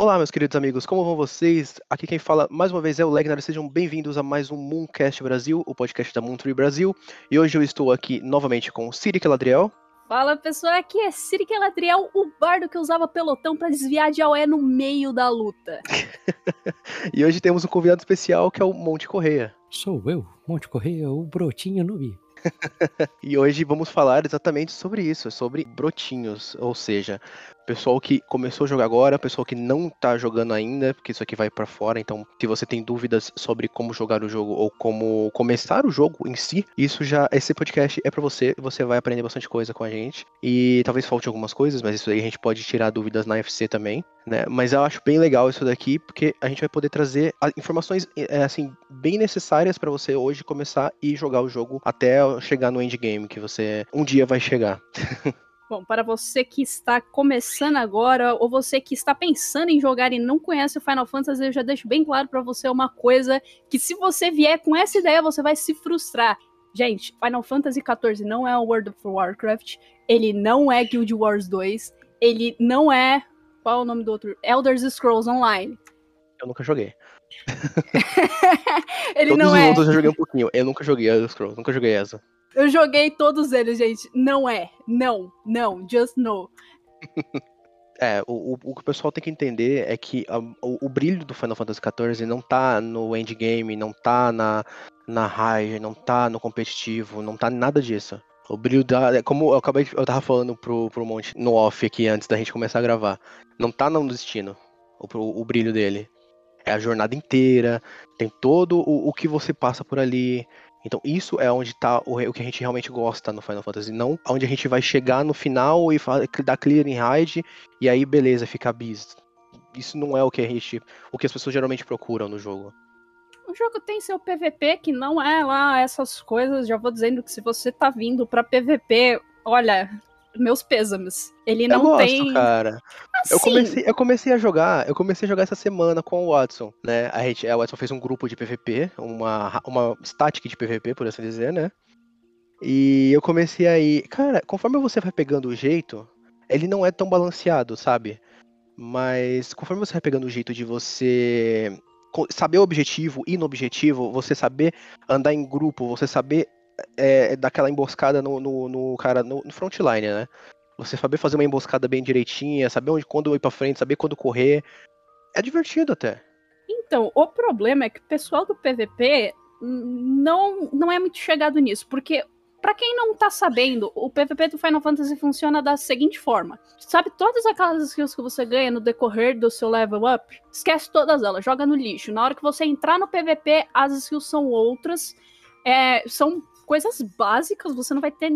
Olá, meus queridos amigos, como vão vocês? Aqui quem fala mais uma vez é o Legnar, sejam bem-vindos a mais um Mooncast Brasil, o podcast da Moontree Brasil. E hoje eu estou aqui novamente com Siri Caladriel. Fala pessoal, aqui é Siri Caladriel, o bardo que usava pelotão para desviar de Aoé no meio da luta. e hoje temos um convidado especial que é o Monte Correia. Sou eu, Monte Correia, o brotinho noob. e hoje vamos falar exatamente sobre isso, sobre brotinhos, ou seja, pessoal que começou a jogar agora, pessoal que não tá jogando ainda, porque isso aqui vai para fora, então se você tem dúvidas sobre como jogar o jogo ou como começar o jogo em si, isso já esse podcast é para você, você vai aprender bastante coisa com a gente. E talvez falte algumas coisas, mas isso aí a gente pode tirar dúvidas na FC também, né? Mas eu acho bem legal isso daqui, porque a gente vai poder trazer informações é, assim bem necessárias para você hoje começar e jogar o jogo até chegar no endgame que você um dia vai chegar. Bom, para você que está começando agora ou você que está pensando em jogar e não conhece o Final Fantasy, eu já deixo bem claro para você uma coisa que se você vier com essa ideia, você vai se frustrar. Gente, Final Fantasy XIV não é o World of Warcraft, ele não é Guild Wars 2, ele não é qual é o nome do outro? Elder Scrolls Online. Eu nunca joguei. ele Todos não os é. outros eu joguei um pouquinho. Eu nunca joguei Elder Scrolls, nunca joguei essa. Eu joguei todos eles, gente. Não é. Não, não, just no. É, o, o, que o pessoal tem que entender é que a, o, o, brilho do Final Fantasy XIV não tá no endgame, não tá na, na high, não tá no competitivo, não tá nada disso. O brilho da. É como eu acabei eu tava falando pro, pro Monte no off aqui antes da gente começar a gravar. Não tá no destino o, o brilho dele. É a jornada inteira, tem todo o, o que você passa por ali. Então isso é onde tá o, o, que a gente realmente gosta no Final Fantasy, não onde a gente vai chegar no final e dar clear em raid e aí beleza, fica bis. Isso não é o que a gente, o que as pessoas geralmente procuram no jogo. O jogo tem seu PVP que não é lá essas coisas, já vou dizendo que se você tá vindo para PVP, olha, meus pêsames. Ele não eu gosto, tem. cara. Assim, eu, comecei, eu comecei a jogar, eu comecei a jogar essa semana com o Watson, né? A gente, a Watson fez um grupo de PVP, uma, uma static de PVP, por assim dizer, né? E eu comecei aí. Cara, conforme você vai pegando o jeito, ele não é tão balanceado, sabe? Mas conforme você vai pegando o jeito de você saber o objetivo, ir no objetivo, você saber andar em grupo, você saber é, daquela emboscada no, no, no cara, no, no, frontline, né? Você saber fazer uma emboscada bem direitinha, saber onde, quando ir pra frente, saber quando correr. É divertido até. Então, o problema é que o pessoal do PVP não, não é muito chegado nisso, porque para quem não tá sabendo, o PVP do Final Fantasy funciona da seguinte forma: sabe todas aquelas skills que você ganha no decorrer do seu level up? Esquece todas elas, joga no lixo. Na hora que você entrar no PVP, as skills são outras, é, são coisas básicas, você não vai ter,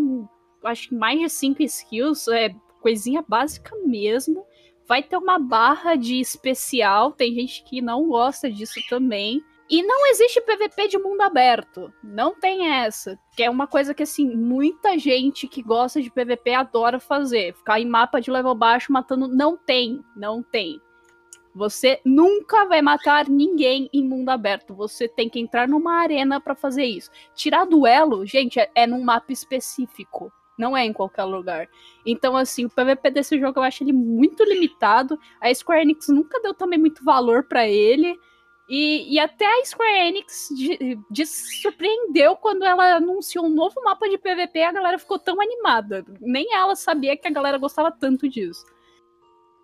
acho que mais de 5 skills, é coisinha básica mesmo. Vai ter uma barra de especial, tem gente que não gosta disso também. E não existe PVP de mundo aberto. Não tem essa. Que é uma coisa que, assim, muita gente que gosta de PVP adora fazer. Ficar em mapa de level baixo matando. Não tem. Não tem. Você nunca vai matar ninguém em mundo aberto. Você tem que entrar numa arena para fazer isso. Tirar duelo, gente, é, é num mapa específico. Não é em qualquer lugar. Então, assim, o PVP desse jogo eu acho ele muito limitado. A Square Enix nunca deu também muito valor para ele. E, e, até a Square Enix de, de surpreendeu quando ela anunciou um novo mapa de PVP. A galera ficou tão animada. Nem ela sabia que a galera gostava tanto disso.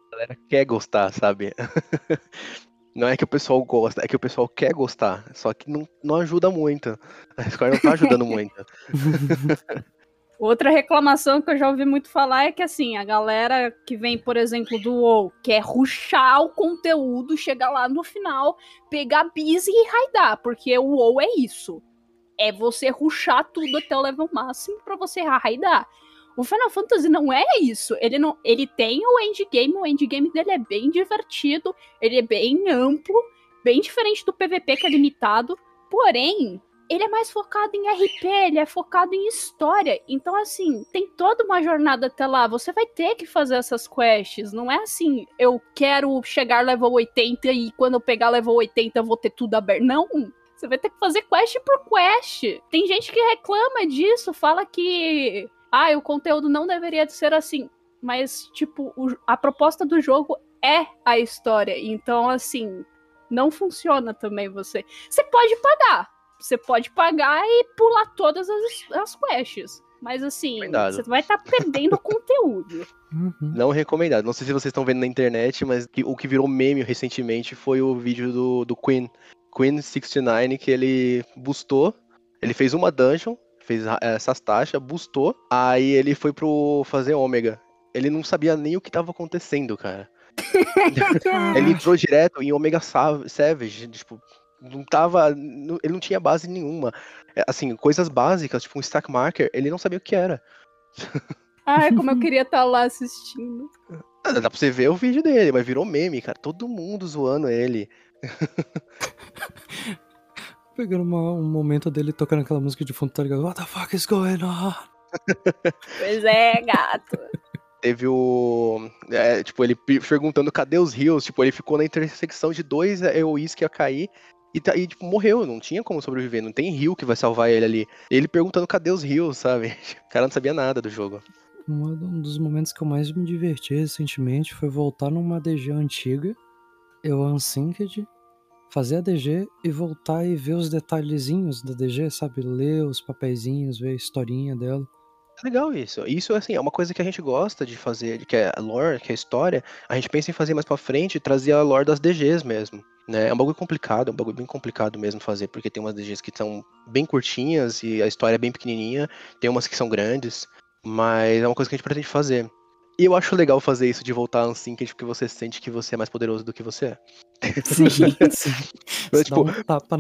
A galera quer gostar, sabe? Não é que o pessoal gosta, é que o pessoal quer gostar. Só que não, não ajuda muito. A Square não tá ajudando muito. Outra reclamação que eu já ouvi muito falar é que, assim, a galera que vem, por exemplo, do WoW, quer ruxar o conteúdo, chegar lá no final, pegar busy e raidar, porque o WoW é isso. É você ruxar tudo até o level máximo para você raidar. O Final Fantasy não é isso. Ele não, ele tem o endgame, o endgame dele é bem divertido, ele é bem amplo, bem diferente do PVP que é limitado. Porém, ele é mais focado em RP, ele é focado em história. Então, assim, tem toda uma jornada até lá. Você vai ter que fazer essas quests. Não é assim, eu quero chegar level 80 e quando eu pegar level 80 eu vou ter tudo aberto. Não. Você vai ter que fazer quest por quest. Tem gente que reclama disso, fala que. Ah, o conteúdo não deveria ser assim. Mas, tipo, o, a proposta do jogo é a história. Então, assim, não funciona também você. Você pode pagar. Você pode pagar e pular todas as, as quests. Mas assim, você vai estar perdendo conteúdo. Uhum. Não recomendado. Não sei se vocês estão vendo na internet, mas o que virou meme recentemente foi o vídeo do, do Queen. Queen 69, que ele bustou. Ele fez uma dungeon, fez essas taxas, bustou. Aí ele foi pro fazer ômega. Ele não sabia nem o que tava acontecendo, cara. Ele entrou direto em Omega Sa- Savage, tipo, não tava. ele não tinha base nenhuma. É, Assim, coisas básicas, tipo um stack marker, ele não sabia o que era. Ai, como eu queria estar lá assistindo. Ah, Dá pra você ver o vídeo dele, mas virou meme, cara. Todo mundo zoando ele. Pegando uma- um momento dele tocando aquela música de fundo, tá ligado? What the fuck is going on? Pois é, gato. Teve o. é, tipo, ele pe- perguntando cadê os rios. Tipo, ele ficou na intersecção de dois EOIs que ia cair. E, tá- e, tipo, morreu, não tinha como sobreviver, não tem rio que vai salvar ele ali. Ele perguntando cadê os rios, sabe? O cara não sabia nada do jogo. Um um dos momentos que eu mais me diverti recentemente foi voltar numa DG antiga, eu unsynced, fazer a DG e voltar e ver os detalhezinhos da DG, sabe? Ler os papeizinhos, ver a historinha dela. É legal isso. Isso, assim, é uma coisa que a gente gosta de fazer, que é a lore, que é a história. A gente pensa em fazer mais pra frente e trazer a lore das DGs mesmo. Né? É um bagulho complicado, é um bagulho bem complicado mesmo fazer, porque tem umas DGs que são bem curtinhas e a história é bem pequenininha, tem umas que são grandes, mas é uma coisa que a gente pretende fazer. E eu acho legal fazer isso de voltar a Unsynced, porque você sente que você é mais poderoso do que você é. Sim, sim. Mas, tipo, um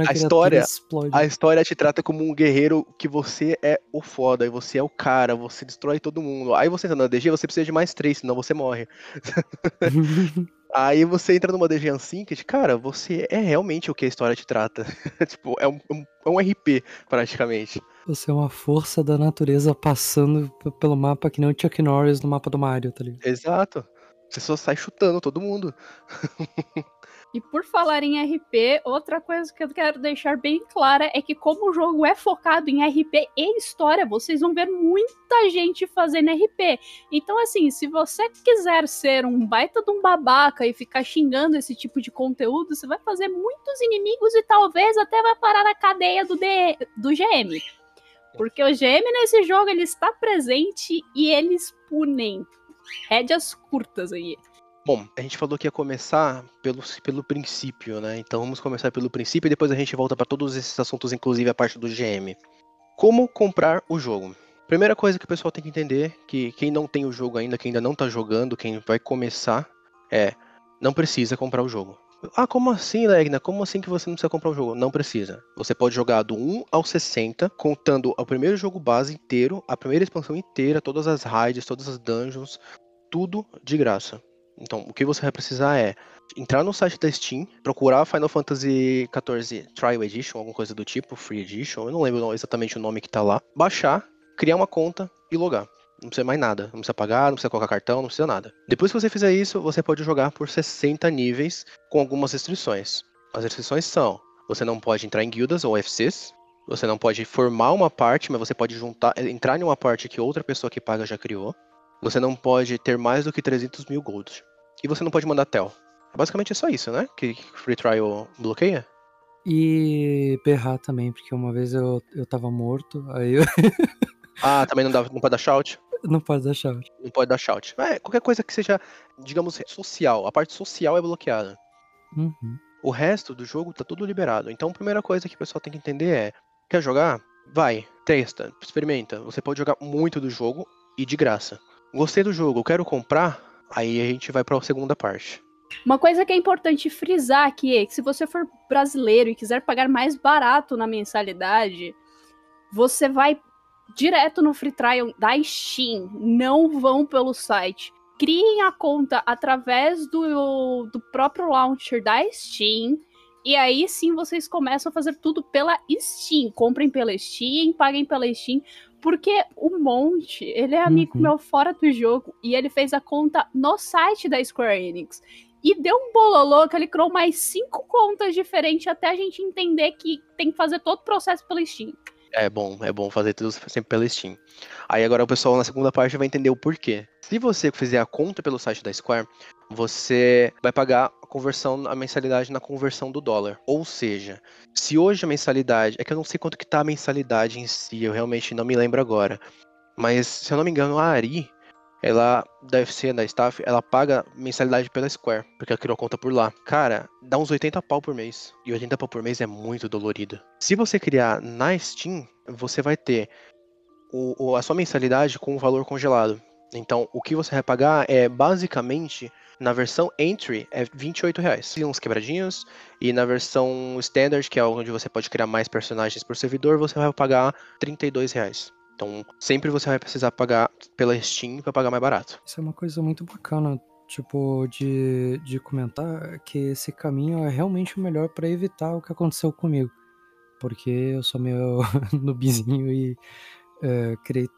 a história-. A história te trata como um guerreiro que você é o foda, e você é o cara, você destrói todo mundo. Aí você entra na DG, você precisa de mais três, senão você morre. Aí você entra numa DG Unsynced, cara, você é realmente o que a história te trata. tipo, é um, um- é um RP, praticamente. Você é uma força da natureza passando pelo mapa que nem o Chuck Norris no mapa do Mario, tá ligado? Exato. Você só sai chutando todo mundo. E por falar em RP, outra coisa que eu quero deixar bem clara é que como o jogo é focado em RP e história, vocês vão ver muita gente fazendo RP. Então assim, se você quiser ser um baita de um babaca e ficar xingando esse tipo de conteúdo, você vai fazer muitos inimigos e talvez até vai parar na cadeia do, do GM. Porque o GM nesse jogo ele está presente e eles punem. Rédeas curtas aí. Bom, a gente falou que ia começar pelo, pelo princípio, né? Então vamos começar pelo princípio e depois a gente volta para todos esses assuntos, inclusive a parte do GM. Como comprar o jogo? Primeira coisa que o pessoal tem que entender, que quem não tem o jogo ainda, quem ainda não tá jogando, quem vai começar, é não precisa comprar o jogo. Ah, como assim, Legna? Como assim que você não precisa comprar o jogo? Não precisa. Você pode jogar do 1 ao 60, contando o primeiro jogo base inteiro, a primeira expansão inteira, todas as raids, todas as dungeons, tudo de graça. Então, o que você vai precisar é entrar no site da Steam, procurar Final Fantasy XIV Trial Edition, alguma coisa do tipo, Free Edition, eu não lembro exatamente o nome que tá lá, baixar, criar uma conta e logar. Não precisa mais nada, não precisa pagar, não precisa colocar cartão, não precisa nada. Depois que você fizer isso, você pode jogar por 60 níveis com algumas restrições. As restrições são: você não pode entrar em guildas ou UFCs, você não pode formar uma parte, mas você pode juntar, entrar em uma parte que outra pessoa que paga já criou. Você não pode ter mais do que 300 mil gold. E você não pode mandar tel. Basicamente é só isso, né? Que Free Trial bloqueia. E berrar também, porque uma vez eu, eu tava morto, aí eu Ah, também não, dá, não pode dar shout? não pode dar shout. Não pode dar shout. É, qualquer coisa que seja, digamos, social. A parte social é bloqueada. Uhum. O resto do jogo tá tudo liberado. Então a primeira coisa que o pessoal tem que entender é: quer jogar? Vai, testa, experimenta. Você pode jogar muito do jogo e de graça. Gostei do jogo, quero comprar? Aí a gente vai pra segunda parte. Uma coisa que é importante frisar aqui é que se você for brasileiro e quiser pagar mais barato na mensalidade, você vai direto no free trial da Steam, não vão pelo site. Criem a conta através do, do próprio launcher da Steam. E aí sim vocês começam a fazer tudo pela Steam. Comprem pela Steam, paguem pela Steam. Porque o Monte, ele é amigo Uhum. meu fora do jogo. E ele fez a conta no site da Square Enix. E deu um bololô que ele criou mais cinco contas diferentes até a gente entender que tem que fazer todo o processo pela Steam. É bom, é bom fazer tudo sempre pela Steam. Aí agora o pessoal na segunda parte vai entender o porquê. Se você fizer a conta pelo site da Square, você vai pagar a conversão, a mensalidade na conversão do dólar. Ou seja, se hoje a mensalidade, é que eu não sei quanto que tá a mensalidade em si, eu realmente não me lembro agora. Mas se eu não me engano, a Ari, ela deve ser da staff, ela paga mensalidade pela Square, porque ela criou a conta por lá. Cara, dá uns 80 pau por mês. E 80 pau por mês é muito dolorido. Se você criar na Steam, você vai ter o, o, a sua mensalidade com o valor congelado. Então, o que você vai pagar é basicamente na versão Entry é 28 reais. Uns quebradinhos. E na versão Standard, que é onde você pode criar mais personagens por servidor, você vai pagar 32 reais. Então, sempre você vai precisar pagar pela Steam para pagar mais barato. Isso é uma coisa muito bacana, tipo, de, de comentar que esse caminho é realmente o melhor para evitar o que aconteceu comigo. Porque eu sou meio noobzinho e é, criei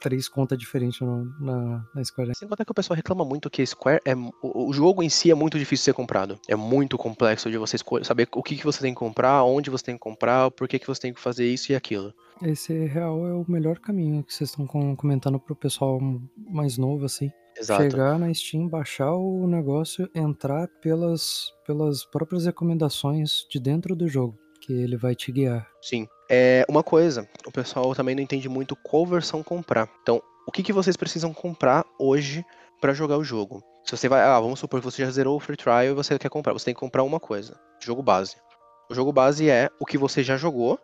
três contas diferentes no, na, na Square. Sem contar que o pessoal reclama muito que Square é. O, o, jogo em si é muito difícil de ser comprado. É muito complexo de você saber o que, que você tem que comprar, onde você tem que comprar, por que, que você tem que fazer isso e aquilo. Esse real é o melhor caminho que vocês estão comentando pro pessoal mais novo, assim. Exato. Chegar na Steam, baixar o negócio, entrar pelas, pelas próprias recomendações de dentro do jogo, que ele vai te guiar. Sim. É uma coisa, o pessoal também não entende muito qual versão comprar. Então, o que, que vocês precisam comprar hoje para jogar o jogo? Se você vai, ah, vamos supor que você já zerou o free trial e você quer comprar, você tem que comprar uma coisa, jogo base. O jogo base é o que você já jogou,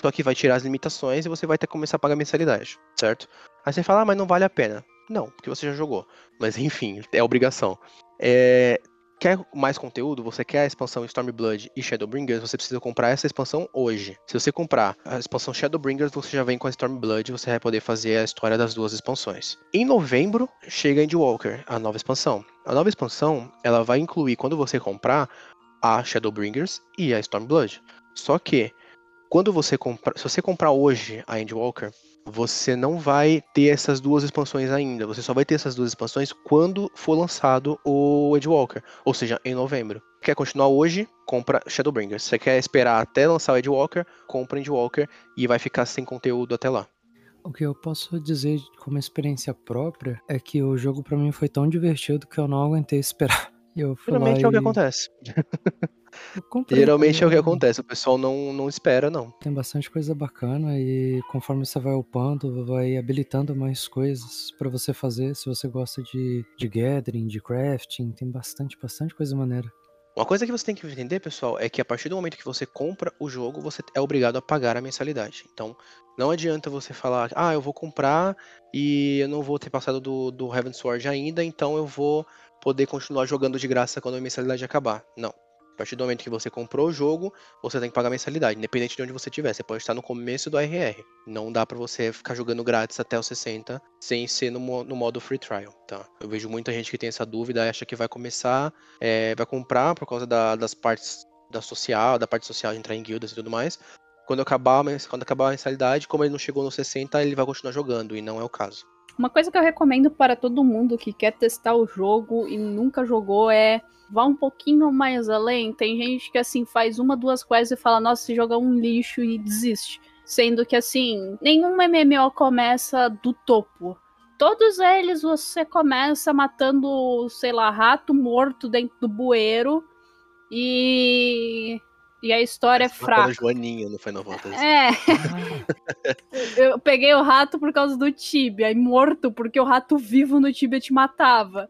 só que vai tirar as limitações e você vai ter que começar a pagar mensalidade, certo? Aí você fala, ah, mas não vale a pena. Não, porque você já jogou. Mas enfim, é obrigação. É, quer mais conteúdo, você quer a expansão Stormblood e Shadowbringers, você precisa comprar essa expansão hoje. Se você comprar a expansão Shadowbringers, você já vem com a Stormblood, você vai poder fazer a história das duas expansões. Em novembro, chega Endwalker, a nova expansão. A nova expansão, ela vai incluir, quando você comprar, a Shadowbringers e a Stormblood. Só que, quando você comprar, se você comprar hoje a Endwalker, você não vai ter essas duas expansões ainda. Você só vai ter essas duas expansões quando for lançado o Edgewalker, ou seja, em novembro. Quer continuar hoje? Compra Shadowbringers. Você quer esperar até lançar o Edgewalker? Compra Edgewalker e vai ficar sem conteúdo até lá. O que eu posso dizer como experiência própria é que o jogo para mim foi tão divertido que eu não aguentei esperar. Eu Geralmente é o que acontece. Geralmente é o que acontece, o pessoal não, não espera, não. Tem bastante coisa bacana e conforme você vai upando, vai habilitando mais coisas para você fazer. Se você gosta de, de gathering, de crafting, tem bastante, bastante coisa maneira. Uma coisa que você tem que entender, pessoal, é que a partir do momento que você compra o jogo, você é obrigado a pagar a mensalidade. Então, não adianta você falar, ah, eu vou comprar e eu não vou ter passado do, do Heaven Sword ainda, então eu vou poder continuar jogando de graça quando a mensalidade acabar. Não. A partir do momento que você comprou o jogo, você tem que pagar mensalidade, independente de onde você estiver. Você pode estar no começo do RR. Não dá para você ficar jogando grátis até os 60 sem ser no, no, modo free trial, tá? Eu vejo muita gente que tem essa dúvida, acha que vai começar, é, vai comprar por causa da, das partes da social, da parte social de entrar em guildas e tudo mais. Quando acabar, quando acabar a mensalidade, como ele não chegou no 60, ele vai continuar jogando, e não é o caso. Uma coisa que eu recomendo para todo mundo que quer testar o jogo e nunca jogou é vá um pouquinho mais além. Tem gente que assim faz uma, duas quests e fala, nossa, esse jogo é um lixo e desiste. Sendo que assim, nenhum MMO começa do topo. Todos eles você começa matando, sei lá, rato morto dentro do bueiro. E e a história é fraca. Joaninha no Final Fantasy. É. eu peguei o rato por causa do Tibia, e morto porque o rato vivo no Tibia te matava.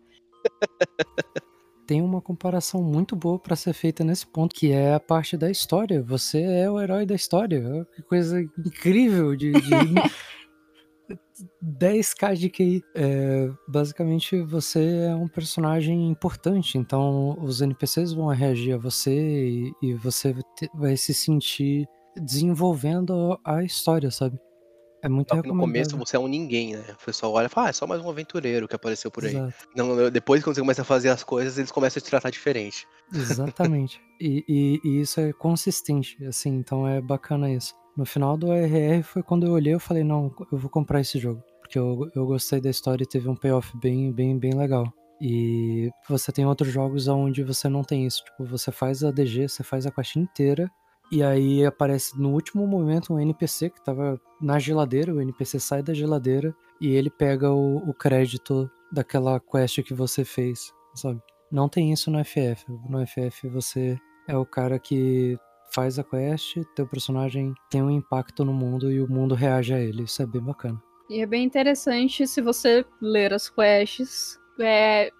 Tem uma comparação muito boa para ser feita nesse ponto, que é a parte da história. Você é o herói da história. Que coisa incrível de, de 10k de QI. É, basicamente, você é um personagem importante, então os NPCs vão reagir a você e, e você vai se sentir desenvolvendo a história, sabe? É muito No começo você é um ninguém, né? O pessoal olha e fala, ah, é só mais um aventureiro que apareceu por aí. Não, depois, quando você começa a fazer as coisas, eles começam a te tratar diferente. Exatamente. e, e, e, isso é consistente, assim, então é bacana isso. No final do RR foi quando eu olhei e falei, não, eu vou comprar esse jogo. Porque eu, eu gostei da história e teve um payoff bem, bem, bem legal. E você tem outros jogos onde você não tem isso. Tipo, você faz a DG, você faz a quest inteira E aí aparece no último momento um NPC que tava na geladeira, o NPC sai da geladeira e ele pega o, o crédito daquela quest que você fez, sabe? Não tem isso no FF. No FF você é o cara que faz a quest, teu personagem tem um impacto no mundo e o mundo reage a ele. Isso é bem bacana. E é bem interessante se você ler as quests. É,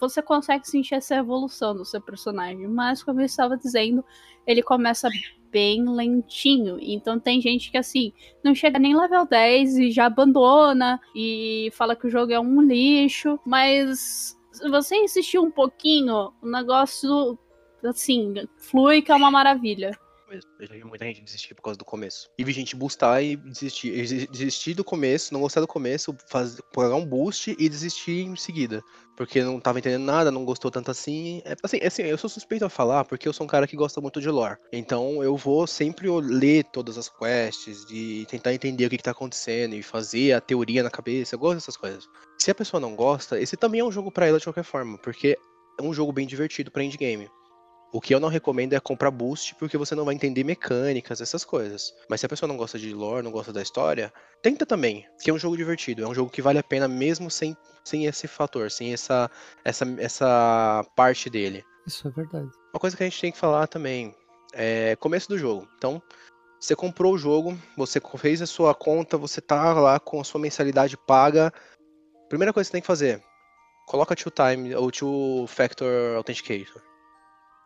você consegue sentir essa evolução do seu personagem. Mas, como eu estava dizendo, ele começa bem lentinho. Então tem gente que assim, não chega nem level 10 e já abandona e fala que o jogo é um lixo. Mas se você insistir um pouquinho, o negócio assim, flui que é uma maravilha. Eu já vi muita gente desistir por causa do começo. E vi gente boostar e desistir. Desistir do começo, não gostar do começo, fazer, pagar um boost e desistir em seguida. Porque não tava entendendo nada, não gostou tanto assim. É, assim, assim, eu sou suspeito a falar porque eu sou um cara que gosta muito de lore. Então eu vou sempre ler todas as quests e tentar entender o que, que tá acontecendo e fazer a teoria na cabeça. Eu gosto dessas coisas. Se a pessoa não gosta, esse também é um jogo para ela de qualquer forma, porque é um jogo bem divertido para endgame. O que eu não recomendo é comprar boost, porque você não vai entender mecânicas, essas coisas. Mas se a pessoa não gosta de lore, não gosta da história, tenta também, que é um jogo divertido. É um jogo que vale a pena mesmo sem, sem esse fator, sem essa, essa, essa parte dele. Isso é verdade. Uma coisa que a gente tem que falar também é começo do jogo. Então, você comprou o jogo, você fez a sua conta, você tá lá com a sua mensalidade paga. Primeira coisa que você tem que fazer, coloca Two Time ou Two Factor Authenticator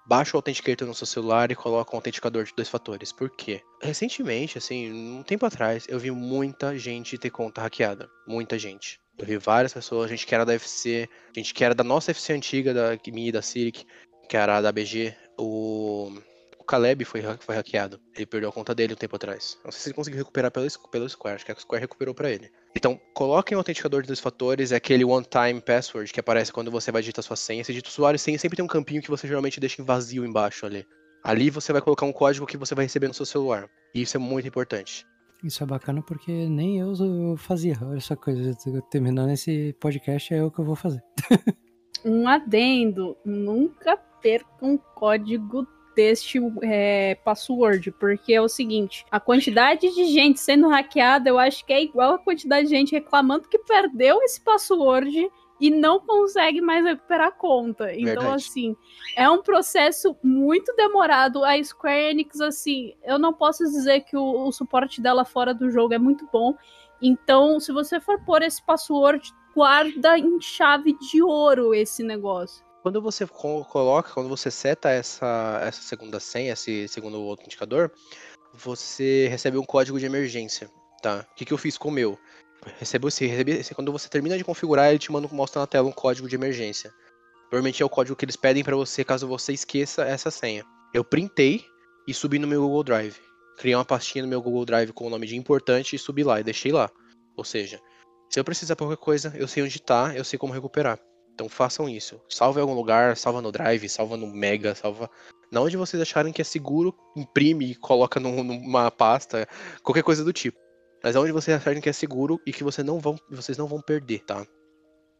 baixa o Authenticator no seu celular e coloca um autenticador de dois fatores. Por quê? Recentemente, assim, um tempo atrás, eu vi muita gente ter conta hackeada. Muita gente. Eu vi várias pessoas, gente que era da FC, gente que era da nossa FC antiga, da minha da Civic, que era da BG. O Caleb foi, foi hackeado. Ele perdeu a conta dele um tempo atrás. Não sei se ele conseguiu recuperar pelo, pelo Square, acho que a Square recuperou para ele. Então, coloquem o autenticador de dois fatores, é aquele one-time password que aparece quando você vai digitar sua senha. Você digita o usuário e senha, sempre tem um campinho que você geralmente deixa em vazio embaixo ali. Ali você vai colocar um código que você vai receber no seu celular. E isso é muito importante. Isso é bacana porque nem eu fazia essa coisa. Terminando esse podcast é o que eu vou fazer. um adendo: nunca perca um código deste é, password, porque é o seguinte: a quantidade de gente sendo hackeada, eu acho que é igual a quantidade de gente reclamando que perdeu esse password e não consegue mais recuperar a conta. Então, Verdade. assim, é um processo muito demorado. A Square Enix, assim, eu não posso dizer que o, o suporte dela fora do jogo é muito bom. Então, se você for pôr esse password, guarda em chave de ouro esse negócio quando você coloca, quando você seta essa, essa segunda senha, esse segundo outro indicador, você recebe um código de emergência, tá? O que, que eu fiz com o meu? Recebo, se, recebe, quando você termina de configurar, ele te manda, mostra na tela um código de emergência. Provavelmente é o código que eles pedem para você caso você esqueça essa senha. Eu printei e subi no meu Google Drive. Criei uma pastinha no meu Google Drive com o nome de importante e subi lá e deixei lá. Ou seja, se eu precisar de qualquer coisa, eu sei onde tá, eu sei como recuperar. Então façam isso. Salve em algum lugar, salva no Drive, salva no Mega, salva. Na onde vocês acharem que é seguro, imprime e coloca numa pasta, qualquer coisa do tipo. Mas aonde vocês acharem que é seguro e que vocês não vão, vocês não vão perder, tá?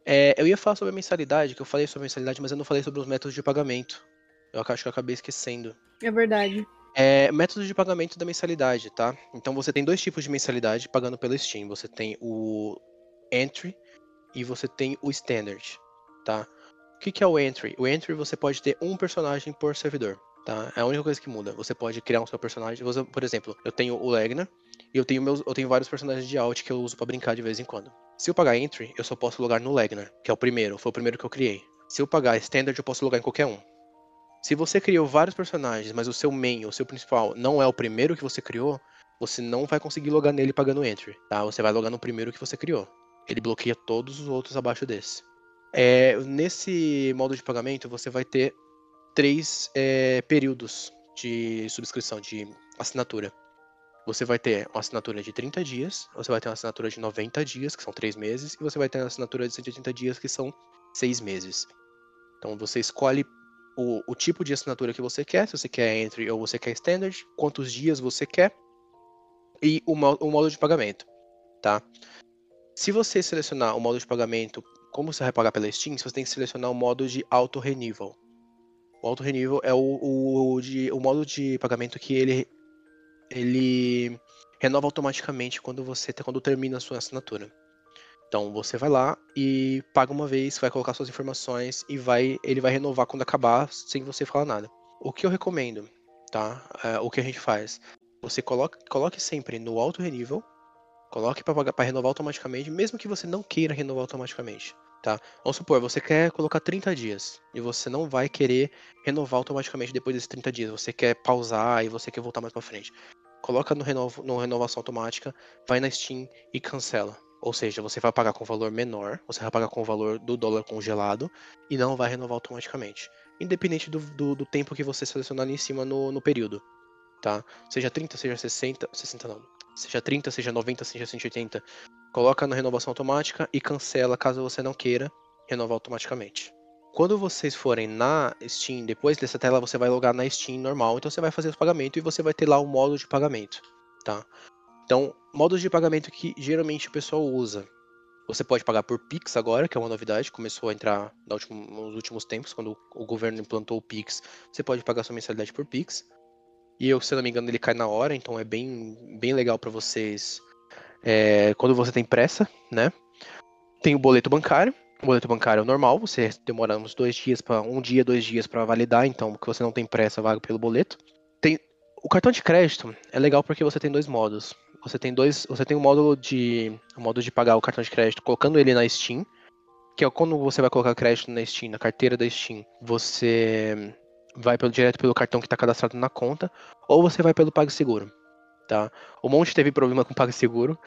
É, eu ia falar sobre a mensalidade, que eu falei sobre a mensalidade, mas eu não falei sobre os métodos de pagamento. Eu acho que eu acabei esquecendo. É verdade. É, métodos de pagamento da mensalidade, tá? Então você tem dois tipos de mensalidade pagando pelo Steam. Você tem o Entry e você tem o Standard tá? O que, que é o entry? O entry você pode ter um personagem por servidor, tá? É a única coisa que muda. Você pode criar um seu personagem. Você, por exemplo, eu tenho o Legna e eu tenho meus, eu tenho vários personagens de alt que eu uso para brincar de vez em quando. Se eu pagar entry, eu só posso logar no Legna, que é o primeiro, foi o primeiro que eu criei. Se eu pagar standard, eu posso logar em qualquer um. Se você criou vários personagens, mas o seu main, o seu principal, não é o primeiro que você criou, você não vai conseguir logar nele pagando entry, tá? Você vai logar no primeiro que você criou. Ele bloqueia todos os outros abaixo desse. É, nesse modo de pagamento, você vai ter três é, períodos de subscrição, de assinatura. Você vai ter uma assinatura de 30 dias, você vai ter uma assinatura de 90 dias, que são 3 meses, e você vai ter uma assinatura de 180 dias, que são 6 meses. Então você escolhe o, o tipo de assinatura que você quer, se você quer Entry ou você quer Standard, quantos dias você quer, e o, o modo de pagamento, tá? Se você selecionar o modo de pagamento como você vai pagar pela Steam, você tem que selecionar o modo de auto renewal. O auto renewal é o, o, o, de, o modo de pagamento que ele, ele renova automaticamente quando você quando termina a sua assinatura. Então você vai lá e paga uma vez, vai colocar suas informações e vai ele vai renovar quando acabar sem você falar nada. O que eu recomendo, tá? É, o que a gente faz? Você coloque, coloque sempre no auto renewal, coloque para renovar automaticamente, mesmo que você não queira renovar automaticamente tá? Vamos supor, você quer colocar 30 dias e você não vai querer renovar automaticamente depois desses 30 dias, você quer pausar e você quer voltar mais para frente. Coloca no, renovo, no renovação automática, vai na Steam e cancela. Ou seja, você vai pagar com valor menor, você vai pagar com o valor do dólar congelado e não vai renovar automaticamente. Independente do, do, do tempo que você selecionar ali em cima no, no período. Tá? Seja 30, seja 60, 60 não. Seja 30, seja 90, seja 180 coloca na renovação automática e cancela caso você não queira renovar automaticamente. Quando vocês forem na Steam, depois dessa tela você vai logar na Steam normal, então você vai fazer o pagamento e você vai ter lá o modo de pagamento, tá? Então, modos de pagamento que geralmente o pessoal usa. Você pode pagar por Pix agora, que é uma novidade, começou a entrar nos últimos tempos, quando o governo implantou o Pix. Você pode pagar sua mensalidade por Pix. E eu, se não me engano, ele cai na hora, então é bem, bem legal para vocês é, quando você tem pressa, né? Tem o boleto bancário. O boleto bancário é normal, você demora uns dois dias para um dia, dois dias para validar, então que você não tem pressa, vaga pelo boleto. Tem o cartão de crédito é legal porque você tem dois modos. Você tem dois, você tem um módulo de um modo de pagar o cartão de crédito colocando ele na Steam, que é quando você vai colocar crédito na Steam, na carteira da Steam, você vai pelo, direto pelo cartão que está cadastrado na conta, ou você vai pelo PagSeguro tá? O Monte teve problema com PagSeguro,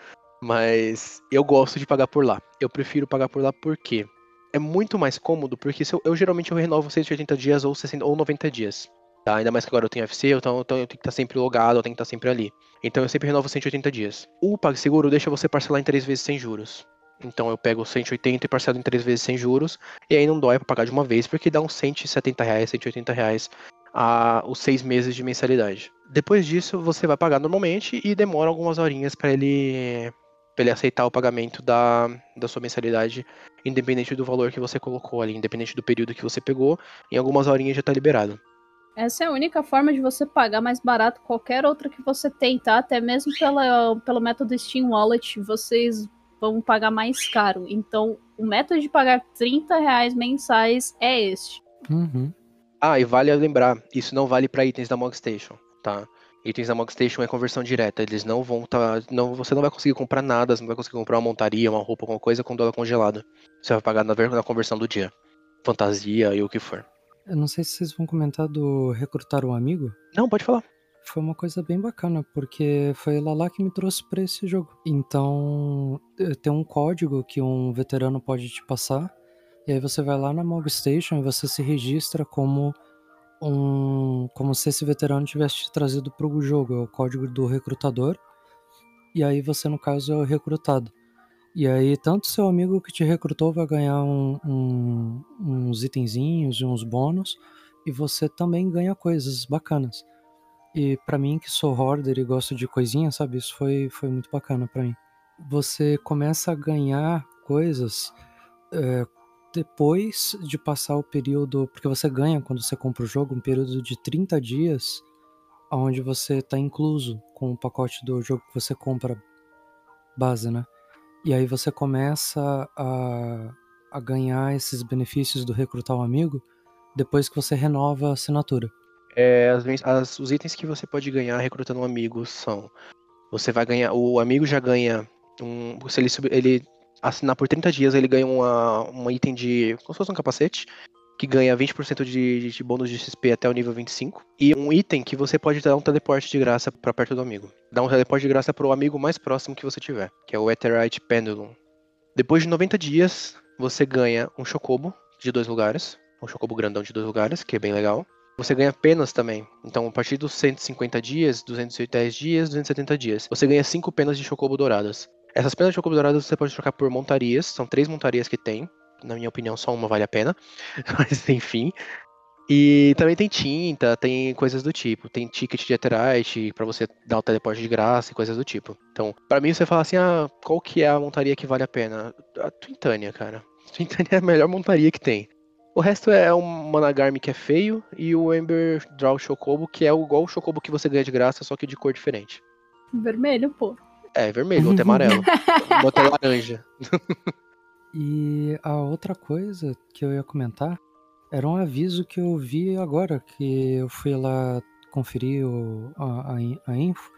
mas eu gosto de pagar por lá. Eu prefiro pagar por lá porque é muito mais cômodo, porque eu, eu, geralmente eu renovo 180 dias ou 60 ou 90 dias. Tá? Ainda mais que agora eu tenho FC, então, então eu tenho que estar sempre logado, eu tenho que estar sempre ali. Então eu sempre renovo 180 dias. O PagSeguro deixa você parcelar em três vezes sem juros. Então eu pego 180 e parcelo em três vezes sem juros, e aí não dói para pagar de uma vez, porque dá uns 170 reais, 180 reais a, os seis meses de mensalidade. Depois disso, você vai pagar normalmente e demora algumas horinhas para ele, ele aceitar o pagamento da, da sua mensalidade, independente do valor que você colocou ali, independente do período que você pegou, em algumas horinhas já está liberado. Essa é a única forma de você pagar mais barato qualquer outra que você tem, tá? Até mesmo pela, pelo método Steam Wallet, vocês vão pagar mais caro. Então, o método de pagar 30 reais mensais é este. Uhum. Ah, e vale lembrar, isso não vale para itens da Mogstation, tá? Itens da Mogstation é conversão direta, eles não vão tá, não, você não vai conseguir comprar nada, você não vai conseguir comprar uma montaria, uma roupa, alguma coisa com dólar congelado. Você vai pagar na, na conversão do dia. Fantasia e o que for. Eu não sei se vocês vão comentar do recrutar um amigo. Não, pode falar. Foi uma coisa bem bacana, porque foi lá que me trouxe para esse jogo. Então, eh, tem um código que um veterano pode te passar e aí você vai lá na Mog Station e você se registra como um. como se esse veterano tivesse te trazido para o jogo, é o código do recrutador. E aí você, no caso, é o recrutado. E aí, tanto seu amigo que te recrutou vai ganhar um, um, uns itenzinhos e uns bônus, e você também ganha coisas bacanas. E para mim, que sou hoarder e gosto de coisinhas, sabe? Isso foi, foi muito bacana para mim. Você começa a ganhar coisas é, depois de passar o período, porque você ganha quando você compra o jogo, um período de 30 dias, onde você está incluso com o pacote do jogo que você compra base, né? E aí você começa a, a ganhar esses benefícios do recrutar um amigo depois que você renova a assinatura. É, as, as, os itens que você pode ganhar recrutando um amigo são: você vai ganhar, o amigo já ganha um, se ele, ele assinar por 30 dias, ele ganha uma, um item de. como se fosse um capacete. Que ganha 20% de, de bônus de XP até o nível 25. E um item que você pode dar um teleporte de graça para perto do amigo. Dá um teleporte de graça pro amigo mais próximo que você tiver, que é o Etherite Pendulum. Depois de 90 dias, você ganha um Chocobo de dois lugares. Um Chocobo grandão de dois lugares, que é bem legal. Você ganha penas também. Então, a partir dos 150 dias, 210 dias, 270 dias, você ganha 5 penas de Chocobo douradas. Essas penas de Chocobo douradas você pode trocar por montarias. São três montarias que tem. Na minha opinião, só uma vale a pena. Mas enfim. E também tem tinta, tem coisas do tipo. Tem ticket de Etherite pra você dar o teleporte de graça e coisas do tipo. Então, para mim, você fala assim: ah, qual que é a montaria que vale a pena? A Twintania, cara. Twintania é a melhor montaria que tem. O resto é um Managarmy que é feio e o Ember Draw Chocobo, que é igual o Chocobo que você ganha de graça, só que de cor diferente. Vermelho, pô. É, vermelho, outro é amarelo. o outro é laranja. E a outra coisa que eu ia comentar era um aviso que eu vi agora, que eu fui lá conferir o, a, a, a info.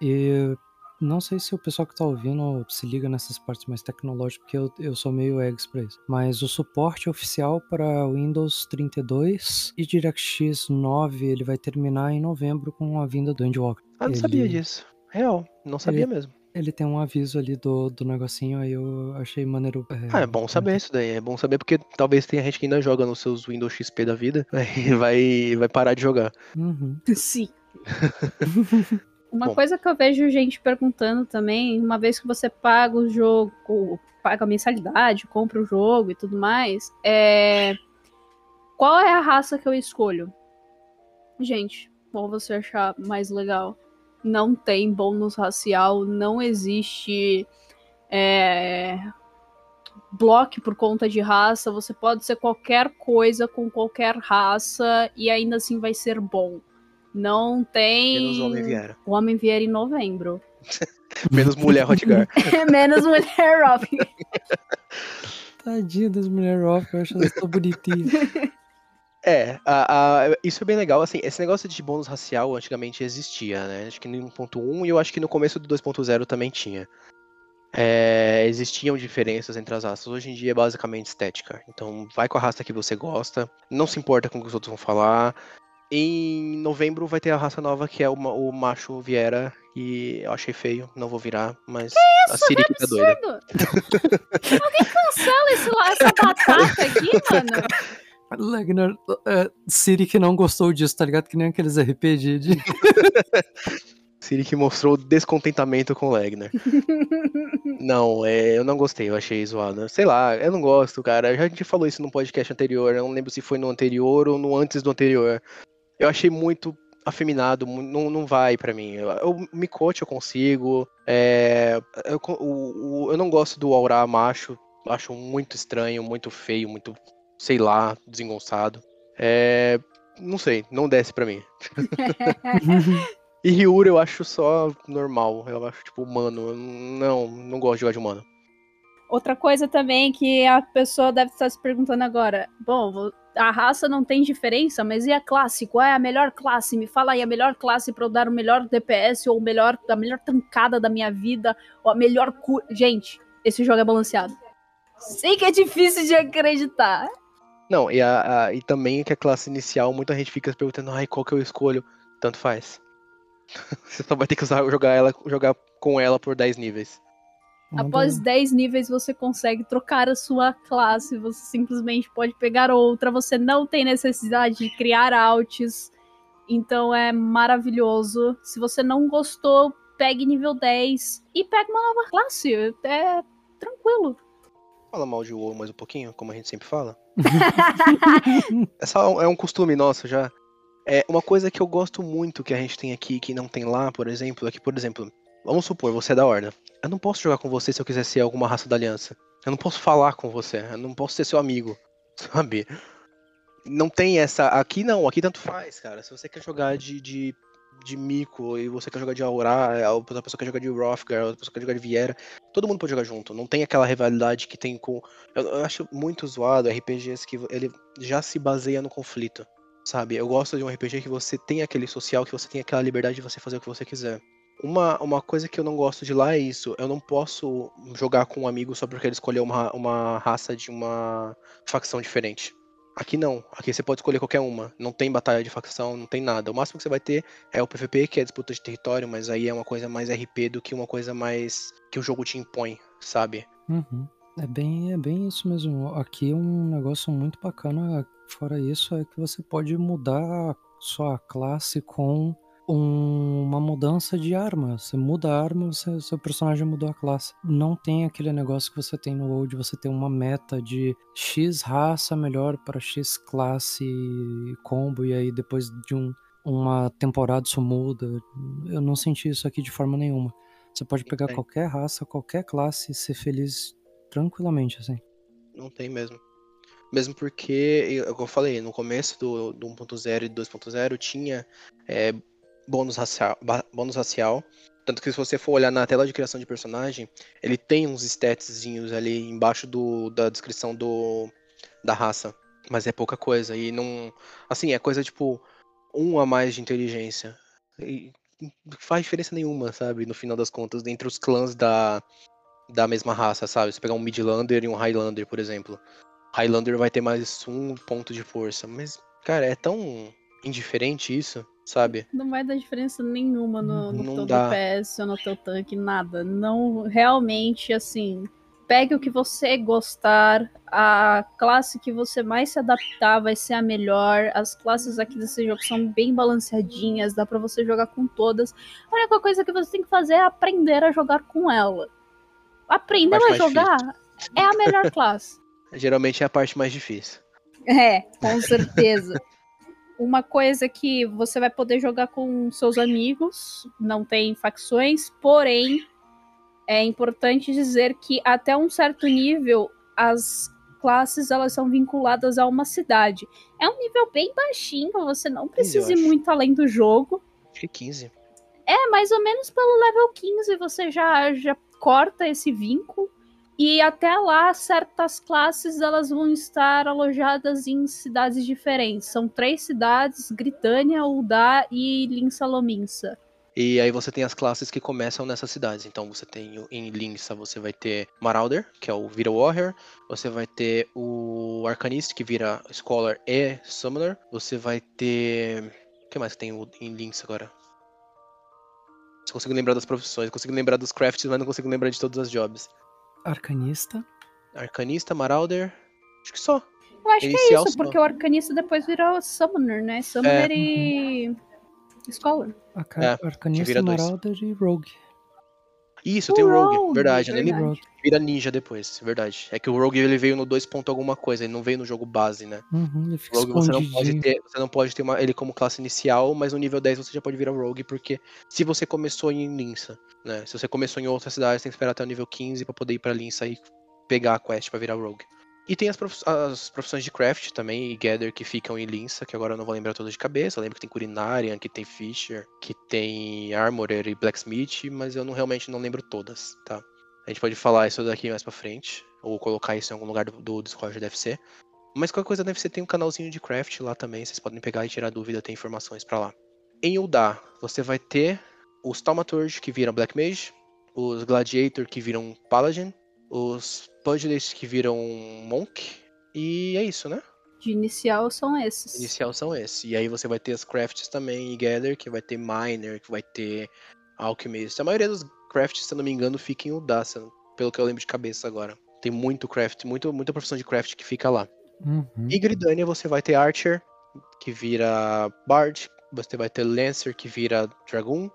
E não sei se o pessoal que tá ouvindo se liga nessas partes mais tecnológicas, porque eu, eu sou meio eggs pra isso. Mas o suporte oficial para Windows 32 e DirectX 9, ele vai terminar em novembro com a vinda do Endwalker. Ah, não ele, sabia disso. Real, não sabia Ele- mesmo. Ele tem um aviso ali do, do negocinho, aí eu achei maneiro. Ah, é bom saber isso daí. É bom saber porque talvez tenha gente que ainda joga nos seus Windows XP da vida e vai, vai parar de jogar. Uhum. Sim. Uma Bom. coisa que eu vejo gente perguntando também, uma vez que você paga o jogo, paga a mensalidade, compra o jogo e tudo mais, é. Qual é a raça que eu escolho? Gente, qual você achar mais legal? Não tem bônus racial, não existe. É, bloque por conta de raça, você pode ser qualquer coisa com qualquer raça e ainda assim vai ser bom. Não tem. Menos Homem Viera. O Homem vier em novembro. Menos Mulher Hotgar. Menos mulher Robin. Tadinha das mulheres off, eu acho elas tão bonitinhas. É, a- a- isso é bem legal. Assim, esse negócio de bônus racial antigamente existia, né? Acho que no 1.1 e eu acho que no começo do 2.0 também tinha. É, existiam diferenças entre as raças. Hoje em dia é basicamente estética. Então vai com a raça que você gosta, não se importa com o que os outros vão falar. Em novembro vai ter a raça nova que é o, o macho Viera. E eu achei feio, não vou virar, mas a Siri que tá doida. Absurdo! Alguém cancela esse, essa batata aqui, mano. Legner, é, Siri que não gostou disso, tá ligado? Que nem aqueles RPG de. Siri que mostrou descontentamento com o Legner. Não, é, eu não gostei, eu achei zoado. Sei lá, eu não gosto, cara. Já a gente falou isso no podcast anterior, eu não lembro se foi no anterior ou no antes do anterior. Eu achei muito afeminado, não, não vai pra mim. Eu, eu, Mikote eu consigo. é, eu, o- o- eu não gosto do Aura macho, acho muito estranho, muito feio, muito, sei lá, desengonçado. É, não sei, não desce pra mim. E Ryura eu acho só normal, eu acho tipo humano. Não, não gosto de jogar de humano. Outra coisa também que a pessoa deve estar se perguntando agora. Bom, a raça não tem diferença, mas e a classe? Qual é a melhor classe? Me fala aí a melhor classe pra eu dar o melhor DPS ou o melhor, a melhor tancada da minha vida ou a melhor cura. Gente, esse jogo é balanceado. Sei que é difícil de acreditar. Não, e, a, a- e também que a classe inicial, muita gente fica se perguntando, ai, qual que eu escolho? Tanto faz. Você só vai ter que usar, jogar, ela, jogar com ela por 10 níveis. Após 10 níveis você consegue trocar a sua classe, você simplesmente pode pegar outra, você não tem necessidade de criar alts. Então é maravilhoso. Se você não gostou, pegue nível 10 e pegue uma nova classe. É tranquilo. Fala mal de WoW mais um pouquinho, como a gente sempre fala. É, só, é um costume nosso já. É uma coisa que eu gosto muito que a gente tem aqui, que não tem lá, por exemplo, é que, por exemplo, vamos supor, você é da Horda. Eu não posso jogar com você se eu quiser ser alguma raça da Aliança. Eu não posso falar com você, eu não posso ser seu amigo, sabe? Não tem essa. Aqui não, aqui tanto faz, cara. Se você quer jogar de, de, de Mico e você quer jogar de Aura, a outra pessoa quer jogar de Rothgar, outra pessoa quer jogar de Viera, todo mundo pode jogar junto. Não tem aquela rivalidade que tem com. Eu, eu acho muito zoado RPGs que ele já se baseia no conflito. Sabe? Eu gosto de um RPG que você tem aquele social, que você tem aquela liberdade de você fazer o que você quiser. Uma, uma coisa que eu não gosto de lá é isso. Eu não posso jogar com um amigo só porque ele escolheu uma, uma raça de uma facção diferente. Aqui não. Aqui você pode escolher qualquer uma. Não tem batalha de facção, não tem nada. O máximo que você vai ter é o PVP, que é disputa de território, mas aí é uma coisa mais RP do que uma coisa mais que o jogo te impõe, sabe? Uhum. É bem, é bem isso mesmo. Aqui um negócio muito bacana, fora isso, é que você pode mudar sua classe com um- uma mudança de arma. Você muda a arma, você- seu personagem mudou a classe. Não tem aquele negócio que você tem no WoW de você ter uma meta de X raça melhor para X classe combo, e aí depois de um, uma temporada isso muda. Eu não senti isso aqui de forma nenhuma. Você pode pegar qualquer raça, qualquer classe e ser feliz tranquilamente, assim. Não tem mesmo. Mesmo porque, como eu falei, no começo do, do 1.0 e 2.0 tinha é, bônus, racial, bônus racial. Tanto que se você for olhar na tela de criação de personagem, ele tem uns statzinhos ali embaixo do, da descrição do, da raça. Mas é pouca coisa. E não. Assim, é coisa tipo um a mais de inteligência. E faz diferença nenhuma, sabe? No final das contas, entre os clãs da, da mesma raça, sabe? Se pegar um Midlander e um Highlander, por exemplo. Highlander vai ter mais um ponto de força. Mas, cara, é tão indiferente isso, sabe? Não vai dar diferença nenhuma no, no teu. DPS ou no teu tanque, nada. Não, realmente, assim, pegue o que você gostar, a classe que você mais se adaptar vai ser a melhor. As classes aqui desse jogo são bem balanceadinhas, dá pra você jogar com todas. A única coisa que você tem que fazer é aprender a jogar com ela. Aprender a jogar é a melhor classe. Geralmente é a parte mais difícil. É, com certeza. Uma coisa que você vai poder jogar com seus amigos, não tem facções, porém é importante dizer que até um certo nível as classes elas são vinculadas a uma cidade. É um nível bem baixinho, você não precisa ir muito além do jogo. Acho que 15. É, mais ou menos pelo level 15 você já, já corta esse vínculo. E até lá, certas classes elas vão estar alojadas em cidades diferentes. São três cidades: Gritânia, Uldá e Linsalominsa. E aí você tem as classes que começam nessas cidades. Então você tem em Linsa, você vai ter Marauder, que é o vira Warrior. Você vai ter o Arcanist, que vira Scholar e Summoner. Você vai ter. O que mais que tem em Links agora? Só consigo lembrar das profissões, consigo lembrar dos crafts, mas não consigo lembrar de todas as jobs. Arcanista. Arcanista, Marauder. Acho que só. Eu acho que é Inicial isso, só. porque o Arcanista depois virou Summoner, né? Summoner e. Scholar. Arca- É, Arcanista. Marauder e Rogue. Isso, tem o Rogue, Rogue, verdade, né? Ele verdade. Rogue. vira ninja depois, verdade. É que o Rogue ele veio no 2. ponto alguma coisa, ele não veio no jogo base, né? Uhum, ele fica Rogue você não pode ter, você não pode ter uma- ele como classe inicial, mas no nível 10 você já pode virar Rogue, porque se você começou em Linsa, né? Se você começou em outra cidade, você tem que esperar até o nível 15 pra poder ir pra Linsa e pegar a quest pra virar Rogue. E tem as, prof- as profissões de craft também, e Gather, que ficam em Linsa, que agora eu não vou lembrar todas de cabeça. Eu lembro que tem Culinarian, que tem Fisher, que tem Armorer e Blacksmith, mas eu não, realmente não lembro todas, tá? A gente pode falar isso daqui mais pra frente, ou colocar isso em algum lugar do, do Discord da FC. Mas qualquer coisa da FC tem um canalzinho de craft lá também, vocês podem pegar e tirar dúvida, tem informações pra lá. Em Uldar, você vai ter os Thaumaturge, que viram Black Mage, os Gladiator, que viram Paladin, os Pugilist, que viram Monk, e é isso, né? De inicial são esses. Inicial são esses. E aí você vai ter as crafts também em Gather, que vai ter Miner, que vai ter Alchemist. A maioria dos crafts, se eu não me engano, fica em eu- pelo que eu lembro de cabeça agora. Tem muito craft, muito, muita profissão de craft que fica lá. Uhum. E Gridania você vai ter Archer, que vira Bard, você vai ter Lancer, que vira Dragoon,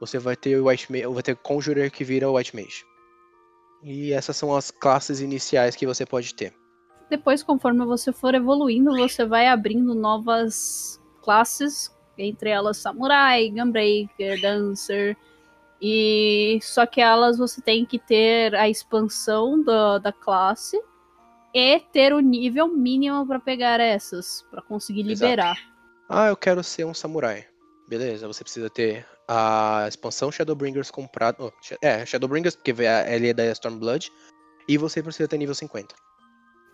você vai ter White Mage, vai ter Conjurer, que vira White Mage. E essas são as classes iniciais que você pode ter. Depois, conforme você for evoluindo, você vai abrindo novas classes, entre elas Samurai, Gunbreaker, Dancer. E só que elas você tem que ter a expansão da, da classe e ter o nível mínimo para pegar essas, para conseguir Exato. liberar. Ah, eu quero ser um samurai. Beleza, você precisa ter a expansão Shadowbringers comprada. oh, é, Shadowbringers, porque ele é da Stormblood. E você precisa ter nível 50.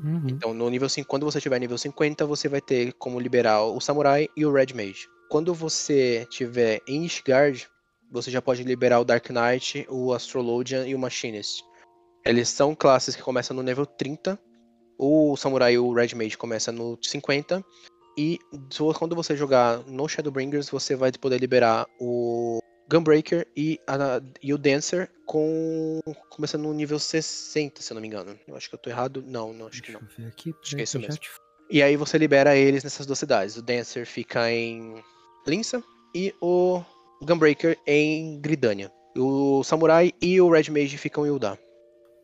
Uhum. Então, no nível 5, quando você tiver nível 50, você vai ter como liberar o Samurai e o Red Mage. Quando você tiver em Ishgard, você já pode liberar o Dark Knight, o Astrologian e o Machinist. Eles são classes que começam no nível 30. O Samurai e o Red Mage começa no 50. E quando você jogar no Shadowbringers, você vai poder liberar o Gunbreaker e, a- e o Dancer com começando no nível 60, se eu não me engano. Eu acho que eu tô errado. Não, não acho que Deixa não. eu ver aqui. Acho que é isso mesmo. te- E aí você libera eles nessas duas cidades. O Dancer fica em Linsa e o Gunbreaker em Gridania. O Samurai e o Red Mage ficam em Uldar.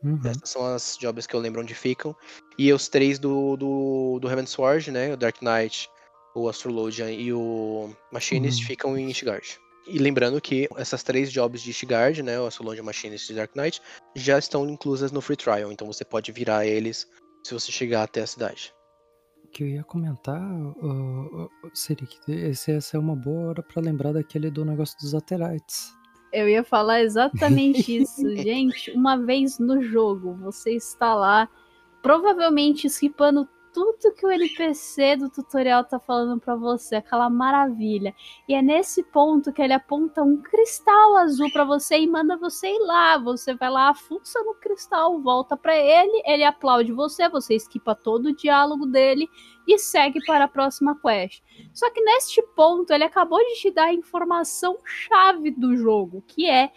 Uhum. Essas são as jobs que eu lembro onde ficam. E os três do, do, do Heaven Sword, né? O Dark Knight, o Astrologian e o Machinist Uhum. ficam em Ishgard. E lembrando que essas três jobs de Ishgard, né? O Astrologian, Machinist e Dark Knight, já estão inclusas no Free Trial. Então você pode virar eles se você chegar até a cidade. O que eu ia comentar uh, uh, seria que essa é uma boa hora para lembrar daquele do negócio dos Aterites. Eu ia falar exatamente isso. Gente, uma vez no jogo, você está lá, provavelmente esquipando tudo que o NPC do tutorial tá falando para você, aquela maravilha. E é nesse ponto que ele aponta um cristal azul para você e manda você ir lá. Você vai lá, fuça no cristal, volta para ele, ele aplaude você, você esquipa todo o diálogo dele e segue para a próxima quest. Só que neste ponto ele acabou de te dar a informação chave do jogo, que é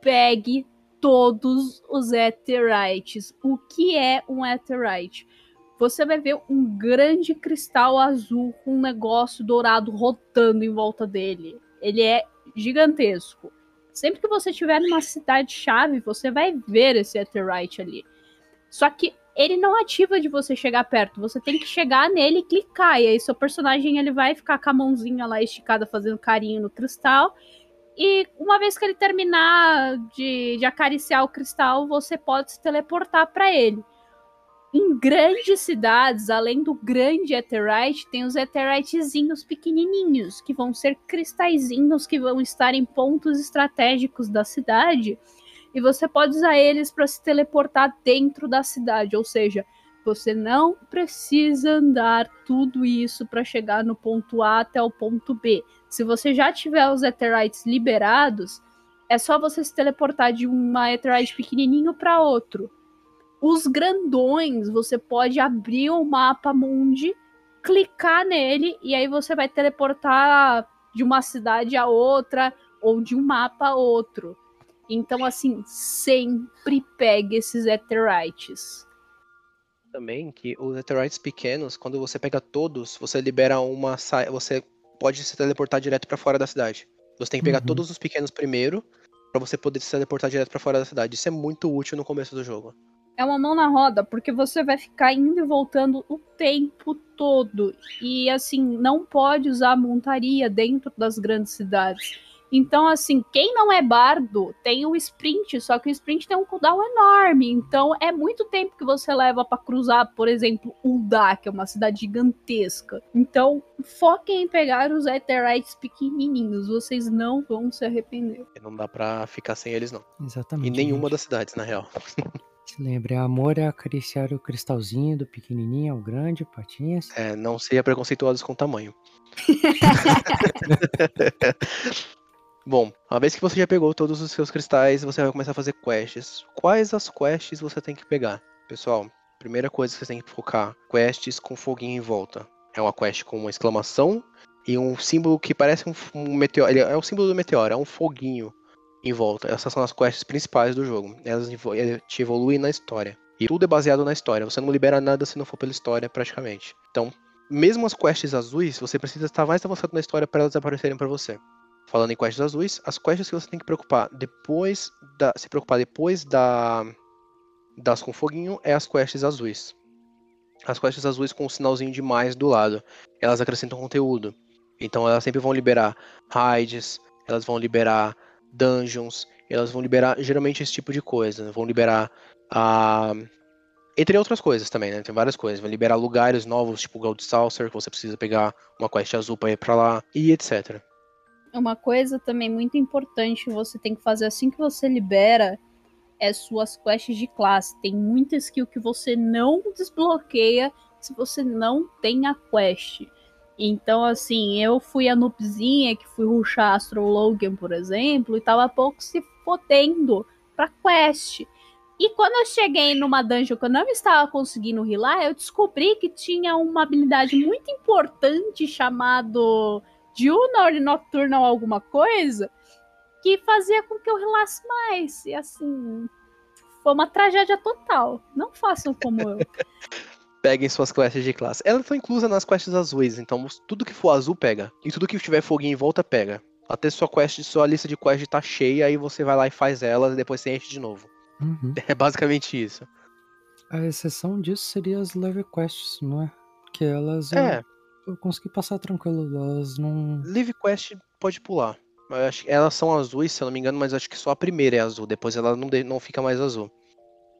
pegue todos os Aetherytes. O que é um Aetherite? Você vai ver um grande cristal azul com um negócio dourado rotando em volta dele. Ele é gigantesco. Sempre que você estiver numa cidade-chave, você vai ver esse Etherite ali. Só que ele não ativa de você chegar perto. Você tem que chegar nele e clicar. E aí seu personagem ele vai ficar com a mãozinha lá esticada fazendo carinho no cristal. E uma vez que ele terminar de, de acariciar o cristal, você pode se teleportar para ele. Em grandes cidades, além do grande Etherite, tem os Etheritezinhos pequenininhos, que vão ser cristalzinhos que vão estar em pontos estratégicos da cidade, e você pode usar eles para se teleportar dentro da cidade, ou seja, você não precisa andar tudo isso para chegar no ponto A até o ponto B. Se você já tiver os Etherites liberados, é só você se teleportar de uma Etherite pequenininho para outro. Os grandões, você pode abrir o mapa mundi, clicar nele e aí você vai teleportar de uma cidade a outra ou de um mapa a outro. Então, assim, sempre pegue esses Etherites. Também que os Etherites pequenos, quando você pega todos, você libera uma. Você pode se teleportar direto para fora da cidade. Você tem que pegar uhum. todos os pequenos primeiro, para você poder se teleportar direto para fora da cidade. Isso é muito útil no começo do jogo é uma mão na roda, porque você vai ficar indo e voltando o tempo todo. E assim, não pode usar montaria dentro das grandes cidades. Então, assim, quem não é bardo tem o sprint, só que o sprint tem um cooldown enorme. Então, é muito tempo que você leva para cruzar, por exemplo, Ulda, que é uma cidade gigantesca. Então, foquem em pegar os Aetherites pequenininhos, vocês não vão se arrepender. Não dá pra ficar sem eles, não. Exatamente. E nenhuma gente. das cidades, na real. Se lembre, amor é acariciar o cristalzinho do pequenininho ao grande, patinhas. É, não seja preconceituosos com tamanho. Bom, uma vez que você já pegou todos os seus cristais, você vai começar a fazer quests. Quais as quests você tem que pegar? Pessoal, primeira coisa que você tem que focar, quests com foguinho em volta. É uma quest com uma exclamação e um símbolo que parece um, um meteoro. É o símbolo do meteoro, é um foguinho em volta. Essas são as quests principais do jogo. Elas te evoluem na história. E tudo é baseado na história. Você não libera nada se não for pela história, praticamente. Então, mesmo as quests azuis, você precisa estar mais avançado na história para elas aparecerem para você. Falando em quests azuis, as quests que você tem que preocupar depois da, se preocupar depois da das com foguinho é as quests azuis. As quests azuis com o um sinalzinho de mais do lado, elas acrescentam conteúdo. Então elas sempre vão liberar raids, elas vão liberar dungeons, elas vão liberar geralmente esse tipo de coisa, né? vão liberar a entre outras coisas também, né? Tem várias coisas. Vão liberar lugares novos, tipo Gold Saucer, que você precisa pegar uma quest azul para ir para lá e etc. Uma coisa também muito importante que você tem que fazer assim que você libera é suas quests de classe. Tem muita skill que você não desbloqueia se você não tem a quest. Então, assim, eu fui a noobzinha que fui ruxar Astro Logan, por exemplo, e tava pouco se fodendo pra quest. E quando eu cheguei numa dungeon que eu não estava conseguindo rilar, eu descobri que tinha uma habilidade muito importante chamado Diurnal Nocturnal alguma coisa, que fazia com que eu rilasse mais. E assim, foi uma tragédia total. Não façam como eu. peguem suas quests de classe. Elas estão inclusas nas quests azuis, então tudo que for azul pega. E tudo que tiver foguinho em volta pega. Até sua quest, sua lista de quests tá cheia, aí você vai lá e faz elas e depois você enche de novo. Uhum. É basicamente isso. A exceção disso seria as level quests, não é? Que elas é. eu, eu consegui passar tranquilo, elas não. Live quest pode pular. Acho, elas são azuis, se eu não me engano, mas acho que só a primeira é azul, depois ela não, não fica mais azul.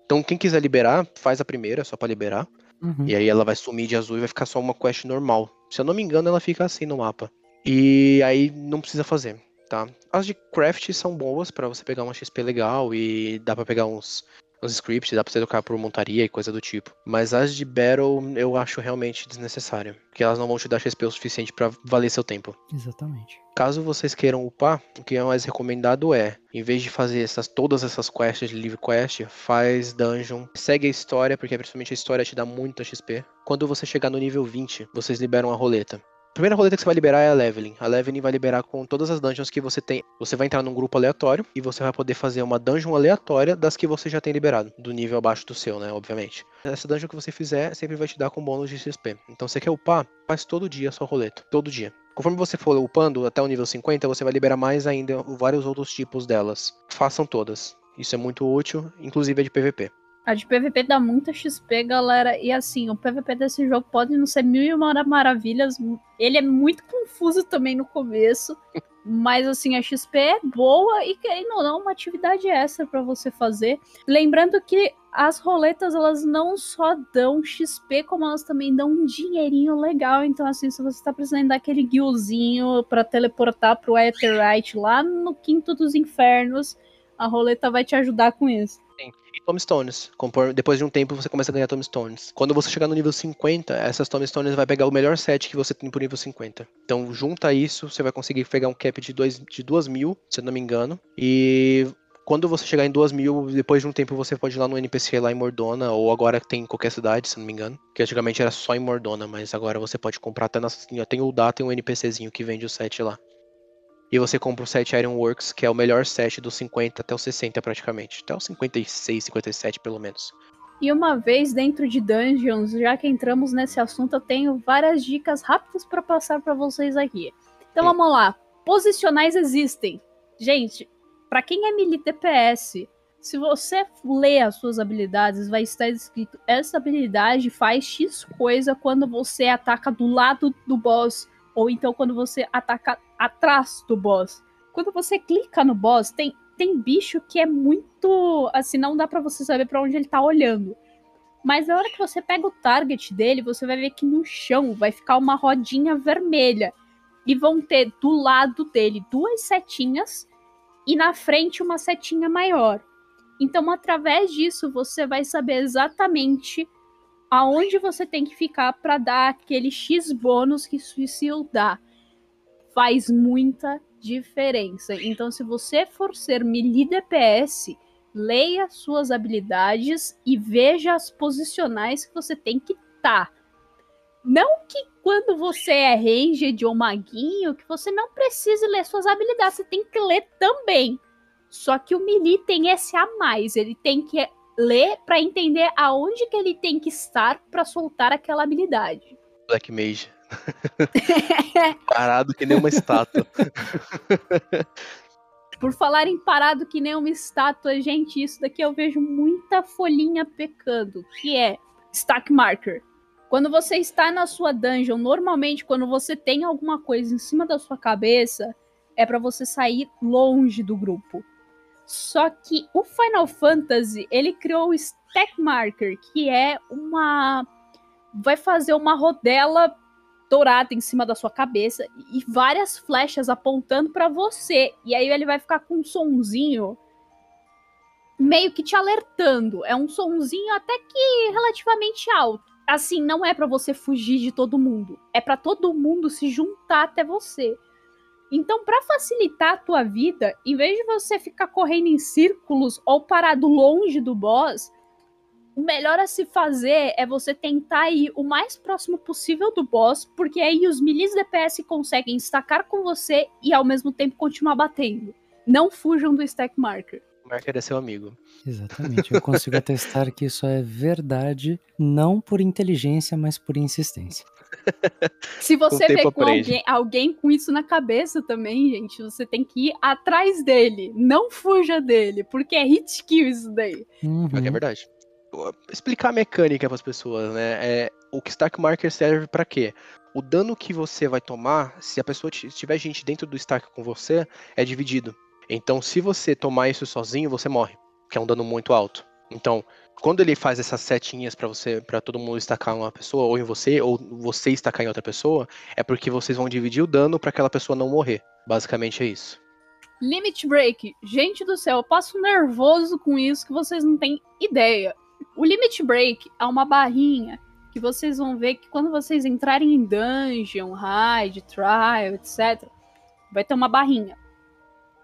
Então, quem quiser liberar, faz a primeira, só pra liberar. Uhum. E aí ela vai sumir de azul e vai ficar só uma quest normal. Se eu não me engano, ela fica assim no mapa. E aí não precisa fazer, tá? As de craft são boas pra você pegar uma XP legal e dá pra pegar uns, uns scripts, dá pra você trocar por montaria e coisa do tipo. Mas as de battle eu acho realmente desnecessário, porque elas não vão te dar XP o suficiente pra valer seu tempo. Exatamente. Caso vocês queiram upar, o que é mais recomendado é, em vez de fazer essas, todas essas quests de livre quest, faz dungeon, segue a história, porque principalmente a história te dá muita XP. Quando você chegar no nível 20, vocês liberam a roleta. Primeira roleta que você vai liberar é a leveling. A leveling vai liberar com todas as dungeons que você tem. Você vai entrar num grupo aleatório e você vai poder fazer uma dungeon aleatória das que você já tem liberado, do nível abaixo do seu, né, obviamente. Essa dungeon que você fizer sempre vai te dar com bônus de XP. Então você quer upar, faz todo dia a sua roleta, todo dia. Conforme você for upando até o nível 50, você vai liberar mais ainda vários outros tipos delas. Façam todas. Isso é muito útil, inclusive a de PVP. A de PVP dá muita XP, galera. E assim, o PVP desse jogo pode não ser mil e uma maravilhas. Ele é muito confuso também no começo. Mas assim, a XP é boa e querendo ou não, uma atividade extra para você fazer. Lembrando que as roletas elas não só dão XP, como elas também dão um dinheirinho legal. Então, assim, se você tá precisando daquele guilzinho para teleportar pro Aetherite lá no quinto dos infernos, a roleta vai te ajudar com isso. E tomestones. Compor- Depois de um tempo você começa a ganhar tomestones. Quando você chegar no nível 50, essas tomestones vai pegar o melhor set que você tem pro nível 50. Então junta isso, você vai conseguir pegar um cap de, dois, de 2 mil, se eu não me engano. E quando você chegar em 2 mil, depois de um tempo você pode ir lá no NPC lá em Mordona, ou agora tem em qualquer cidade, se não me engano. Que antigamente era só em Mordona, mas agora você pode comprar até na. Tem o Dá, tem um NPCzinho que vende o set lá. E você compra o set Ironworks, que é o melhor set dos 50 até os 60 praticamente. Até os 56, 57 pelo menos. E uma vez dentro de Dungeons, já que entramos nesse assunto, eu tenho várias dicas rápidas para passar para vocês aqui. Então Sim. vamos lá. Posicionais existem. Gente, para quem é melee DPS, se você ler as suas habilidades, vai estar escrito: essa habilidade faz X coisa quando você ataca do lado do boss, ou então quando você ataca atrás do boss. Quando você clica no boss, tem, tem bicho que é muito. Assim, não dá pra você saber pra onde ele tá olhando. Mas na hora que você pega o target dele, você vai ver que no chão vai ficar uma rodinha vermelha. E vão ter do lado dele duas setinhas e na frente uma setinha maior. Então, através disso, você vai saber exatamente aonde você tem que ficar para dar aquele X bônus que Suicil dá. Faz muita diferença. Então, se você for ser melee DPS, leia suas habilidades e veja as posicionais que você tem que estar. Não que quando você é ranged ou maguinho, que você não precise ler suas habilidades, você tem que ler também. Só que o melee tem esse a mais, ele tem que ler para entender aonde que ele tem que estar para soltar aquela habilidade. Black Mage. Parado que nem uma estátua. Por falar em parado que nem uma estátua, gente, isso daqui eu vejo muita folhinha pecando, que é stack marker. Quando você está na sua dungeon, normalmente quando você tem alguma coisa em cima da sua cabeça, é para você sair longe do grupo. Só que o Final Fantasy, ele criou o stack marker, que é uma vai fazer uma rodela dourada em cima da sua cabeça e várias flechas apontando para você. E aí ele vai ficar com um sonzinho meio que te alertando. É um sonzinho até que relativamente alto. Assim, não é para você fugir de todo mundo, é para todo mundo se juntar até você. Então, para facilitar a tua vida, em vez de você ficar correndo em círculos ou parado longe do boss, o melhor a se fazer é você tentar ir o mais próximo possível do boss, porque aí os milis DPS conseguem estacar com você e ao mesmo tempo continuar batendo. Não fujam do stack marker. O Marker é seu amigo. Exatamente. Eu consigo atestar que isso é verdade, não por inteligência, mas por insistência. Se você vê com alguém, alguém com isso na cabeça também, gente, você tem que ir atrás dele. Não fuja dele, porque é hit kill isso daí. Uhum. É verdade. Explicar a mecânica para as pessoas, né? É, o Stack Marker serve para quê? O dano que você vai tomar, se a pessoa tiver gente dentro do stack com você, é dividido. Então, se você tomar isso sozinho, você morre, que é um dano muito alto. Então, quando ele faz essas setinhas pra você, para todo mundo estacar uma pessoa, ou em você, ou você estacar em outra pessoa, é porque vocês vão dividir o dano pra aquela pessoa não morrer. Basicamente é isso. Limit Break. Gente do céu, eu passo nervoso com isso que vocês não têm ideia. O Limit Break é uma barrinha que vocês vão ver que quando vocês entrarem em dungeon, raid, trial, etc, vai ter uma barrinha.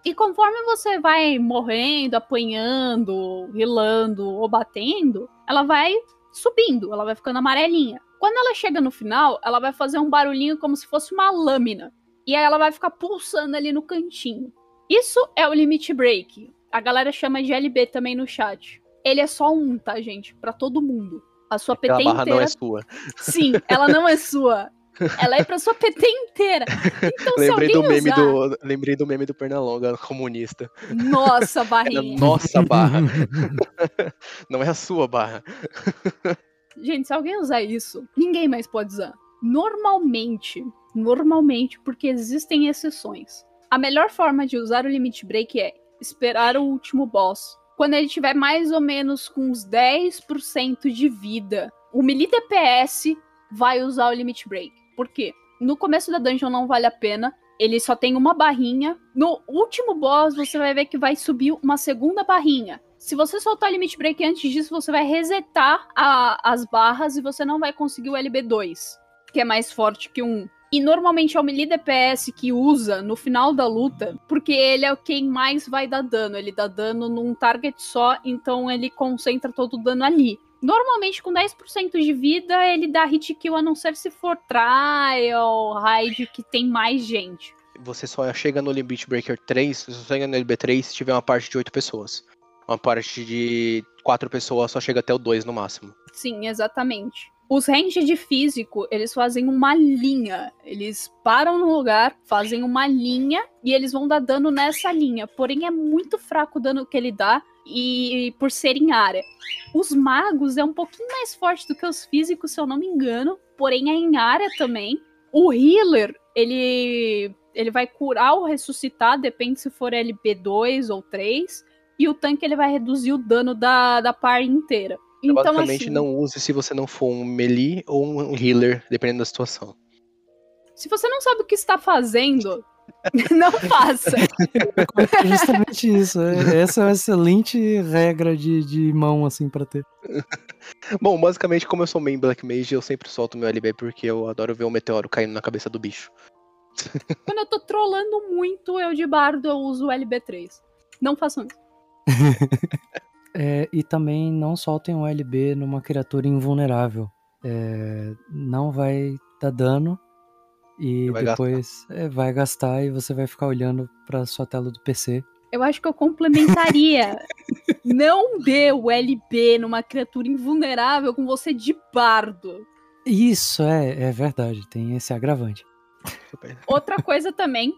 E conforme você vai morrendo, apanhando, rilando ou batendo, ela vai subindo, ela vai ficando amarelinha. Quando ela chega no final, ela vai fazer um barulhinho como se fosse uma lâmina. E aí ela vai ficar pulsando ali no cantinho. Isso é o limit break. A galera chama de LB também no chat. Ele é só um, tá, gente? Para todo mundo. A sua Aquela PT barra inteira. não é sua. Sim, ela não é sua. Ela é pra sua PT inteira. Então, se Lembrei do alguém meme usar... do. Lembrei do meme do Pernalonga comunista. Nossa, barrinha. Nossa barra. não é a sua barra. Gente, se alguém usar isso, ninguém mais pode usar. Normalmente, normalmente, porque existem exceções. A melhor forma de usar o limit break é esperar o último boss. Quando ele tiver mais ou menos com uns 10% de vida, o melee DPS vai usar o limit break. Por quê? No começo da dungeon não vale a pena. Ele só tem uma barrinha. No último boss, você vai ver que vai subir uma segunda barrinha. Se você soltar o limit break antes disso, você vai resetar a- as barras e você não vai conseguir o LB2, que é mais forte que um. E normalmente é o melee DPS que usa no final da luta, porque ele é quem mais vai dar dano. Ele dá dano num target só, então ele concentra todo o dano ali. Normalmente, com 10% de vida, ele dá hit kill, a não ser se for trial, raid, que tem mais gente. Você só chega no Limit Breaker 3, você só chega no LB3 se tiver uma parte de 8 pessoas. Uma parte de 4 pessoas só chega até o 2 no máximo. Sim, exatamente. Os range de físico, eles fazem uma linha. Eles param no lugar, fazem uma linha e eles vão dar dano nessa linha. Porém, é muito fraco o dano que ele dá e por ser em área. Os magos é um pouquinho mais forte do que os físicos, se eu não me engano. Porém, é em área também. O healer, ele, ele vai curar ou ressuscitar, depende se for LB2 ou 3. E o tanque ele vai reduzir o dano da, da par inteira. Então, Basicamente, assim, não use se você não for um melee ou um healer, dependendo da situação. se você não sabe o que está fazendo, não faça. É justamente isso. é- Essa é uma excelente regra de, de mão, assim, pra ter. Bom, basicamente, como eu sou main Black Mage, eu sempre solto meu LB porque eu adoro ver o meteoro caindo na cabeça do bicho. Quando eu tô trolando muito, eu de bardo eu uso o LB3. Não façam isso. É, e também não soltem o LB numa criatura invulnerável. É, não vai dar dano e Vai depois é, vai gastar e você vai ficar olhando pra sua tela do PC. Eu acho que eu complementaria. não dê o LB numa criatura invulnerável com você de bardo. Isso é, é verdade, tem esse agravante. Outra coisa também,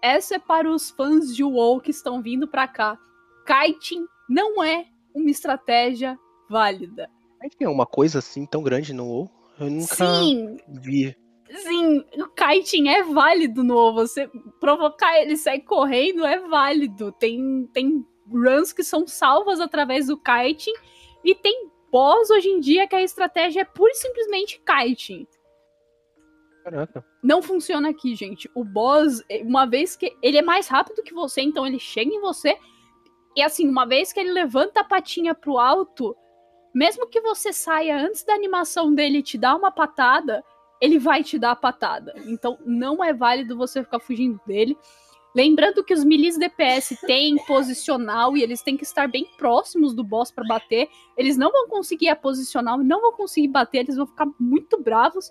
essa é para os fãs de WoW que estão vindo pra cá. Kiting não é uma estratégia válida. Mas tem uma coisa assim tão grande no WoW? Eu nunca Sim, vi. sim, o kiting é válido no WoW. Você provocar ele sair correndo é válido. Tem, tem runs que são salvas através do kiting e tem boss hoje em dia que a estratégia é pura e simplesmente kiting. Caraca. Não funciona aqui, gente. O boss, uma vez que. Ele é mais rápido que você, então ele chega em você. E assim, uma vez que ele levanta a patinha pro alto, mesmo que você saia antes da animação dele te dar uma patada, ele vai te dar a patada. Então não é válido você ficar fugindo dele. Lembrando que os milis DPS têm posicional e eles têm que estar bem próximos do boss para bater. Eles não vão conseguir a posicional, não vão conseguir bater, eles vão ficar muito bravos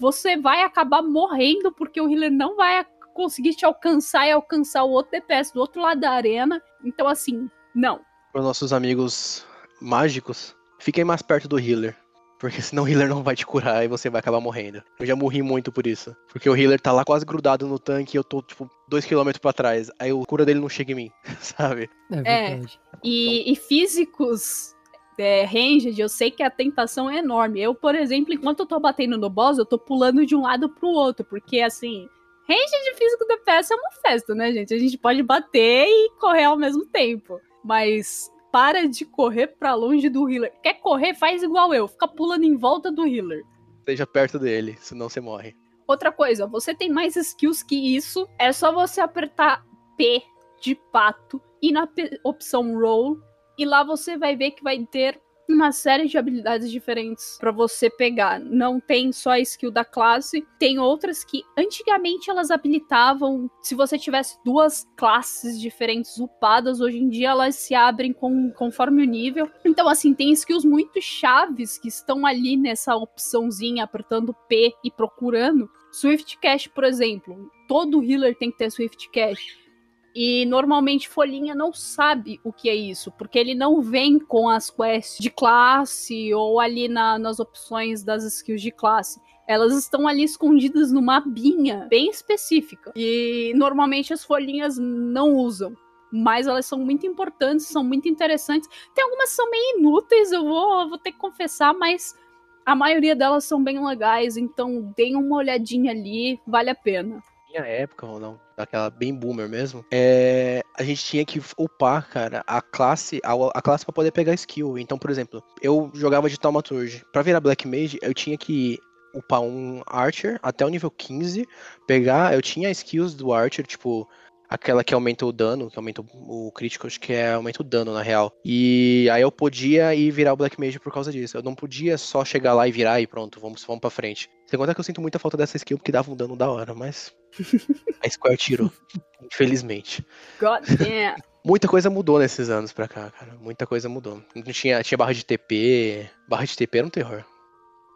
você vai acabar morrendo porque o healer não vai conseguir te alcançar e alcançar o outro DPS do outro lado da arena. Então, assim, não. Para os nossos amigos mágicos, fiquem mais perto do healer. Porque senão o healer não vai te curar e você vai acabar morrendo. Eu já morri muito por isso. Porque o healer tá lá quase grudado no tanque e eu tô, tipo, 2km pra trás. Aí o cura dele não chega em mim, sabe? É verdade. E, e físicos é, ranged, eu sei que a tentação é enorme. Eu, por exemplo, enquanto eu tô batendo no boss, eu tô pulando de um lado pro outro. Porque, assim, range de físico DPS é uma festa, né, gente? A gente pode bater e correr ao mesmo tempo. Mas para de correr pra longe do healer. Quer correr? Faz igual eu, fica pulando em volta do healer. Esteja perto dele, senão você morre. Outra coisa, você tem mais skills que isso, é só você apertar P de pato e na opção roll e lá você vai ver que vai ter uma série de habilidades diferentes para você pegar. Não tem só a skill da classe, tem outras que antigamente elas habilitavam. Se você tivesse duas classes diferentes upadas, hoje em dia elas se abrem com, conforme o nível. Então, assim, tem skills muito chaves que estão ali nessa opçãozinha, apertando P e procurando. Swift Cash, por exemplo, todo healer tem que ter Swift Cash. E normalmente Folhinha não sabe o que é isso, porque ele não vem com as quests de classe ou ali na, nas opções das skills de classe. Elas estão ali escondidas numa abinha bem específica. E normalmente as folhinhas não usam. Mas elas são muito importantes, são muito interessantes. Tem algumas que são meio inúteis, eu vou, vou ter que confessar, mas a maioria delas são bem legais. Então deem uma olhadinha ali, vale a pena minha época, ou não, daquela bem boomer mesmo, é, a gente tinha que upar, cara, a classe, a, a classe para poder pegar skill. Então, por exemplo, eu jogava de Taumaturge. Para virar Black Mage, eu tinha que upar um Archer até o nível 15, pegar, eu tinha skills do Archer, tipo, aquela que aumenta o dano, que aumenta o crítico, acho que é aumenta o dano na real. E aí eu podia ir virar o Black Mage por causa disso. Eu não podia só chegar lá e virar e pronto, vamos, vamos pra frente. Sem contar que eu sinto muita falta dessa skill porque dava um dano da hora, mas. a Square tirou. infelizmente. God damn. Muita coisa mudou nesses anos pra cá, cara. Muita coisa mudou. Tinha, tinha barra de TP. Barra de TP era um terror.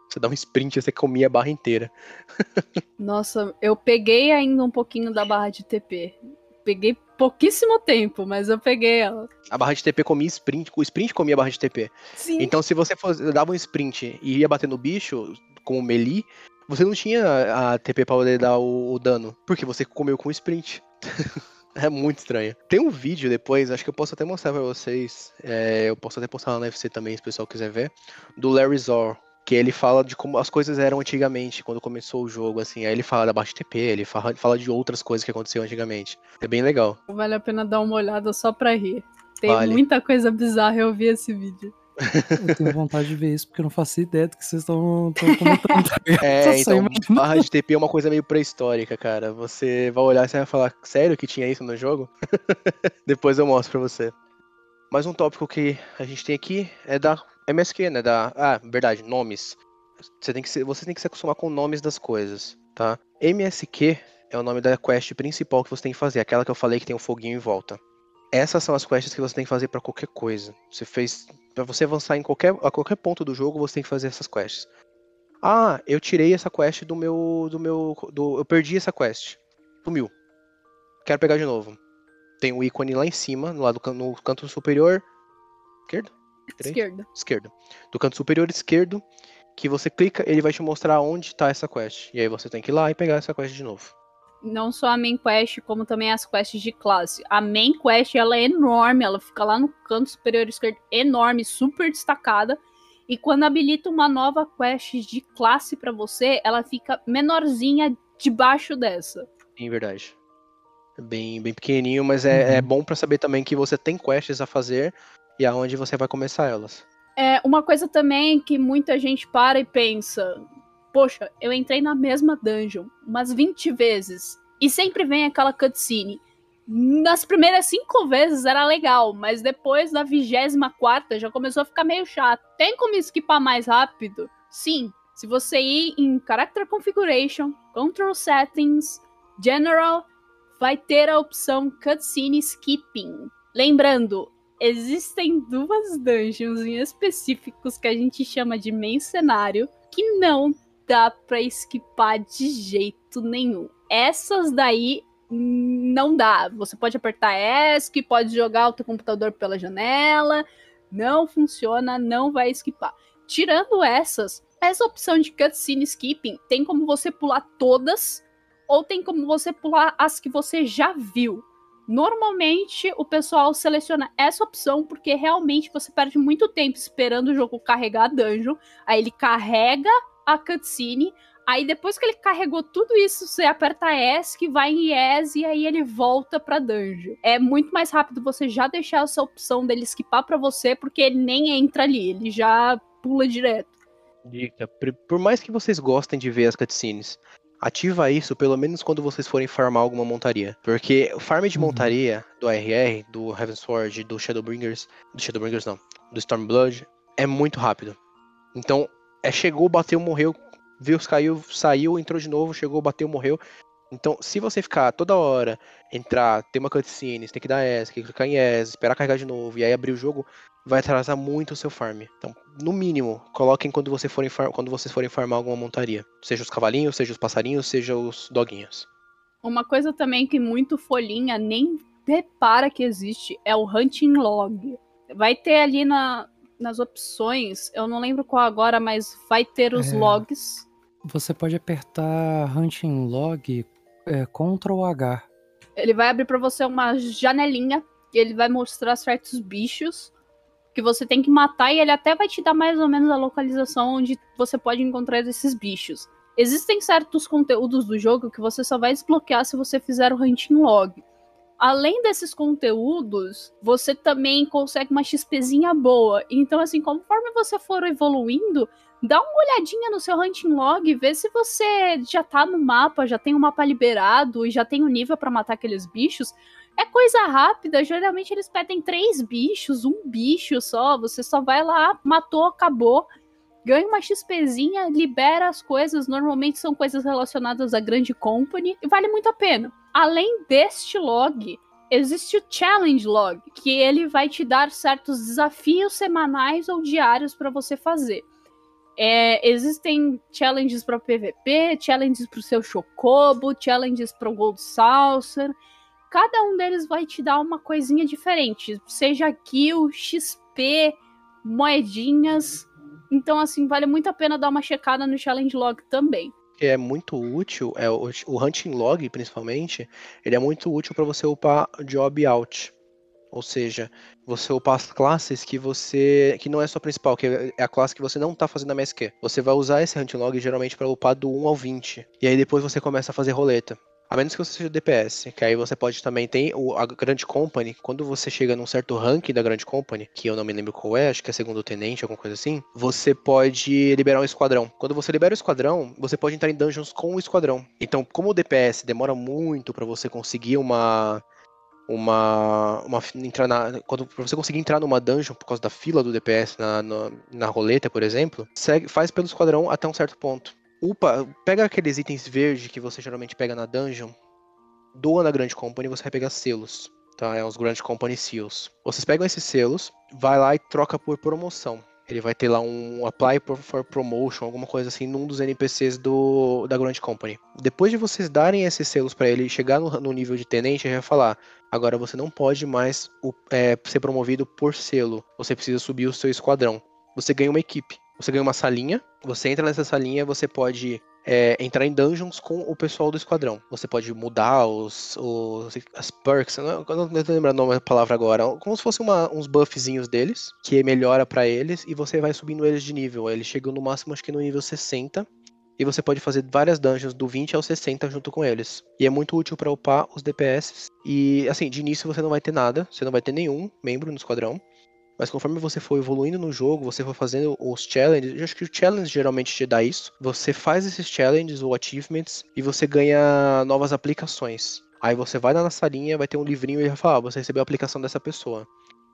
Você dá um sprint, você comia a barra inteira. Nossa, eu peguei ainda um pouquinho da barra de TP peguei pouquíssimo tempo, mas eu peguei ela. A barra de TP comia sprint, o sprint comia a barra de TP. Sim. Então se você fosse, dava um sprint e ia bater no bicho com o melee, você não tinha a TP pra poder dar o, o dano, porque você comeu com o sprint. é muito estranho. Tem um vídeo depois, acho que eu posso até mostrar pra vocês. É, eu posso até postar lá no UFC também, se o pessoal quiser ver. Do Larry Zor, que ele fala de como as coisas eram antigamente, quando começou o jogo, assim. Aí ele fala da baixa TP, ele fala, fala de outras coisas que aconteceram antigamente. É bem legal. Vale a pena dar uma olhada só pra rir. Tem vale. muita coisa bizarra eu vi esse vídeo. Eu tenho vontade de ver isso porque eu não faço ideia do que vocês estão comentando. é, então, barra de TP é uma coisa meio pré-histórica, cara. Você vai olhar e você vai falar, sério que tinha isso no jogo? Depois eu mostro pra você. Mais um tópico que a gente tem aqui é da MSQ, né? Da. Ah, verdade, nomes. Você tem que se, você tem que se acostumar com nomes das coisas, tá? MSQ é o nome da quest principal que você tem que fazer, aquela que eu falei que tem um foguinho em volta. Essas são as quests que você tem que fazer para qualquer coisa. Você fez para você avançar em qualquer a qualquer ponto do jogo, você tem que fazer essas quests. Ah, eu tirei essa quest do meu do meu do, eu perdi essa quest. Sumiu. Quero pegar de novo. Tem o ícone lá em cima, no lado no canto superior esquerdo Esquerda. Esquerda. Do canto superior esquerdo, que você clica, ele vai te mostrar onde está essa quest. E aí você tem que ir lá e pegar essa quest de novo. Não só a main quest, como também as quests de classe. A main quest, ela é enorme, ela fica lá no canto superior esquerdo, enorme, super destacada. E quando habilita uma nova quest de classe para você, ela fica menorzinha debaixo dessa. Sim, verdade. É bem, bem pequenininho, mas é, é uhum. é bom para saber também que você tem quests a fazer e aonde você vai começar elas. É, uma coisa também que muita gente para e pensa: poxa, eu entrei na mesma dungeon umas 20 vezes e sempre vem aquela cutscene. Nas primeiras cinco vezes era legal, mas depois da vigésima quarta já começou a ficar meio chato. Tem como esquipar mais rápido? Sim, se você ir em Character Configuration, Control Settings, General, vai ter a opção Cutscene Skipping. Lembrando, existem duas dungeons em específicos que a gente chama de main cenário que não dá pra esquipar de jeito nenhum. Essas daí não dá. Você pode apertar ESC, pode jogar o teu computador pela janela, não funciona, não vai esquipar. Tirando essas, essa opção de cutscene skipping tem como você pular todas ou tem como você pular as que você já viu. Normalmente o pessoal seleciona essa opção porque realmente você perde muito tempo esperando o jogo carregar a dungeon. Aí ele carrega a cutscene, Aí depois que ele carregou tudo isso, você aperta S que vai em Yes e aí ele volta pra dungeon. É muito mais rápido você já deixar essa opção dele skipar pra você, porque ele nem entra ali, ele já pula direto. Dica, por mais que vocês gostem de ver as cutscenes, ativa isso pelo menos quando vocês forem farmar alguma montaria. Porque o farm de uhum. montaria do ARR, do Heavensward, do Shadowbringers, do Shadowbringers não, do Stormblood, é muito rápido. Então, é chegou, bateu, morreu, viu, caiu, saiu, entrou de novo, chegou, bateu, morreu. Então, se você ficar toda hora, entrar, ter uma cutscene, você tem que dar S, tem que clicar em S, esperar carregar de novo, e aí abrir o jogo, vai atrasar muito o seu farm. Então, no mínimo, coloquem quando, você forem quando vocês forem farmar alguma montaria. Seja os cavalinhos, seja os passarinhos, seja os doguinhos. Uma coisa também que muito folhinha nem repara que existe é o hunting log. Vai ter ali na, nas opções, eu não lembro qual agora, mas vai ter os é, logs. Você pode apertar hunting log é, Ctrl H. Ele vai abrir para você uma janelinha e ele vai mostrar certos bichos que você tem que matar e ele até vai te dar mais ou menos a localização onde você pode encontrar esses bichos. Existem certos conteúdos do jogo que você só vai desbloquear se você fizer o hunting log além desses conteúdos, você também consegue uma XPzinha boa. Então, assim, conforme você for evoluindo, dá uma olhadinha no seu hunting log, vê se você já tá no mapa, já tem o um mapa liberado e já tem o um nível para matar aqueles bichos. É coisa rápida, geralmente eles pedem três bichos, um bicho só, você só vai lá, matou, acabou ganha uma XPzinha, libera as coisas, normalmente são coisas relacionadas à grande company, e vale muito a pena. Além deste log, existe o Challenge Log, que ele vai te dar certos desafios semanais ou diários para você fazer. É, existem challenges para PVP, challenges para o seu Chocobo, challenges para o Gold Saucer. Cada um deles vai te dar uma coisinha diferente, seja kill, XP, moedinhas. Então, assim, vale muito a pena dar uma checada no Challenge Log também. Que é muito útil, é o, o Hunting Log, principalmente, ele é muito útil para você upar Job Out. Ou seja, você upar as classes que você. que não é sua principal, que é a classe que você não está fazendo a MSQ. Você vai usar esse Hunting Log geralmente para upar do 1 ao 20. E aí depois você começa a fazer roleta. A menos que você seja DPS, que aí você pode também ter o, a grande company. Quando você chega num certo rank da grande company, que eu não me lembro qual é, acho que é segundo tenente, alguma coisa assim, você pode liberar um esquadrão. Quando você libera o esquadrão, você pode entrar em dungeons com o esquadrão. Então, como o DPS demora muito para você conseguir uma uma, uma entrar na, quando você conseguir entrar numa dungeon por causa da fila do DPS na, na, na roleta, por exemplo, segue, faz pelo esquadrão até um certo ponto upa, pega aqueles itens verdes que você geralmente pega na dungeon, doa na Grand Company e você vai pegar selos, tá? É os Grand Company Seals. Vocês pegam esses selos, vai lá e troca por promoção. Ele vai ter lá um Apply for Promotion, alguma coisa assim, num dos NPCs do, da Grand Company. Depois de vocês darem esses selos para ele chegar no, no, nível de tenente, ele vai falar: agora você não pode mais é, ser promovido por selo. Você precisa subir o seu esquadrão. Você ganha uma equipe. Você ganha uma salinha, você entra nessa salinha, você pode é, entrar em dungeons com o pessoal do esquadrão. Você pode mudar os, os as perks, não, não lembro o nome da palavra agora, como se fosse uma, uns buffzinhos deles, que melhora para eles, e você vai subindo eles de nível. Eles chegam no máximo, acho que no nível 60, e você pode fazer várias dungeons do 20 ao 60 junto com eles. E é muito útil para upar os DPS. E assim, de início você não vai ter nada, você não vai ter nenhum membro no esquadrão. Mas conforme você for evoluindo no jogo, você for fazendo os challenges, eu acho que o challenge geralmente te dá isso. Você faz esses challenges ou achievements e você ganha novas aplicações. Aí você vai lá na salinha, vai ter um livrinho e vai falar, ah, você recebeu a aplicação dessa pessoa.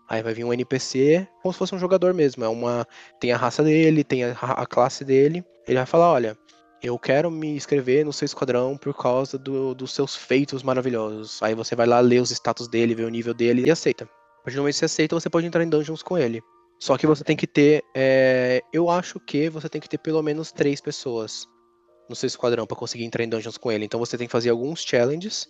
Aí vai vir um NPC, como se fosse um jogador mesmo. É uma, tem a raça dele, tem a, a classe dele. Ele vai falar, olha, eu quero me inscrever no seu esquadrão por causa do, dos seus feitos maravilhosos. Aí você vai lá ler os status dele, ver o nível dele e aceita. A partir do momento que você aceita, você pode entrar em dungeons com ele. Só que você tem que ter. É... Eu acho que você tem que ter pelo menos três pessoas no seu esquadrão para conseguir entrar em dungeons com ele. Então você tem que fazer alguns challenges.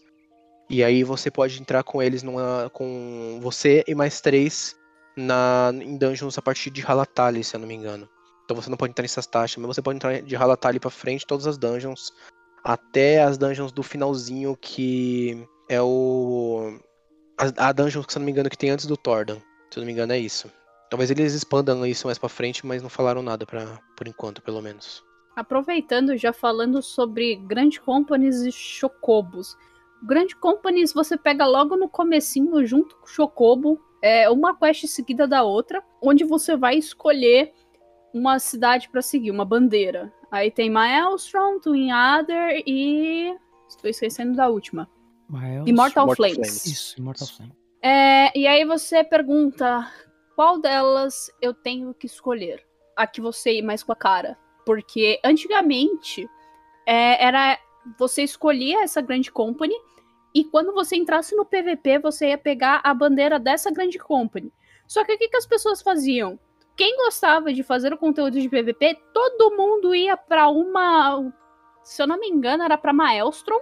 E aí você pode entrar com eles numa. com você e mais três na, em dungeons a partir de Halatali, se eu não me engano. Então você não pode entrar nessas taxas, mas você pode entrar de Halatali para frente, todas as dungeons. Até as dungeons do finalzinho que é o a, a dungeon, se não me engano, que tem antes do Tordan. Se não me engano, é isso. Talvez eles expandam isso mais pra frente, mas não falaram nada pra, por enquanto, pelo menos. Aproveitando, já falando sobre Grand Companies e Chocobos. Grand Companies você pega logo no comecinho, junto com o Chocobo, é uma quest seguida da outra, onde você vai escolher uma cidade para seguir, uma bandeira. Aí tem Maelstrom, Twin Adder e. Estou esquecendo da última. Miles... Immortal, Immortal Flames. Flames. Isso, Immortal Flame. É, e aí você pergunta qual delas eu tenho que escolher. A que você ir mais com a cara. Porque antigamente é, era você escolhia essa grande company e quando você entrasse no PVP você ia pegar a bandeira dessa grande company. Só que o que, que as pessoas faziam? Quem gostava de fazer o conteúdo de PVP, todo mundo ia pra uma, se eu não me engano, era pra Maelstrom.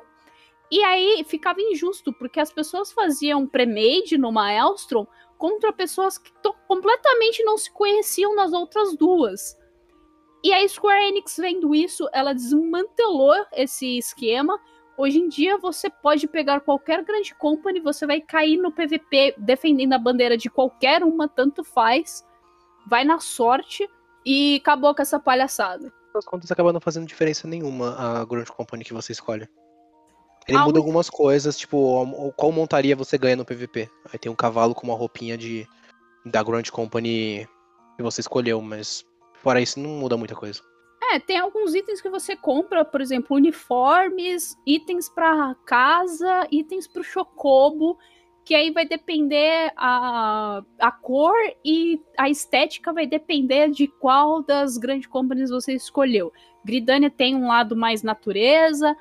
E aí ficava injusto, porque as pessoas faziam premade no Maelstrom contra pessoas que completamente não se conheciam nas outras duas. E a Square Enix vendo isso, ela desmantelou esse esquema. Hoje em dia você pode pegar qualquer grande company, você vai cair no PVP defendendo a bandeira de qualquer uma, tanto faz. Vai na sorte e acabou com essa palhaçada. As contas acabam não fazendo diferença nenhuma a Grand Company que você escolhe. Ele Ah, muda algumas coisas, tipo, o- qual montaria você ganha no PVP. Aí tem um cavalo com uma roupinha de da Grand Company que você escolheu, mas fora isso não muda muita coisa. É, tem alguns itens que você compra, por exemplo, uniformes, itens pra casa, itens pro chocobo, que aí vai depender a, a cor e a estética vai depender de qual das grandes companies você escolheu. Gridania tem um lado mais natureza,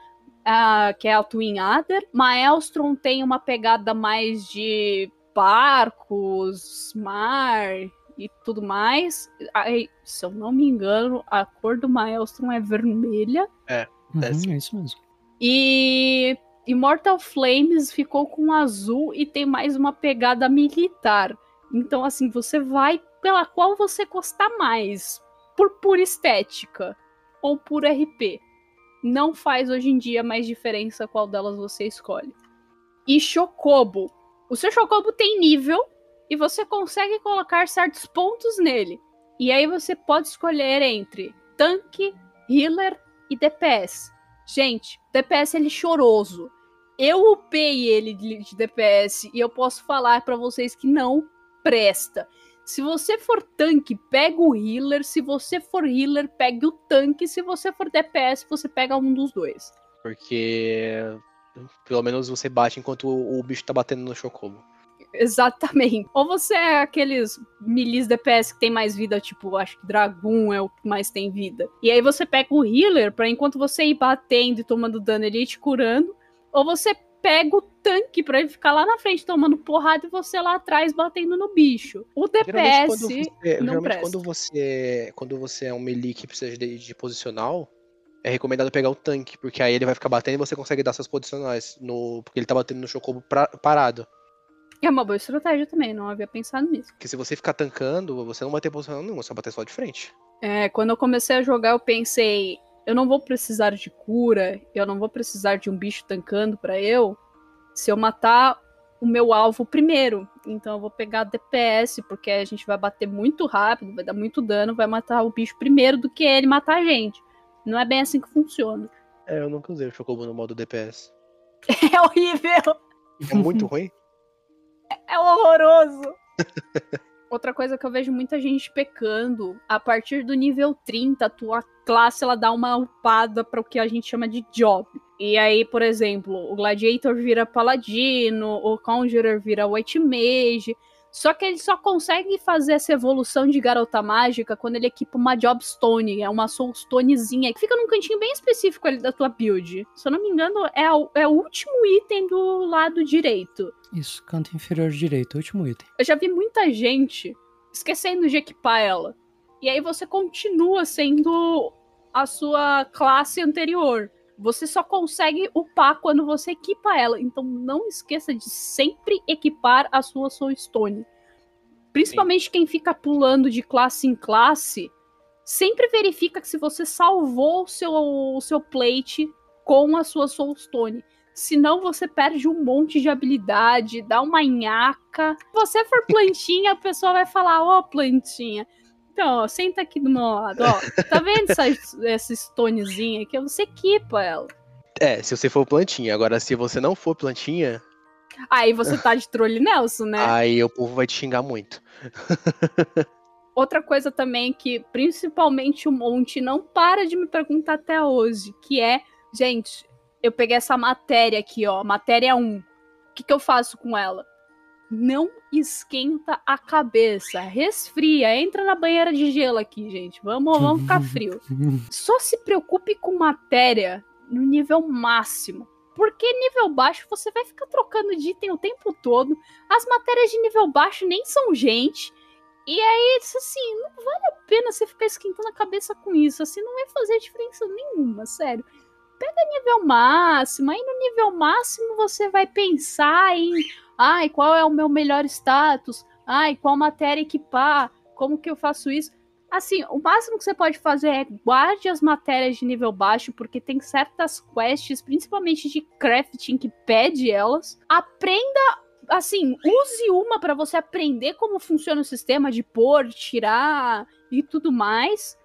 ah, que é a Twin Adder. Maelstrom tem uma pegada mais de barcos, mar e tudo mais. Aí, se eu não me engano, a cor do Maelstrom é vermelha. Uhum, É, sim. é isso mesmo. E Immortal Flames ficou com azul e tem mais uma pegada militar. Então, assim, você vai pela qual você gostar mais. Por pura estética. Ou por RP. Não faz hoje em dia mais diferença qual delas você escolhe. E Chocobo. O seu Chocobo tem nível e você consegue colocar certos pontos nele. E aí você pode escolher entre tanque, healer e DPS. Gente, DPS ele é choroso. Eu upei ele de DPS e eu posso falar pra vocês que não presta. Se você for tanque, pega o healer. Se você for healer, pegue o tanque. Se você for DPS, você pega um dos dois. Porque pelo menos você bate enquanto o, o bicho tá batendo no chocobo. Exatamente. Ou você é aqueles milis DPS que tem mais vida, tipo, acho que Dragoon é o que mais tem vida. E aí você pega o healer pra enquanto você ir batendo e tomando dano ele ir te curando. Ou você pega o tanque pra ele ficar lá na frente tomando porrada e você lá atrás batendo no bicho. O Geralmente, DPS. quando você, não geralmente presta. quando você quando você é um melee que precisa de, de posicional, é recomendado pegar o tanque, porque aí ele vai ficar batendo e você consegue dar seus posicionais no porque ele tá batendo no chocobo pra- parado. É uma boa estratégia também, não havia pensado nisso. Porque se você ficar tancando, você não vai ter posicional nenhuma, você vai bater só de frente. É, quando eu comecei a jogar, eu pensei, eu não vou precisar de cura, eu não vou precisar de um bicho tancando pra eu, se eu matar o meu alvo primeiro. Então eu vou pegar DPS, porque a gente vai bater muito rápido, vai dar muito dano, vai matar o bicho primeiro do que ele matar a gente. Não é bem assim que funciona. É, eu nunca usei o chocobo no modo DPS. É horrível, É muito ruim. é horroroso. Outra coisa que eu vejo muita gente pecando, a partir do nível 30, a tua classe ela dá uma upada para o que a gente chama de job. E aí, por exemplo, o Gladiator vira Paladino, o Conjurer vira White Mage. Só que ele só consegue fazer essa evolução de garota mágica quando ele equipa uma Jobstone, é uma Soulstonezinha, que fica num cantinho bem específico ali da tua build. Se eu não me engano, é, a- é o último item do lado direito. Isso, canto inferior direito, último item. Eu já vi muita gente esquecendo de equipar ela. E aí você continua sendo a sua classe anterior. Você só consegue upar quando você equipa ela. Então não esqueça de sempre equipar a sua Soulstone. Principalmente quem fica pulando de classe em classe, sempre verifica que se você salvou o seu, o seu plate com a sua Soulstone. Senão você perde um monte de habilidade, dá uma nhaca. Se você for plantinha, a pessoa vai falar, ô plantinha. Então, ó, senta aqui do meu lado, ó. Tá vendo essa, essa stonezinha aqui? Você equipa ela. É, se você for plantinha. Agora, se você não for plantinha, Aí você tá de trolle Nelson, né? aí o povo vai te xingar muito. Outra coisa também que, principalmente o Monte, não para de me perguntar até hoje, que é, gente, eu peguei essa matéria aqui, ó, matéria 1. O que, que eu faço com ela? Não esquenta a cabeça, resfria, entra na banheira de gelo aqui, gente. Vamos, vamos ficar frio. Só se preocupe com matéria no nível máximo. Porque nível baixo você vai ficar trocando de item o tempo todo. As matérias de nível baixo nem são gente. E aí, assim, não vale a pena você ficar esquentando a cabeça com isso. Assim, não vai fazer diferença nenhuma, sério. Pega nível máximo, aí no nível máximo você vai pensar em. Ai, qual é o meu melhor status? Ai, qual matéria equipar? Como que eu faço isso? Assim, o máximo que você pode fazer é guarde as matérias de nível baixo, porque tem certas quests, principalmente de crafting, que pede elas. Aprenda, assim, use uma para você aprender como funciona o sistema de pôr, tirar e tudo mais.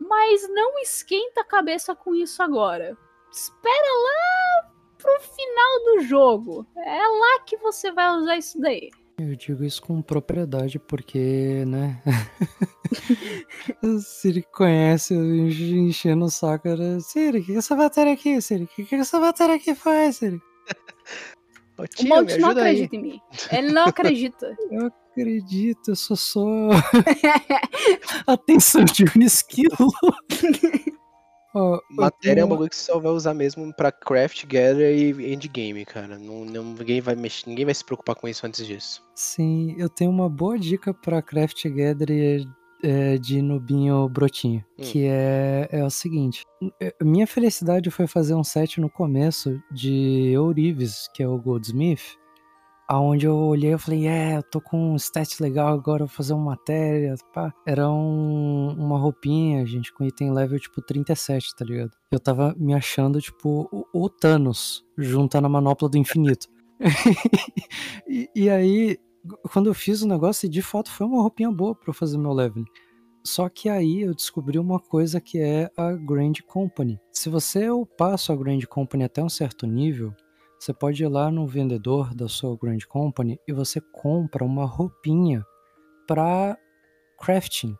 Mas não esquenta a cabeça com isso agora. Espera lá pro final do jogo. É lá que você vai usar isso daí. Eu digo isso com propriedade porque, né? Siri conhece enchendo o saco. Era, Siri, o que que essa matéria aqui, Siri? O que que essa matéria aqui faz, Siri? Ô, O tio, me Monte não aí. acredita em mim. Ele não acredita. Eu acredito, eu sou só. Atenção de um esquilo. Matéria é um bagulho que você só vai usar mesmo pra craft, gather e endgame, cara. Não, não- ninguém, vai mexer, ninguém vai se preocupar com isso antes disso. Sim, eu tenho uma boa dica pra Craft Gather é, de nubinho brotinho. Hum. Que é, é o seguinte: é, minha felicidade foi fazer um set no começo de Eurives, que é o Goldsmith. Aonde eu olhei e falei, é, eu tô com um stat legal agora, vou fazer uma matéria, pá. Era um- uma roupinha, gente, com item level, tipo, 37, tá ligado? Eu tava me achando, tipo, o, o Thanos, juntando a manopla do infinito. e, e aí, quando eu fiz o negócio, de fato foi uma roupinha boa pra eu fazer meu leveling. Só que aí eu descobri uma coisa que é a Grand Company. Se você upar a Grand Company até um certo nível, você pode ir lá no vendedor da sua Grand Company e você compra uma roupinha pra crafting.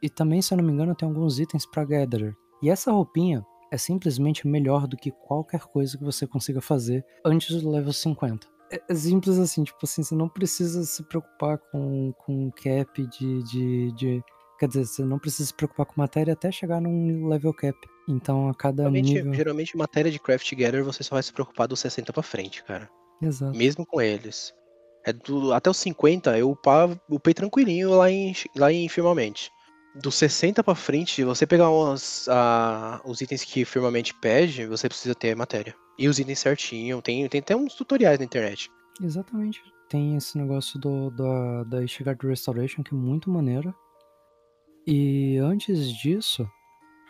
E também, se eu não me engano, tem alguns itens pra gatherer. E essa roupinha é simplesmente melhor do que qualquer coisa que você consiga fazer antes do level 50. É é simples assim, tipo assim, você não precisa se preocupar com, com cap de, de, de. Quer dizer, você não precisa se preocupar com matéria até chegar num level cap. Então a cada Geralmente, nível. geralmente, matéria de craft gather você só vai se preocupar dos 60 pra frente, cara. Exato. Mesmo com eles. É do, até os 50 eu upava, upei tranquilinho lá em, lá em Firmamente. Dos 60 pra frente, você pegar umas, ah, os itens que Firmamente pede, você precisa ter matéria. E os itens certinho, tem, tem até uns tutoriais na internet. Exatamente. Tem esse negócio do, da, da Ishigard Restoration que é muito maneiro. E antes disso,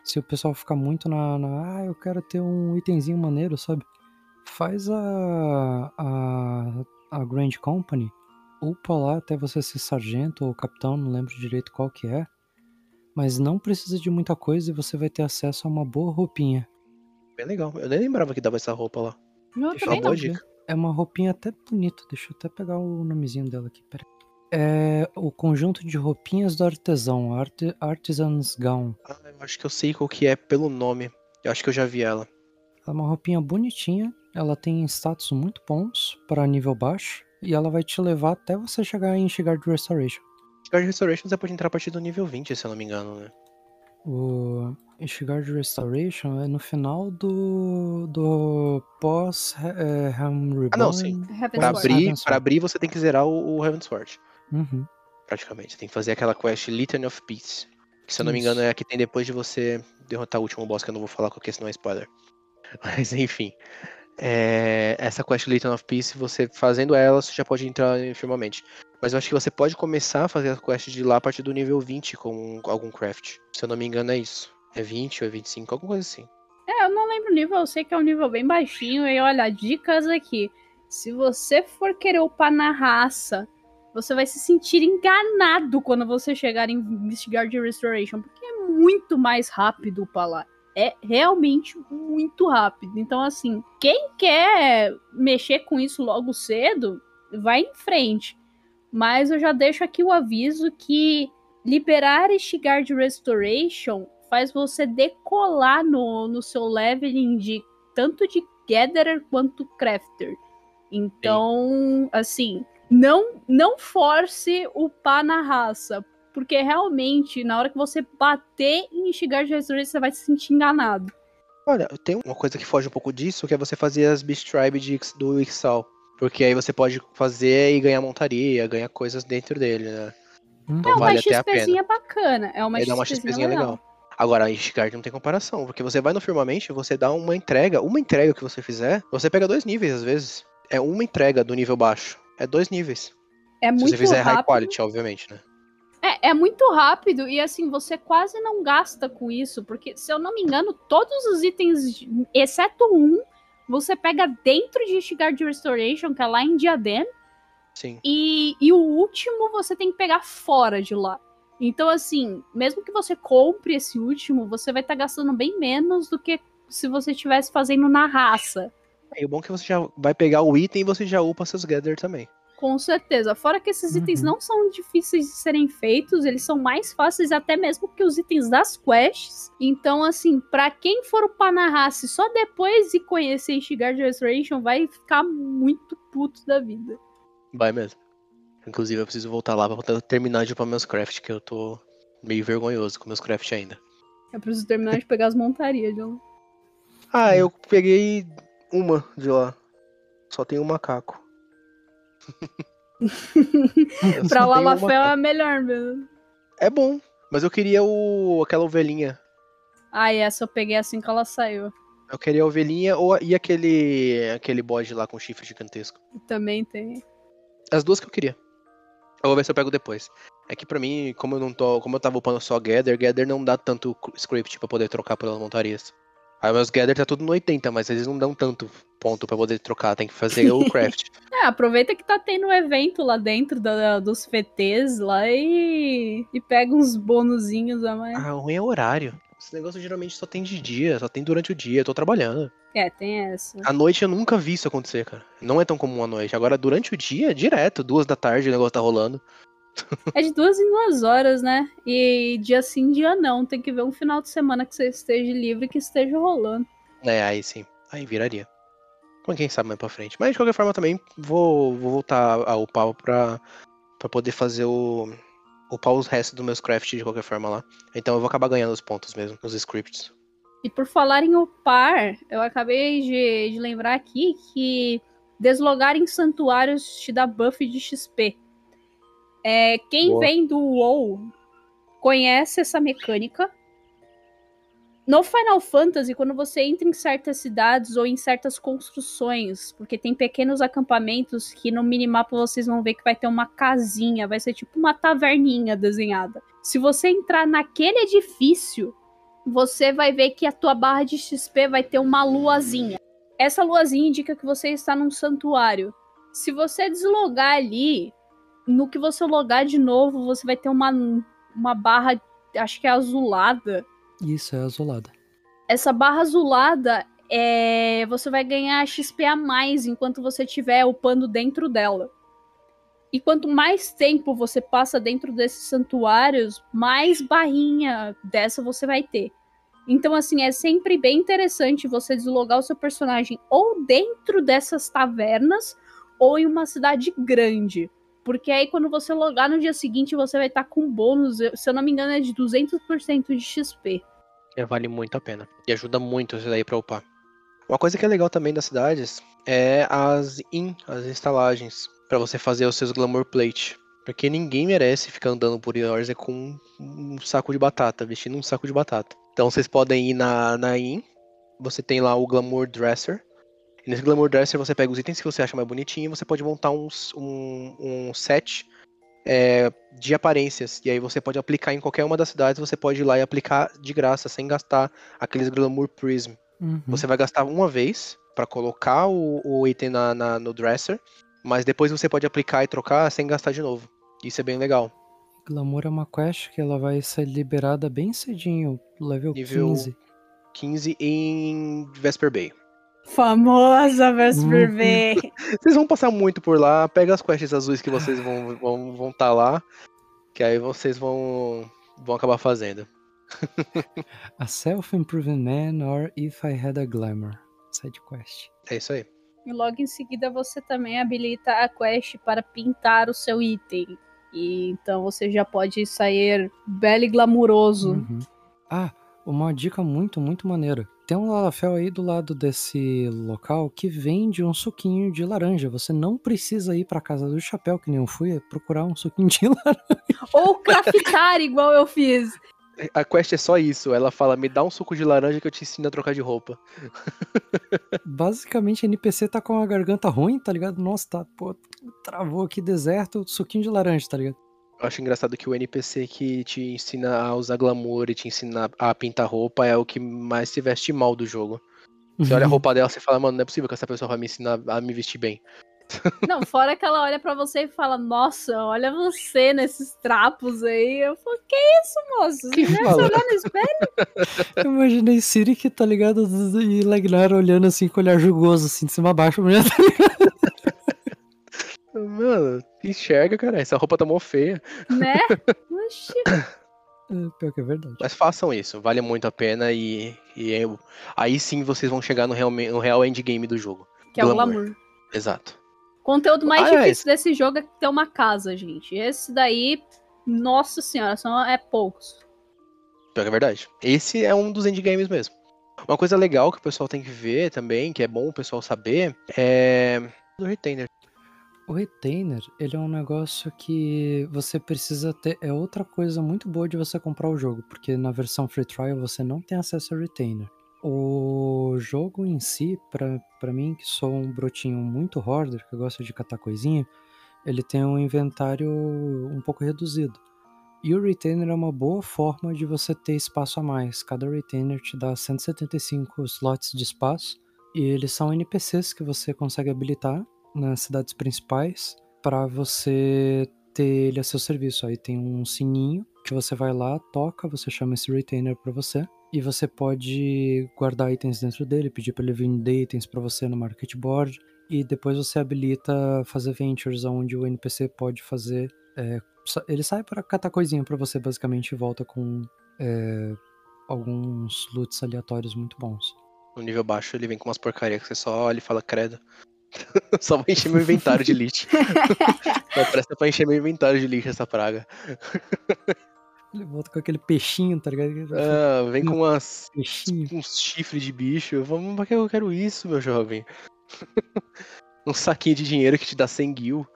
se o pessoal ficar muito na, na ah, eu quero ter um itemzinho maneiro, sabe? Faz a, a, a Grand Company, upa lá até você ser sargento ou capitão, não lembro direito qual que é. Mas não precisa de muita coisa e você vai ter acesso a uma boa roupinha. Bem legal. Eu nem lembrava que dava essa roupa lá. Eu Deixa também uma boa não. dica. É uma roupinha até bonita. Deixa eu até pegar o nomezinho dela aqui. Pera. É o conjunto de roupinhas do artesão, Art, Artisan's Gown. Ah, eu acho que eu sei qual que é pelo nome. Eu acho que eu já vi ela. Ela é uma roupinha bonitinha. Ela tem status muito bons para nível baixo. E ela vai te levar até você chegar em Shigard Restoration. Guard Restoration você pode entrar a partir do nível 20, se eu não me engano, né? O Shigard Restoration é no final do, do pós é, Helm Reborn. Ah, não, sim. Ward. abrir, pra abrir, você tem que zerar o, o Heaven's Sword, Uhum. praticamente. Você tem que fazer aquela quest Litany of Peace. Que se eu não me engano é a que tem depois de você derrotar o último boss, que eu não vou falar porque senão é spoiler. Mas enfim. É, essa quest Litany of Peace, você fazendo ela, você já pode entrar em firmamente. Mas eu acho que você pode começar a fazer a quest de lá a partir do nível 20 com algum craft. Se eu não me engano é isso. É 20 ou é 25, alguma coisa assim. É, eu não lembro o nível, eu sei que é um nível bem baixinho. E olha, dicas aqui. Se você for querer upar na raça, você vai se sentir enganado quando você chegar em Mistgard Restoration, porque é muito mais rápido para lá. É realmente muito rápido. Então, assim, quem quer mexer com isso logo cedo, vai em frente. Mas eu já deixo aqui o aviso que liberar este Guard Restoration faz você decolar no, no seu leveling de tanto de Gatherer quanto Crafter. Então, Sim. assim, não não force o pá na raça, porque realmente, na hora que você bater em instigar de resurreição, você vai se sentir enganado. Olha, tem uma coisa que foge um pouco disso, que é você fazer as Beast Tribe de, do Ixal. Porque aí você pode fazer e ganhar montaria, ganhar coisas dentro dele, né? Hum. Então é vale uma XPzinha bacana. É uma, XPzinha, uma XPzinha legal. legal. Agora, a Ishgard não tem comparação, porque você vai no Firmamente, você dá uma entrega, uma entrega que você fizer, você pega dois níveis às vezes. É uma entrega do nível baixo. É dois níveis. É muito Se você fizer rápido. high quality, obviamente, né? É, é muito rápido e assim, você quase não gasta com isso, porque se eu não me engano, todos os itens, exceto um, você pega dentro de Ishgard Restoration, que é lá em Diadem. Sim. E, e o último você tem que pegar fora de lá. Então, assim, mesmo que você compre esse último, você vai estar tá gastando bem menos do que se você estivesse fazendo na raça. E o bom é que você já vai pegar o item e você já upa seus gather também. Com certeza. Fora que esses uhum. itens não são difíceis de serem feitos, eles são mais fáceis até mesmo que os itens das quests. Então, assim, para quem for upar na raça só depois de conhecer Ishigard Restoration, vai ficar muito puto da vida. Vai mesmo. Inclusive, eu preciso voltar lá pra terminar de upar meus craft, que eu tô meio vergonhoso com meus craft ainda. Eu preciso terminar de pegar as montarias, John. Ah, eu peguei uma de lá. Só tem um macaco. pra Lamafel é melhor mesmo. É bom, mas eu queria o aquela ovelhinha. Ah, essa eu peguei assim que ela saiu. Eu queria a ovelhinha ou, e aquele aquele bode lá com chifre gigantesco. Também tem. As duas que eu queria. Eu vou ver se eu pego depois. É que pra mim, como eu não tô. Como eu tava upando só Gather, Gather não dá tanto script pra poder trocar pelas montarias. Aí meus Gather tá tudo no 80, mas eles não dão tanto ponto pra poder trocar, tem que fazer o craft. é, aproveita que tá tendo um evento lá dentro da, dos FTs lá e, e pega uns bonuzinhos a mais. Ah, o ruim é o horário. Esse negócio geralmente só tem de dia, só tem durante o dia, eu tô trabalhando. É, tem essa. À noite eu nunca vi isso acontecer, cara. Não é tão comum à noite. Agora, durante o dia, direto, duas da tarde o negócio tá rolando. É de duas em duas horas, né? E dia sim, dia não. Tem que ver um final de semana que você esteja livre e que esteja rolando. É, aí sim. Aí viraria. Como quem sabe mais pra frente. Mas de qualquer forma também vou, vou voltar ao pau pra, pra poder fazer o. Upar os restos dos meus crafts de qualquer forma lá. Então eu vou acabar ganhando os pontos mesmo, os scripts. E por falar em upar, eu acabei de, de lembrar aqui que deslogar em santuários te dá buff de XP. É, quem Boa. vem do WoW conhece essa mecânica. No Final Fantasy, quando você entra em certas cidades ou em certas construções, porque tem pequenos acampamentos que no minimapa vocês vão ver que vai ter uma casinha, vai ser tipo uma taverninha desenhada. Se você entrar naquele edifício, você vai ver que a tua barra de XP vai ter uma luazinha. Essa luazinha indica que você está num santuário. Se você deslogar ali, no que você logar de novo, você vai ter uma, uma barra, acho que é azulada. Isso, é azulada. Essa barra azulada é. Você vai ganhar XP a mais enquanto você estiver upando dentro dela. E quanto mais tempo você passa dentro desses santuários, mais barrinha dessa você vai ter. Então, assim, é sempre bem interessante você deslogar o seu personagem ou dentro dessas tavernas ou em uma cidade grande. Porque aí quando você logar no dia seguinte, você vai estar tá com bônus, se eu não me engano, é de 200% de XP. É, vale muito a pena. E ajuda muito isso daí pra upar. Uma coisa que é legal também das cidades é as in, as instalagens, para você fazer os seus glamour plate. Porque ninguém merece ficar andando por Eorzea com um saco de batata, vestindo um saco de batata. Então vocês podem ir na, na in, você tem lá o glamour dresser, nesse Glamour Dresser você pega os itens que você acha mais bonitinho e você pode montar um, um, um set é, de aparências. E aí você pode aplicar em qualquer uma das cidades, você pode ir lá e aplicar de graça, sem gastar aqueles Glamour Prism. Uhum. Você vai gastar uma vez para colocar o, o item na, na, no dresser, Mas depois você pode aplicar e trocar sem gastar de novo. Isso é bem legal. Glamour é uma quest que ela vai ser liberada bem cedinho, level Nível 15. 15 em Vesper Bay. Famosa Vesper Uhum. Bay. Vocês vão passar muito por lá, pega as quests azuis que vocês vão estar vão, vão tá lá, que aí vocês vão, vão acabar fazendo. A Self-Improving Man or If I Had a Glamour. Side quest. É isso aí. E logo em seguida você também habilita a quest para pintar o seu item. E então você já pode sair belo e glamuroso. Uhum. Ah, uma dica muito, muito maneira. Tem um Lalafel aí do lado desse local que vende um suquinho de laranja. Você não precisa ir pra casa do chapéu, que nem eu fui, é procurar um suquinho de laranja. Ou craftar igual eu fiz. A quest é só isso. Ela fala: me dá um suco de laranja que eu te ensino a trocar de roupa. Basicamente, a NPC tá com a garganta ruim, tá ligado? Nossa, tá, pô, travou aqui deserto, suquinho de laranja, tá ligado? Eu acho engraçado que o NPC que te ensina a usar glamour e te ensina a pintar roupa é o que mais se veste mal do jogo. Você olha a roupa dela e fala, mano, não é possível que essa pessoa vai me ensinar a me vestir bem. Não, fora que ela olha pra você e fala, nossa, olha você nesses trapos aí. Eu falo, que isso, moço? Você Que já fala? olhar no espelho? Eu imaginei Siri que tá ligado e Legnar olhando assim com o olhar julgoso, assim, de cima a baixo. Mulher, tá? Mano, enxerga, cara. Essa roupa tá mó feia. Né? Oxi. É, pior que é verdade. Mas façam isso, vale muito a pena e, e eu- aí sim vocês vão chegar no real, no real endgame do jogo. Que é o Glamour. glamour. Exato. O conteúdo mais Ah, é, difícil desse jogo é ter uma casa, gente. Esse daí, nossa senhora, são é poucos. Pior que é verdade. Esse é um dos endgames mesmo. Uma coisa legal que o pessoal tem que ver também, que é bom o pessoal saber, é do retainer. O retainer, ele é um negócio que você precisa ter. É outra coisa muito boa de você comprar o jogo, porque na versão free trial você não tem acesso ao retainer. O jogo em si, pra mim, que sou um brotinho muito hoarder, que eu gosto de catar coisinha, ele tem um inventário um pouco reduzido. E o retainer é uma boa forma de você ter espaço a mais. Cada retainer te dá 175 slots de espaço. E eles são NPCs que você consegue habilitar nas cidades principais para você ter ele a seu serviço. Aí tem um sininho que você vai lá, toca, você chama esse retainer para você e você pode guardar itens dentro dele, pedir para ele vender itens para você no market board e depois você habilita fazer ventures onde o NPC pode fazer é, ele sai para catar coisinha para você basicamente e volta com é, alguns loots aleatórios muito bons. No nível baixo ele vem com umas porcarias que você só olha e fala, credo. só vai encher meu inventário de lixo. Só presta pra encher meu inventário de lixo essa praga. Ele volta com aquele peixinho, tá ligado? Ah, vem com umas, Peixinho. uns chifres de bicho. Vamos, pra que eu quero isso, meu jovem? um saquinho de dinheiro que te dá 100 gil.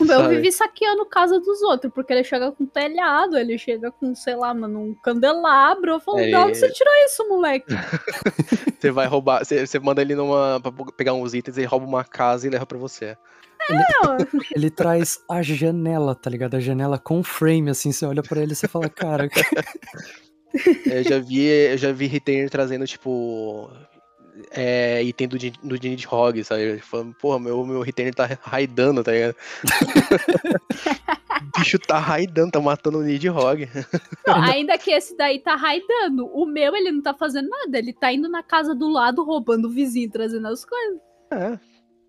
O meu Sabe? vive saqueando casa dos outros, porque ele chega com telhado, ele chega com, sei lá, mano, um candelabro. Eu falo, É, de onde você tirou isso, moleque? Você vai roubar, você, você manda ele numa. pra pegar uns itens, ele rouba uma casa e leva pra você. Não, Ele traz a janela, tá ligado? A janela com frame, assim, você olha pra ele e você fala, cara, Eu já vi, eu já vi retainer trazendo, tipo. É, item do, do Dinit Hog, sabe? Falando, porra, meu, meu retainer tá raidando, tá ligado? o bicho tá raidando, tá matando o Nidhogg. ainda que esse daí tá raidando. O meu, ele não tá fazendo nada. Ele tá indo na casa do lado, roubando o vizinho, trazendo as coisas. É,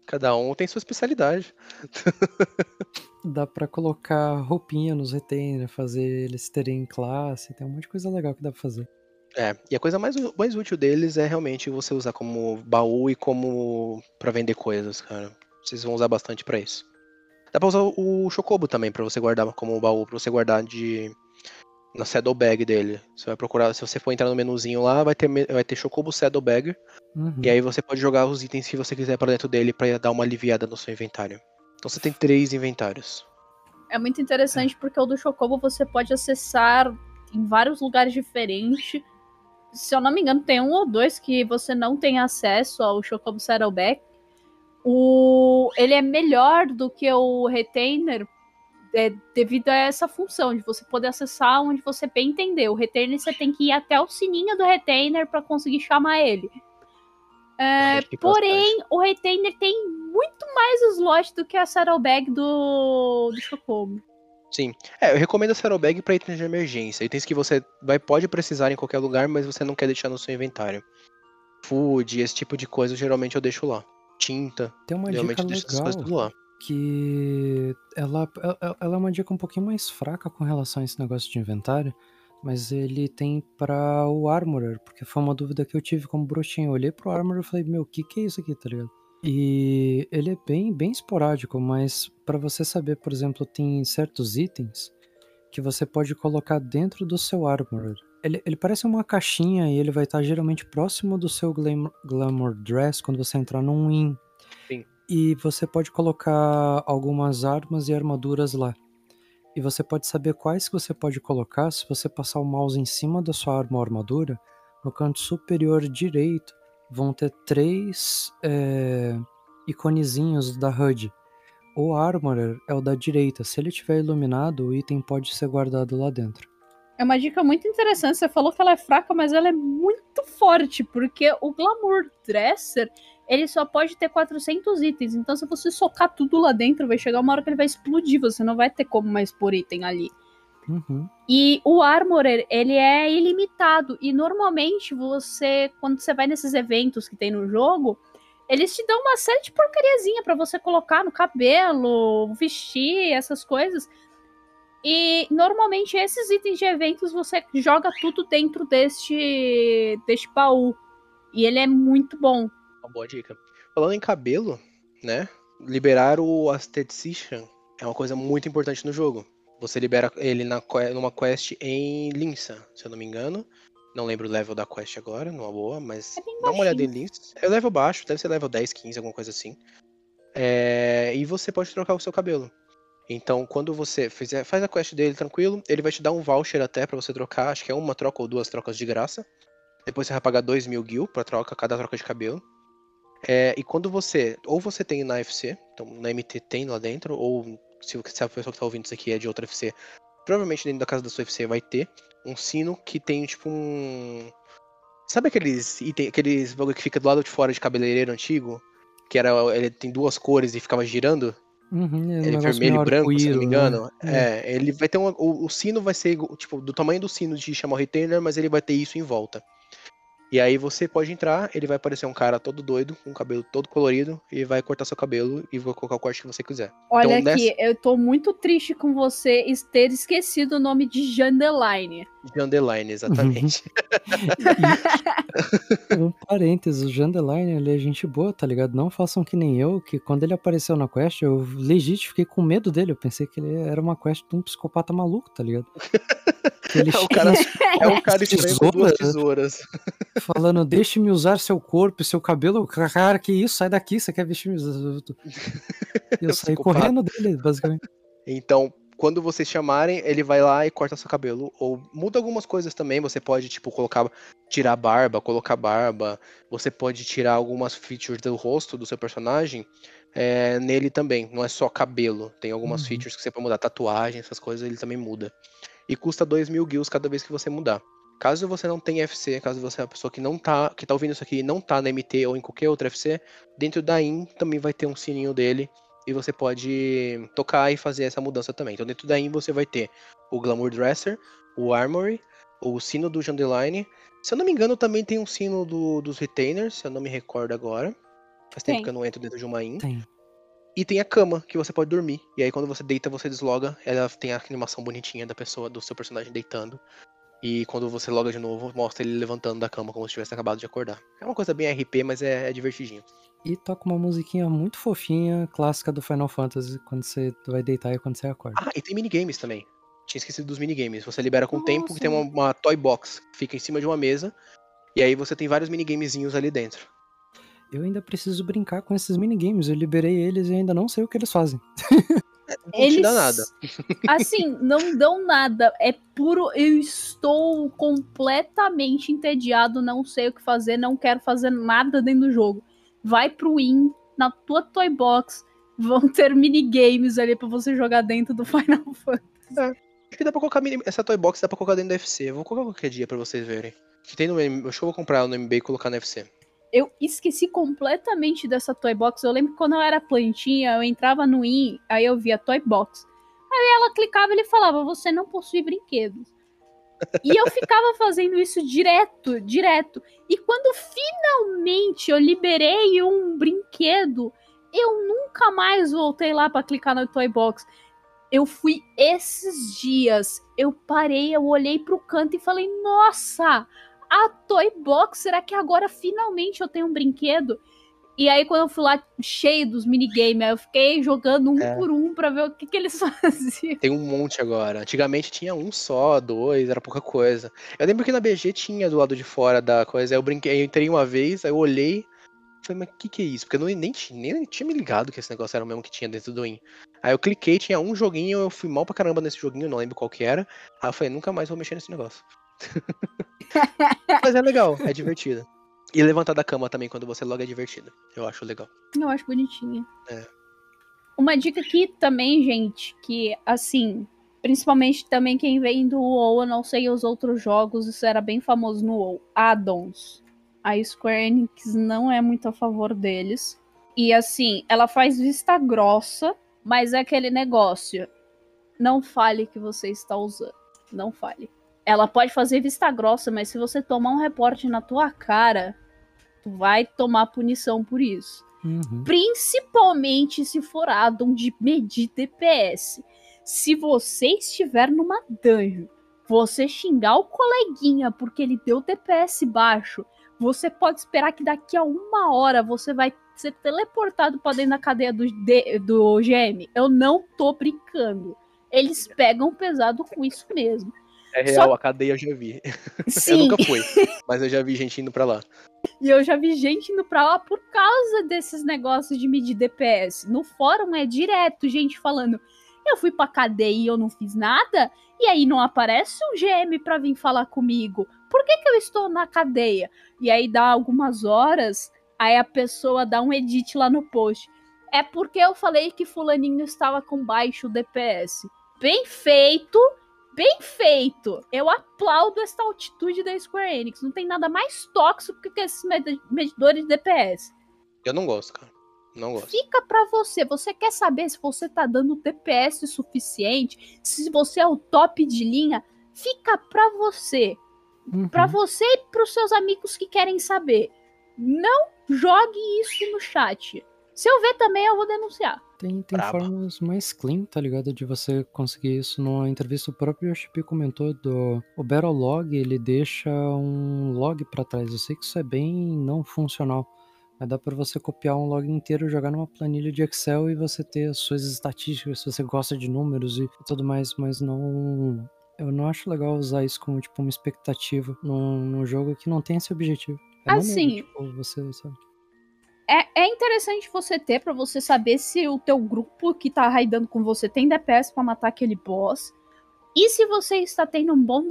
cada um tem sua especialidade. dá pra colocar roupinha nos retainer, fazer eles terem classe, tem um monte de coisa legal que dá pra fazer. É, e a coisa mais, mais útil deles é realmente você usar como baú e como pra vender coisas, cara. Vocês vão usar bastante pra isso. Dá pra usar o Chocobo também pra você guardar como baú, pra você guardar de na saddlebag dele. Você vai procurar, se você for entrar no menuzinho lá, vai ter vai ter Chocobo Saddlebag Uhum. e aí você pode jogar os itens que você quiser pra dentro dele pra dar uma aliviada no seu inventário. Então você tem três inventários. É muito interessante porque o do Chocobo você pode acessar em vários lugares diferentes. Se eu não me engano, tem um ou dois que você não tem acesso ao Chocobo Saddleback. O... Ele é melhor do que o Retainer é, devido a essa função de você poder acessar onde você bem entender. O Retainer você tem que ir até o sininho do Retainer para conseguir chamar ele. É, fica bastante. porém, o Retainer tem muito mais slot do que a saddlebag do, do Chocobo. Sim. É, eu recomendo a saddlebag para itens de emergência. Itens que você vai, pode precisar em qualquer lugar, mas você não quer deixar no seu inventário. Food, esse tipo de coisa, geralmente eu deixo lá. Tinta. Tem uma geralmente dica eu deixo essas coisas legal lá. que ela, ela ela é uma dica um pouquinho mais fraca com relação a esse negócio de inventário, mas ele tem pra o Armorer, porque foi uma dúvida que eu tive como bruxinho. Eu olhei pro Armorer e falei, meu, o que, que é isso aqui, tá ligado? E ele é bem, bem esporádico, mas pra você saber, por exemplo, tem certos itens que você pode colocar dentro do seu Armorer. Ele, ele parece uma caixinha e ele vai estar geralmente próximo do seu Glam- Glamour Dress quando você entrar num Inn. Sim. E você pode colocar algumas armas e armaduras lá. E você pode saber quais que você pode colocar se você passar o mouse em cima da sua arma ou armadura. No canto superior direito vão ter três é, iconezinhos da HUD. O Armorer é o da direita. Se ele estiver iluminado, o item pode ser guardado lá dentro. É uma dica muito interessante. Você falou que ela é fraca, mas ela é muito forte, porque o Glamour Dresser, ele só pode ter 400 itens. Então, se você socar tudo lá dentro, vai chegar uma hora que ele vai explodir. Você não vai ter como mais pôr item ali. Uhum. E o Armorer, ele é ilimitado. E normalmente você, quando você vai nesses eventos que tem no jogo, eles te dão uma série de porcariazinha pra você colocar no cabelo, vestir, essas coisas. E normalmente esses itens de eventos você joga tudo dentro deste, deste baú. E ele é muito bom. Uma boa dica. Falando em cabelo, né? Liberar o Aestheticien é uma coisa muito importante no jogo. Você libera ele na, numa quest em Linsa, se eu não me engano. Não lembro o level da quest agora, numa boa, mas É dá uma olhada em. Linsa. É level baixo, deve ser level 10, 15, alguma coisa assim. É, e você pode trocar o seu cabelo. Então, quando você fizer, faz a quest dele tranquilo, ele vai te dar um voucher até pra você trocar. Acho que é uma troca ou duas trocas de graça. Depois você vai pagar 2 mil gil pra troca, cada troca de cabelo. É, e quando você. Ou você tem na FC, então na MT tem lá dentro, ou se, se a pessoa que tá ouvindo isso aqui é de outra FC, provavelmente dentro da casa da sua FC vai ter um sino que tem tipo um. Sabe aqueles item, aqueles bagulho que fica do lado de fora de cabeleireiro antigo? Que era. Ele tem duas cores e ficava girando? Uhum, é Ele é vermelho e branco, se não me arco-íris, né? engano. É, ele vai ter um. O, o sino vai ser tipo do tamanho do sino de chamar o retainer, mas ele vai ter isso em volta. E aí você pode entrar, ele vai aparecer um cara todo doido, com o cabelo todo colorido, e vai cortar seu cabelo e vai colocar o corte que você quiser. Olha Então, aqui, eu tô muito triste com você ter esquecido o nome de Jandeline. De underline, exatamente. Um parênteses, o Jandeline, ele é gente boa, tá ligado? Não façam que nem eu, que quando ele apareceu na quest, eu legit fiquei com medo dele. Eu pensei que ele era uma quest de um psicopata maluco, tá ligado? Que ele É o cara, é um cara com duas Tesoura. tesouras. falando, deixe-me usar seu corpo e seu cabelo. Cara, que isso? Sai daqui, você quer vestir me Eu saí correndo dele, basicamente. Então, quando vocês chamarem, ele vai lá e corta seu cabelo. Ou muda algumas coisas também. Você pode, tipo, colocar. Tirar barba, colocar barba. Você pode tirar algumas features do rosto do seu personagem. é, nele também. Não é só cabelo. Tem algumas Uhum. features que você pode mudar. Tatuagem, essas coisas, ele também muda. E custa 2 mil guilds cada vez que você mudar. Caso você não tenha FC, caso você é uma pessoa que não tá, que tá ouvindo isso aqui e não tá na MT ou em qualquer outra FC, dentro da IN também vai ter um sininho dele e você pode tocar e fazer essa mudança também. Então dentro da IN você vai ter o Glamour Dresser, o Armory, o sino do Jandeline. Se eu não me engano, também tem um sino do- dos Retainers, se eu não me recordo agora. Faz tempo Tem. que eu não entro dentro de uma IN. Tem. E tem a cama, que você pode dormir. E aí quando você deita, você desloga. Ela tem a animação bonitinha da pessoa, do seu personagem deitando. E quando você loga de novo, mostra ele levantando da cama como se tivesse acabado de acordar. É uma coisa bem RP, mas é, é divertidinho. E toca uma musiquinha muito fofinha, clássica do Final Fantasy, quando você vai deitar e quando você acorda. Ah, e tem minigames também. Tinha esquecido dos minigames. Você libera com o tempo que tem uma, uma toy box que fica em cima de uma mesa. E aí você tem vários minigamezinhos ali dentro. Eu ainda preciso brincar com esses minigames. Eu liberei eles e ainda não sei o que eles fazem. Não te dá nada. Assim, não dão nada. É puro. Eu estou completamente entediado, não sei o que fazer, não quero fazer nada dentro do jogo. Vai pro Win, na tua Toy Box, vão ter minigames ali pra você jogar dentro do Final Fantasy. Acho que dá pra colocar mini... essa toy box dá pra colocar dentro do FC. Eu vou colocar qualquer dia pra vocês verem. Que tem no. Acho que eu vou comprar no MB e colocar no FC. Eu esqueci completamente dessa Toy Box. Eu lembro que quando eu era plantinha, eu entrava no IN, aí eu via Toy Box. Aí ela clicava e ele falava: Você não possui brinquedos. E eu ficava fazendo isso direto, direto. E quando finalmente eu liberei um brinquedo, eu nunca mais voltei lá para clicar no Toy Box. Eu fui esses dias, eu parei, eu olhei pro canto e falei: "Nossa, a Toy Box, será que agora finalmente eu tenho um brinquedo?" E aí, quando eu fui lá cheio dos minigames, eu fiquei jogando um é. por um pra ver o que, que eles faziam. Tem um monte agora. Antigamente tinha um só, dois, era pouca coisa. Eu lembro que na BG tinha do lado de fora da coisa. Aí eu brinquei, eu entrei uma vez, aí eu olhei. Falei, mas o que, que é isso? Porque eu não, nem, nem, nem tinha me ligado que esse negócio era o mesmo que tinha dentro do IN. Aí eu cliquei, tinha um joguinho, eu fui mal pra caramba nesse joguinho, não lembro qual que era. Aí eu falei, nunca mais vou mexer nesse negócio. mas é legal, é divertido. E levantar da cama também quando você loga é divertido. Eu acho legal. Eu acho bonitinha. É. Uma dica aqui também, gente, que assim, principalmente também quem vem do WoW, eu não sei os outros jogos, isso era bem famoso no WoW, addons. A Square Enix não é muito a favor deles. E assim, ela faz vista grossa, mas é aquele negócio. Não fale que você está usando. Não fale. Ela pode fazer vista grossa, mas se você tomar um reporte na tua cara, tu vai tomar punição por isso. Uhum. Principalmente se for addon de medir DPS. Se você estiver numa dungeon, você xingar o coleguinha porque ele deu DPS baixo, você pode esperar que daqui a uma hora você vai ser teleportado para dentro da cadeia do, do GM. Eu não tô brincando. Eles pegam pesado com isso mesmo. É real, Só... a cadeia eu já vi. Sim. Eu nunca fui, mas eu já vi gente indo pra lá. E eu já vi gente indo pra lá por causa desses negócios de medir DPS. No fórum é direto gente falando: eu fui pra cadeia e eu não fiz nada, e aí não aparece um GM pra vir falar comigo. Por que, que eu estou na cadeia? E aí dá algumas horas, aí a pessoa dá um edit lá no post. É porque eu falei que fulaninho estava com baixo DPS. Bem feito, bem feito. Eu aplaudo essa altitude da Square Enix. Não tem nada mais tóxico que esses medidores de DPS. Eu não gosto, cara. Não gosto. Fica para você. Você quer saber se você tá dando DPS suficiente? Se você é o top de linha? Fica pra você. Uhum. Pra você e pros seus amigos que querem saber. Não jogue isso no chat. Se eu ver também, eu vou denunciar. Tem, tem formas mais clean, tá ligado? De você conseguir isso. Numa entrevista, o próprio Yoshipi comentou do. O Battle Log, ele deixa um log para trás. Eu sei que isso é bem não funcional. Mas dá para você copiar um log inteiro, jogar numa planilha de Excel e você ter as suas estatísticas, se você gosta de números e tudo mais, mas não. Eu não acho legal usar isso como tipo uma expectativa num, num jogo que não tem esse objetivo. É assim. tipo, você, sabe? É, é interessante você ter para você saber se o teu grupo que tá raidando com você tem DPS para matar aquele boss. E se você está tendo um bom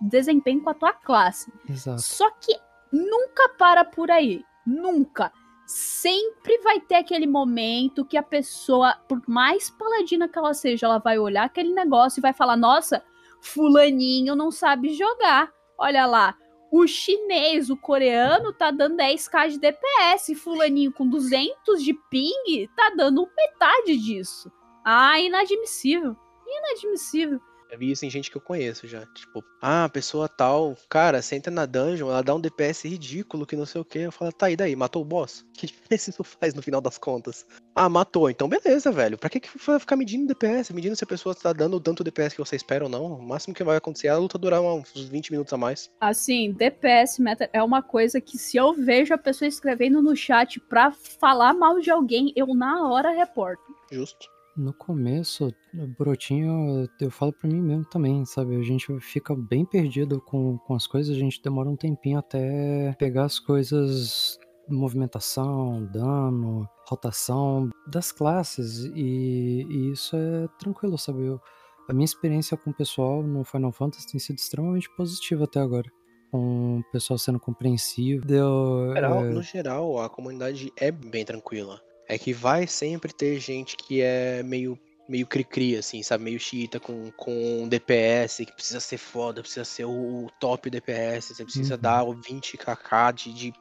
desempenho com a tua classe. Exato. Só que nunca para por aí. Nunca. Sempre vai ter aquele momento que a pessoa, por mais paladina que ela seja, ela vai olhar aquele negócio e vai falar: Nossa, Fulaninho não sabe jogar. Olha lá, o chinês, o coreano, tá dando 10k de DPS. Fulaninho com 200 de ping tá dando metade disso. Ah, inadmissível. Inadmissível. Já vi isso em gente que eu conheço já. Tipo, ah, pessoa tal, cara, você entra na dungeon, ela dá um DPS ridículo, que não sei o que. Eu falo, tá, e daí? Matou o boss? Que diferença isso faz no final das contas? Ah, matou. Então beleza, velho. Pra que, que vai ficar medindo DPS? Medindo se a pessoa tá dando tanto DPS que você espera ou não. O máximo que vai acontecer é a luta durar uns 20 minutos a mais. Assim, DPS meta é uma coisa que se eu vejo a pessoa escrevendo no chat pra falar mal de alguém, eu na hora reporto. Justo. No começo, brotinho, eu falo pra mim mesmo também, sabe? A gente fica bem perdido com, com as coisas, a gente demora um tempinho até pegar as coisas, movimentação, dano, rotação das classes, e, e isso é tranquilo, sabe? Eu, a minha experiência com o pessoal no Final Fantasy tem sido extremamente positiva até agora. Com o pessoal sendo compreensivo. Deu, no, geral, é... no geral, a comunidade é bem tranquila é que vai sempre ter gente que é meio meio cri-cri, assim, sabe? Meio xiita com, com DPS, que precisa ser foda, precisa ser o top DPS, você precisa uhum. dar o 20kk de, de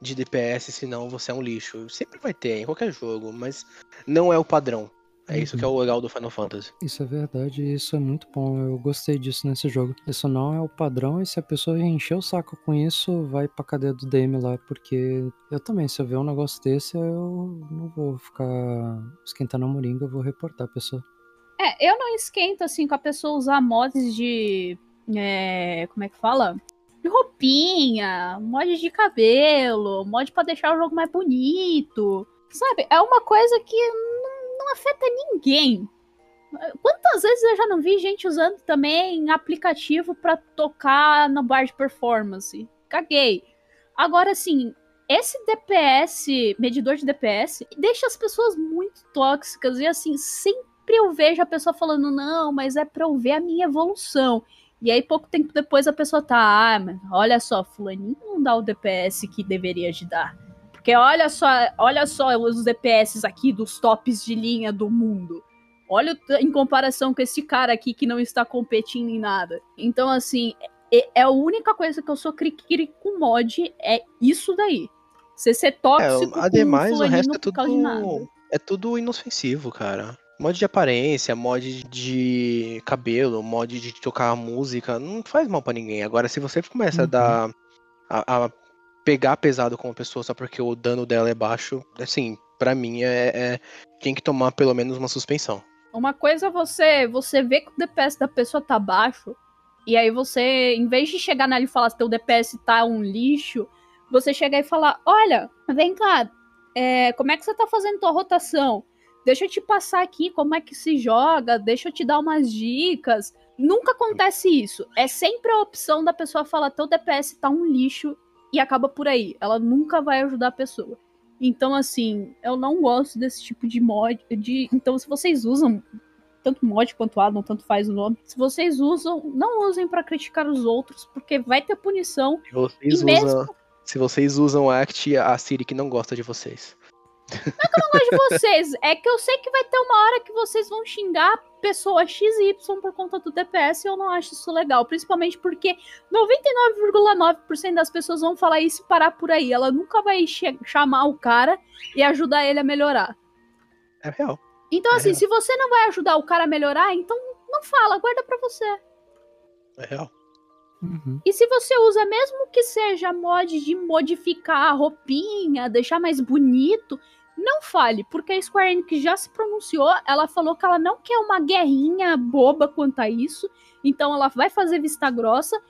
de DPS, senão você é um lixo. Sempre vai ter, em qualquer jogo, mas não é o padrão. É isso que é o legal do Final Fantasy. Isso é verdade, isso é muito bom. Eu gostei disso nesse jogo. Isso não é o padrão, e se a pessoa encher o saco com isso, vai pra cadeia do DM lá, porque eu também, se eu ver um negócio desse, eu não vou ficar esquentando a moringa, eu vou reportar a pessoa. É, eu não esquento assim com a pessoa usar mods de. É, como é que fala? De roupinha, mod de cabelo, mod pra deixar o jogo mais bonito. Sabe? É uma coisa que não, afeta ninguém. Quantas vezes eu já não vi gente usando também aplicativo para tocar no bar de performance? Caguei. Agora, assim, esse DPS, medidor de DPS, deixa as pessoas muito tóxicas e, assim, sempre eu vejo a pessoa falando, não, mas é pra eu ver a minha evolução. E aí, pouco tempo depois, a pessoa tá, ah, mas olha só, fulaninho não dá o DPS que deveria de dar. Porque olha só, olha só os DPS aqui dos tops de linha do mundo. Olha em comparação com esse cara aqui que não está competindo em nada. Então, assim, é, é a única coisa que eu sou cri-cri com mod, é isso daí. Você ser tóxico é, ademais, o resto é tudo, é tudo inofensivo, cara. Mod de aparência, mod de cabelo, mod de tocar música, não faz mal para ninguém. Agora, se você começa uhum. a dar. A, a, pegar pesado com uma pessoa só porque o dano dela é baixo, assim, para mim é, é, tem que tomar pelo menos uma suspensão. Uma coisa é você, você vê que o DPS da pessoa tá baixo, e aí você, em vez de chegar nela e falar se teu DPS tá um lixo, você chegar e falar: Olha, vem cá, é, como é que você tá fazendo tua rotação? deixa eu te passar aqui como é que se joga, deixa eu te dar umas dicas. Nunca acontece isso. É sempre a opção da pessoa falar: teu DPS tá um lixo e acaba por aí. Ela nunca vai ajudar a pessoa. Então, assim, eu não gosto desse tipo de mod. De... Então, se vocês usam tanto mod quanto addon, tanto faz o nome. Se vocês usam, não usem para criticar os outros, porque vai ter punição. Se vocês, mesmo... usam, se vocês usam Act, a Siri que não gosta de vocês. Não é que eu não gosto de vocês, é que eu sei que vai ter uma hora que vocês vão xingar pessoa XY por conta do DPS e eu não acho isso legal. Principalmente porque 99,9% das pessoas vão falar isso e parar por aí. Ela nunca vai chamar o cara e ajudar ele a melhorar. É real. Então, é assim, real. se você não vai ajudar o cara a melhorar, então não fala, guarda pra você. É real. Uhum. E se você usa, mesmo que seja mod de modificar a roupinha, deixar mais bonito, não fale, porque a Square Enix já se pronunciou, ela falou que ela não quer uma guerrinha boba quanto a isso, então ela vai fazer vista grossa,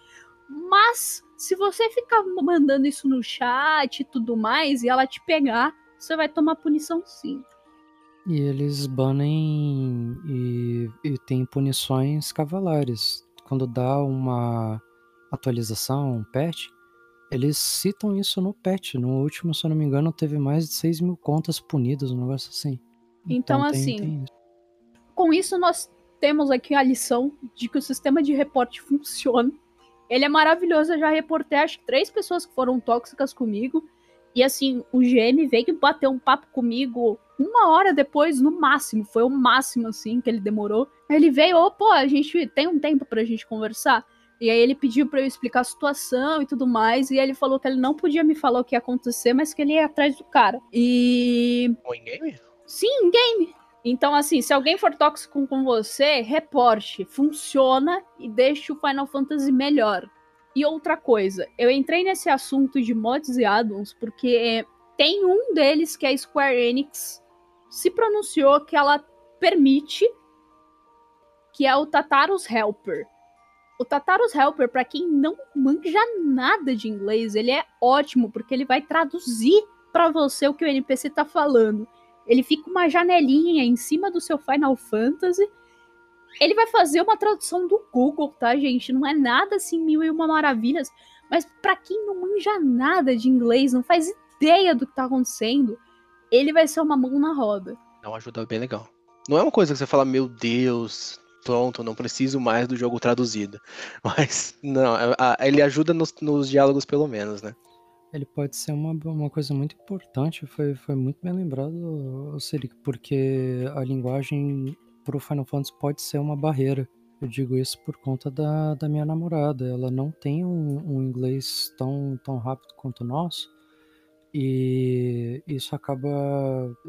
mas se você ficar mandando isso no chat e tudo mais, e ela te pegar, você vai tomar punição sim. E eles banem e, e tem punições cavalares. Quando dá uma atualização, um patch, eles citam isso no patch. No último, se eu não me engano, teve mais de 6 mil contas punidas, um negócio assim. Então, então assim, tem com isso nós temos aqui a lição de que o sistema de reporte funciona. Ele é maravilhoso, eu já reportei acho que três pessoas que foram tóxicas comigo. E assim, o GM veio bater um papo comigo uma hora depois, no máximo. Foi o máximo, assim, que ele demorou. Ele veio, ô, oh, pô, a gente tem um tempo pra gente conversar. E aí ele pediu para eu explicar a situação e tudo mais. E ele falou que ele não podia me falar o que ia acontecer, mas que ele ia atrás do cara. E. Ou em game? Sim, em game. Então, assim, se alguém for tóxico com você, reporte. Funciona e deixe o Final Fantasy melhor. E outra coisa, eu entrei nesse assunto de mods e addons porque tem um deles que é a Square Enix se pronunciou que ela permite, que é o Tataros Helper. O Tataros Helper, para quem não manja nada de inglês, ele é ótimo, porque ele vai traduzir para você o que o NPC tá falando. Ele fica uma janelinha em cima do seu Final Fantasy. Ele vai fazer uma tradução do Google, tá, gente? Não é nada assim mil e uma maravilhas. Mas para quem não manja nada de inglês, não faz ideia do que tá acontecendo, ele vai ser uma mão na roda. Dá uma ajuda bem legal. Não é uma coisa que você fala, meu Deus, pronto, não preciso mais do jogo traduzido. Mas, não, ele ajuda nos, nos diálogos pelo menos, né? Ele pode ser uma, uma coisa muito importante, foi, foi muito bem lembrado, Siri, porque a linguagem pro Final Fantasy pode ser uma barreira. Eu digo isso por conta da, da minha namorada. Ela não tem um, um inglês tão, tão rápido quanto o nosso. E isso acaba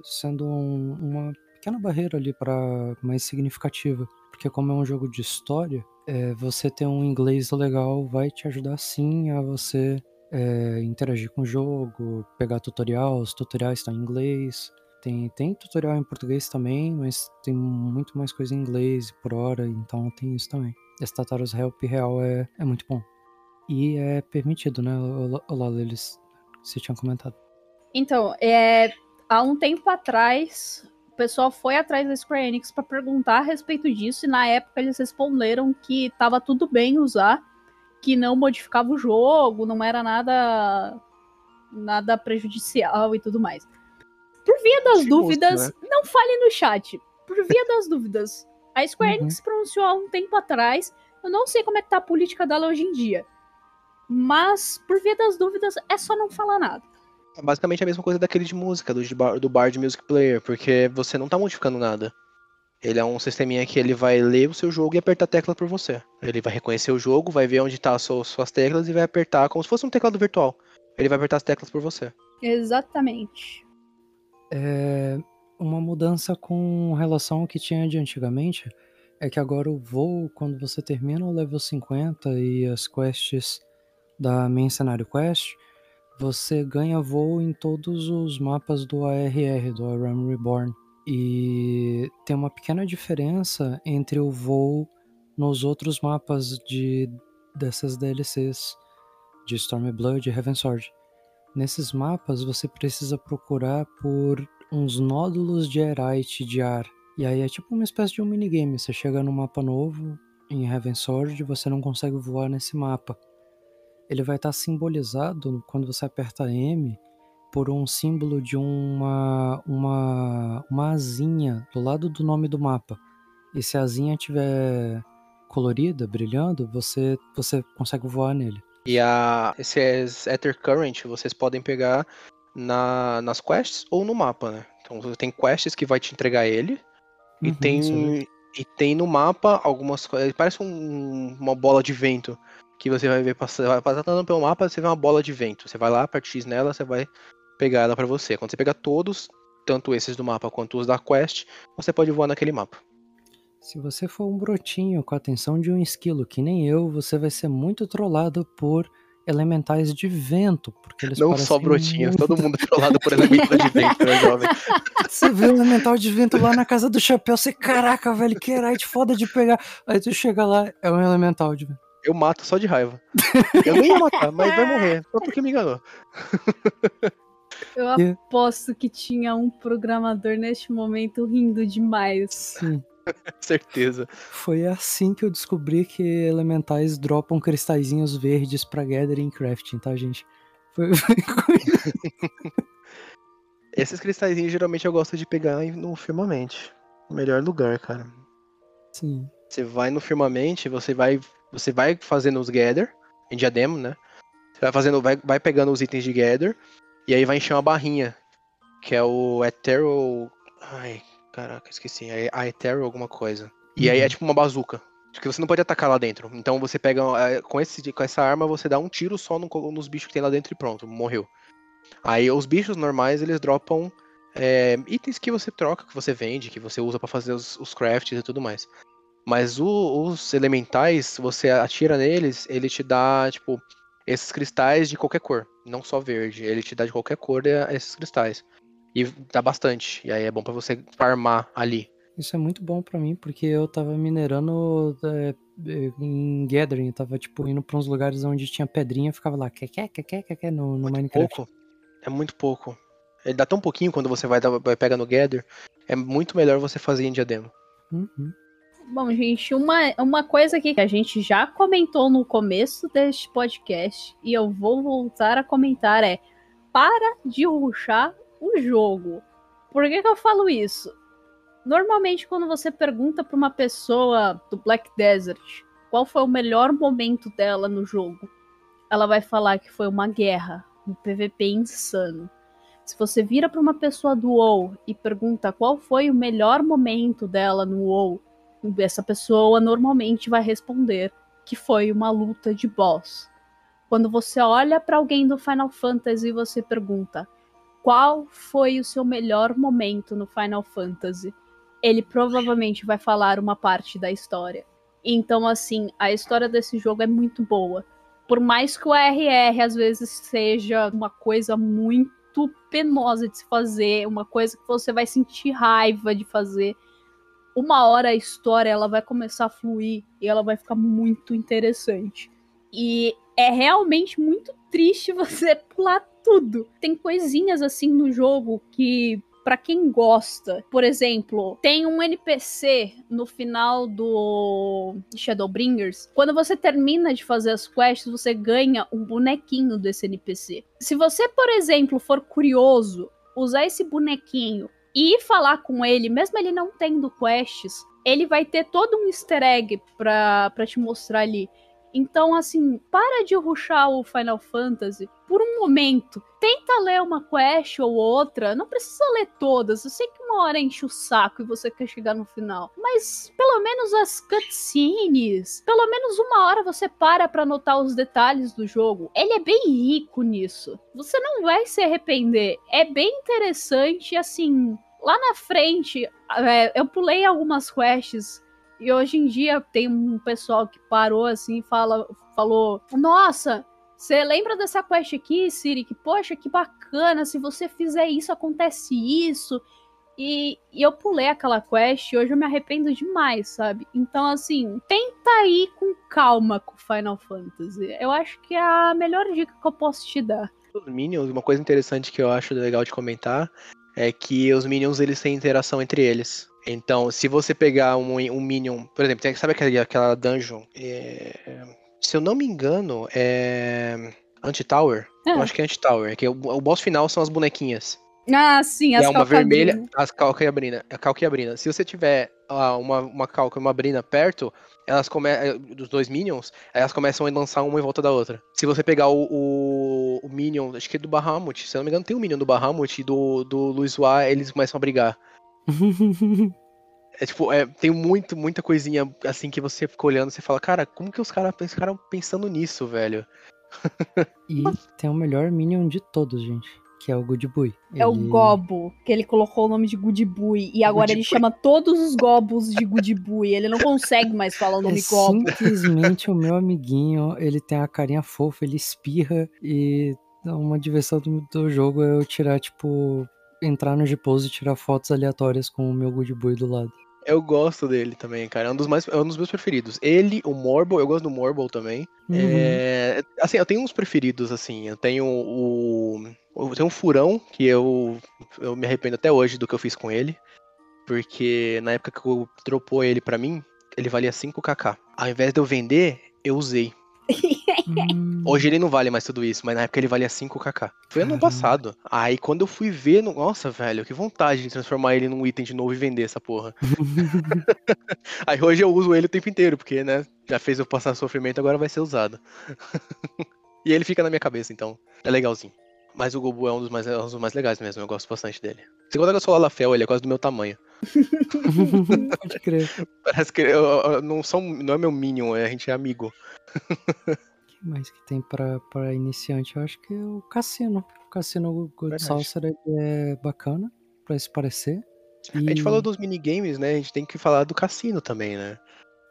sendo um, uma pequena barreira ali para mais significativa, porque como é um jogo de história, é, você ter um inglês legal vai te ajudar sim a você é, interagir com o jogo, pegar tutorial, os tutoriais estão em inglês. Tem, tem tutorial em português também, mas tem muito mais coisa em inglês por hora, então tem isso também. Esse Tataros Help real é, é muito bom. E é permitido, né? Olá, eles você tinha comentado. Então, é, há um tempo atrás, pessoal foi atrás da Square Enix para perguntar a respeito disso, e na época eles responderam que estava tudo bem usar, que não modificava o jogo, não era nada nada prejudicial e tudo mais. Por via das dúvidas, né? não fale no chat. Por via das dúvidas, a Square uhum. Enix pronunciou há um tempo atrás. Eu não sei como é que tá a política dela hoje em dia. Mas, por via das dúvidas, é só não falar nada. É basicamente a mesma coisa daquele de música, do, do Bard Music Player, porque você não tá modificando nada. Ele é um sisteminha que ele vai ler o seu jogo e apertar a tecla por você. Ele vai reconhecer o jogo, vai ver onde tá as suas, teclas e vai apertar como se fosse um teclado virtual. Ele vai apertar as teclas por você. Exatamente. É uma mudança com relação ao que tinha de antigamente é que agora o voo, quando você termina o level 50 e as quests da Main Cenário Quest, você ganha voo em todos os mapas do ARR, do ARAM Reborn. E tem uma pequena diferença entre o voo nos outros mapas de dessas DLCs de Stormblood e Heavensward. Nesses mapas você precisa procurar por uns nódulos de Aerite de ar. E aí é tipo uma espécie de um minigame. Você chega num mapa novo em Heavensward você não consegue voar nesse mapa. Ele vai estar simbolizado quando você aperta M por um símbolo de uma, uma, uma asinha do lado do nome do mapa. E se a asinha estiver colorida, brilhando, você, você consegue voar nele. E a, esses Ether Current vocês podem pegar na, nas quests ou no mapa, né? Então tem quests que vai te entregar ele. Uhum, e, tem, e tem no mapa algumas coisas. Parece um, uma bola de vento que você vai ver passando. Vai passando pelo mapa, você vê uma bola de vento. Você vai lá, aperte X nela, você vai pegar ela para você. Quando você pegar todos, tanto esses do mapa quanto os da quest, você pode voar naquele mapa. Se você for um brotinho com a atenção de um esquilo que nem eu, você vai ser muito trollado por elementais de vento, porque eles Não só brotinhos, muito... todo mundo é trollado por elementais de vento, meu jovem. Você vê o elemental de vento lá na casa do chapéu, você, caraca, velho, que herói foda de pegar. Aí tu chega lá, é um elemental de vento. Eu mato só de raiva. Eu nem ia matar, mas vai morrer, só porque me enganou. Eu aposto que tinha um programador neste momento rindo demais. Sim. Certeza. Foi assim que eu descobri que elementais dropam cristalzinhos verdes pra gathering crafting, tá, gente? Foi... Esses cristalzinhos geralmente eu gosto de pegar no firmamente. Melhor lugar, cara. Sim. Você vai no firmamente, você vai, você vai fazendo os gather em diadema, né? Você vai fazendo, vai, vai pegando os itens de gather e aí vai encher uma barrinha, que é o Ethereal. Ai, caraca, esqueci. É a Ethereal alguma coisa. E uhum. aí é uhum. tipo uma bazuca. Que você não pode atacar lá dentro. Então você pega. É, com, esse, com essa arma, você dá um tiro só no, nos bichos que tem lá dentro e pronto, morreu. Aí os bichos normais, eles dropam é, itens que você troca, que você vende, que você usa para fazer os, os, crafts e tudo mais. Mas o, os elementais, você atira neles, ele te dá, tipo, esses cristais de qualquer cor, não só verde. Ele te dá de qualquer cor é, esses cristais. E dá bastante. E aí é bom para você farmar ali. Isso é muito bom para mim, porque eu tava minerando é, em Gathering, eu tava tipo indo pra uns lugares onde tinha pedrinha, ficava lá, quer, quer, quer, quer, quer, no, no Minecraft. Pouco. É muito pouco. Ele dá tão pouquinho quando você vai, vai pegar no Gather. É muito melhor você fazer em diadema. Uhum. Bom, gente, uma, uma coisa aqui que a gente já comentou no começo deste podcast e eu vou voltar a comentar é para de ruxar o jogo. Por que, que eu falo isso? Normalmente, quando você pergunta para uma pessoa do Black Desert qual foi o melhor momento dela no jogo, ela vai falar que foi uma guerra, um PVP insano. Se você vira para uma pessoa do WoW e pergunta qual foi o melhor momento dela no WoW, essa pessoa normalmente vai responder que foi uma luta de boss. Quando você olha para alguém do Final Fantasy e você pergunta qual foi o seu melhor momento no Final Fantasy, ele provavelmente vai falar uma parte da história. Então, assim, a história desse jogo é muito boa. Por mais que o RR às vezes seja uma coisa muito penosa de se fazer, uma coisa que você vai sentir raiva de fazer, uma hora a história ela vai começar a fluir e ela vai ficar muito interessante. E é realmente muito triste você pular tudo. Tem coisinhas assim no jogo que para quem gosta, por exemplo, tem um NPC no final do Shadowbringers. Quando você termina de fazer as quests, você ganha um bonequinho desse NPC. Se você, por exemplo, for curioso, usar esse bonequinho e falar com ele, mesmo ele não tendo quests, ele vai ter todo um easter egg pra, pra te mostrar ali. Então, assim, para de ruxar o Final Fantasy por um momento. Tenta ler uma quest ou outra. Não precisa ler todas. Eu sei que uma hora enche o saco e você quer chegar no final. Mas pelo menos as cutscenes. Pelo menos uma hora você para pra notar os detalhes do jogo. Ele é bem rico nisso. Você não vai se arrepender. É bem interessante, assim. Lá na frente, é, eu pulei algumas quests e hoje em dia tem um pessoal que parou assim e fala, falou: Nossa, você lembra dessa quest aqui, Siri? Que, poxa, que bacana, se você fizer isso, acontece isso. E, e, eu pulei aquela quest e hoje eu me arrependo demais, sabe? Então, assim, tenta ir com calma com Final Fantasy. Eu acho que é a melhor dica que eu posso te dar. Os Minions, uma coisa interessante que eu acho legal de comentar é que os Minions eles têm interação entre eles. Então, se você pegar um, um Minion, por exemplo, tem, sabe aquela, aquela dungeon? É, se eu não me engano, é. Anti-Tower? Ah. Eu acho que é Anti-Tower, que é o, o boss final são as bonequinhas. Ah, sim, as É uma vermelha, as calcabrina, a calcabrina. Se você tiver uh, uma, uma calca e uma brina perto, elas começam, eh, dos dois minions, elas começam a lançar uma em volta da outra. Se você pegar o, o, o minion, acho que é do Bahamut, se eu não me engano, tem um minion do Bahamut e do, do Luiz Wá, eles começam a brigar. é tipo, é, tem muito, muita coisinha assim que você fica olhando e você fala, cara, como que os caras ficaram pensando nisso, velho? e tem o melhor Minion de todos, gente. Que é o Good Boy. É o Gobo, que ele colocou o nome de Good Boy. E agora ele chama todos os Gobos de Good Boy. Ele não consegue mais falar o nome é Gobo. Simplesmente o meu amiguinho, ele tem a carinha fofa, ele espirra e uma diversão do, do jogo é eu tirar, tipo, entrar no Gpose e tirar fotos aleatórias com o meu Good Boy do lado. Eu gosto dele também, cara. É um dos, mais, é um dos meus preferidos. Ele, o Morble, eu gosto do Morble também. Uhum. É, assim, eu tenho uns preferidos, assim. Eu tenho o. Eu tenho um furão que eu, eu me arrependo até hoje do que eu fiz com ele. Porque na época que eu dropou ele pra mim, ele valia 5kk. Ao invés de eu vender, eu usei. Hum. Hoje ele não vale mais tudo isso, mas na época ele valia 5kk. Foi ano passado. Aí quando eu fui ver, no... nossa, velho, que vontade de transformar ele num item de novo e vender essa porra. Aí hoje eu uso ele o tempo inteiro, porque, né, já fez eu passar sofrimento, agora vai ser usado. e ele fica na minha cabeça, então é legalzinho. Mas o Gobu é um dos mais, é um dos mais legais mesmo, eu gosto bastante dele. Segundo que eu sou o Lalafel, ele é quase do meu tamanho. Pode crer. Parece que eu, eu, não, são, não é meu Minion, é, a gente é amigo. Que mais que tem pra, pra iniciante? Eu acho que é o Cassino. O Cassino Good Saucer é bacana pra se parecer. E... A gente falou dos minigames, né? A gente tem que falar do cassino também, né?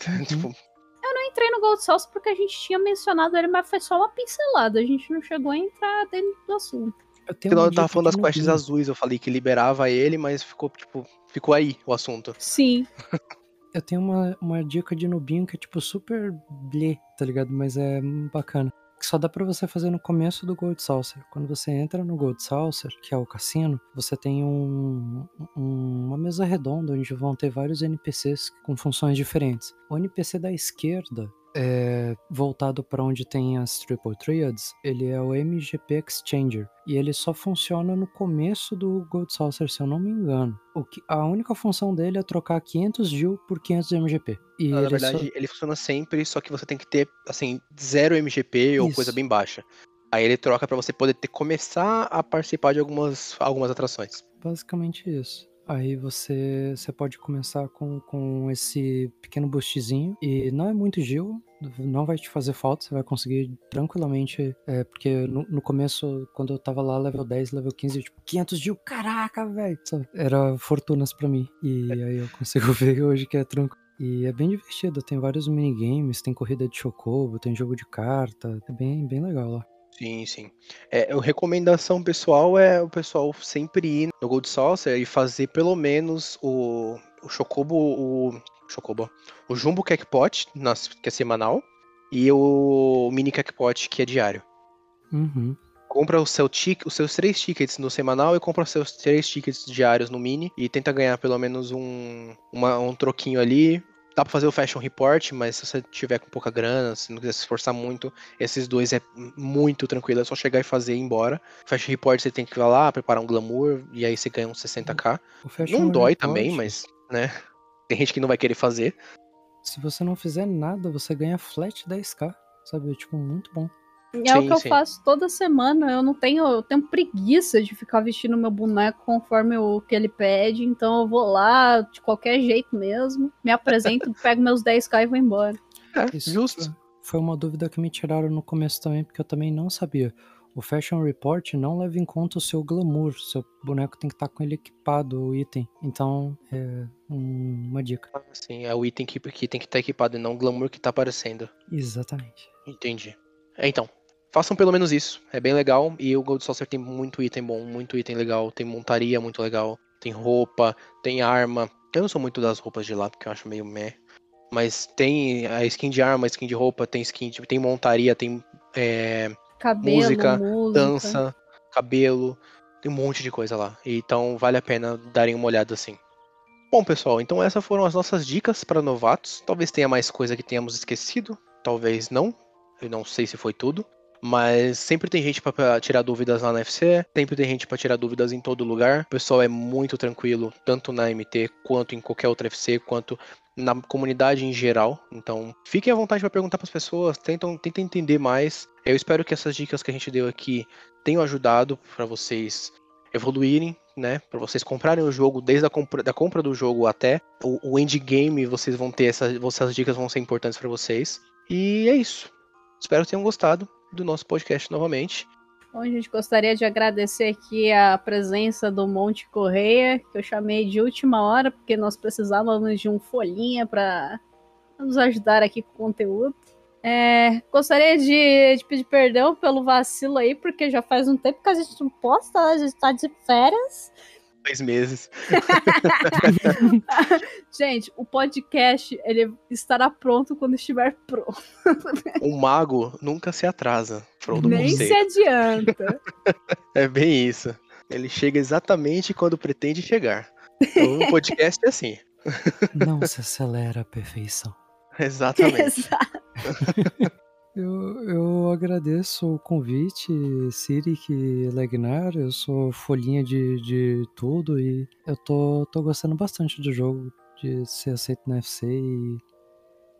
Uhum. tipo... Eu não entrei no Gold Sauce porque a gente tinha mencionado ele, mas foi só uma pincelada. A gente não chegou a entrar dentro do assunto. Eu, tenho eu tava falando das quests azuis, eu falei que liberava ele, mas ficou, tipo, ficou aí o assunto. Sim. Eu tenho uma, uma dica de nubinho que é tipo super blé, tá ligado? Mas é bacana. Que só dá para você fazer no começo do Gold Saucer. Quando você entra no Gold Saucer, que é o cassino, você tem um, um, uma mesa redonda onde vão ter vários NPCs com funções diferentes. O NPC da esquerda é, voltado para onde tem as Triple Triads, ele é o MGP Exchanger. E ele só funciona no começo do Gold Saucer, se eu não me engano. O que, a única função dele é trocar 500 GIL por 500 MGP. E na verdade, só... ele funciona sempre, só que você tem que ter, assim, zero MGP ou Isso. coisa bem baixa. Aí ele troca para você poder ter, começar a participar de algumas, algumas atrações. Basicamente isso. Aí você, você pode começar com, com esse pequeno boostzinho. E não é muito Gil, não vai te fazer falta, você vai conseguir tranquilamente. É, porque no, no, começo, quando eu tava lá, level 10, level 15, eu, tipo, 500 Gil, caraca, velho! Era fortunas pra mim. E aí eu consigo ver hoje que é tranquilo. E é bem divertido, tem vários minigames, tem corrida de chocobo, tem jogo de carta, é bem, bem legal lá. Sim, sim. É, a recomendação pessoal é o pessoal sempre ir no Gold Saucer e fazer pelo menos o, o Chocobo, o Chocobo, o Jumbo Cakpot, que é semanal, e o Mini Cakpot, que é diário. Uhum. Compra o seu tic, os seus três tickets no semanal e compra os seus três tickets diários no mini e tenta ganhar pelo menos um, uma, um troquinho ali Dá pra fazer o Fashion Report, mas se você tiver com pouca grana, se não quiser se esforçar muito, esses dois é muito tranquilo, é só chegar e fazer e ir embora. Fashion Report você tem que ir lá, preparar um glamour, e aí você ganha uns 60k. não dói Report, também, mas, né, tem gente que não vai querer fazer. Se você não fizer nada, você ganha flat 10k, sabe? Tipo, muito bom. É sim, o que eu sim. faço toda semana. Eu não tenho, eu tenho preguiça de ficar vestindo meu boneco conforme o que ele pede. Então eu vou lá de qualquer jeito mesmo, me apresento, pego meus 10k e vou embora. É, Isso justo. Foi uma dúvida que me tiraram no começo também, porque eu também não sabia. O Fashion Report não leva em conta o seu glamour. Seu boneco tem que estar com ele equipado, o item. Então, é uma dica. Sim, é o item que, que tem que estar equipado e não o glamour que está aparecendo. Exatamente. Entendi. É, então, façam pelo menos isso. É bem legal. E o Gold Saucer tem muito item bom, muito item legal. Tem montaria muito legal. Tem roupa, tem arma. Eu não sou muito das roupas de lá, porque eu acho meio meh. Mas tem a skin de arma, skin de roupa, tem skin, de, tem montaria, tem é, cabelo, música, música, dança, cabelo. Tem um monte de coisa lá. Então vale a pena darem uma olhada assim. Bom, pessoal, então essas foram as nossas dicas para novatos. Talvez tenha mais coisa que tenhamos esquecido, talvez não. Eu não sei se foi tudo. Mas sempre tem gente para tirar dúvidas lá na FC, sempre tem gente para tirar dúvidas em todo lugar. O pessoal é muito tranquilo, tanto na MT quanto em qualquer outra FC, quanto na comunidade em geral. Então, fiquem à vontade para perguntar para as pessoas, tentam, tentem entender mais. Eu espero que essas dicas que a gente deu aqui tenham ajudado para vocês evoluírem, né? Para vocês comprarem o jogo desde a compra, da compra do jogo até o, o endgame, vocês vão ter essas, essas dicas vão ser importantes para vocês. E é isso. Espero que tenham gostado do nosso podcast novamente. Bom, a gente gostaria de agradecer aqui a presença do Monte Correia, que eu chamei de última hora, porque nós precisávamos de um folhinha para nos ajudar aqui com o conteúdo. É, gostaria de, de, pedir perdão pelo vacilo aí, porque já faz um tempo que a gente não posta, a gente está de férias dois meses. Gente, o podcast ele estará pronto quando estiver pronto. O mago nunca se atrasa. Frodo Nem se adianta. é bem isso. Ele chega exatamente quando pretende chegar. O podcast é assim. Não se acelera a perfeição. Exatamente. Exato. Eu, eu agradeço o convite, Sirik Legnar. Eu sou folhinha de, de tudo e eu tô, tô gostando bastante do jogo, de ser aceito na FC e,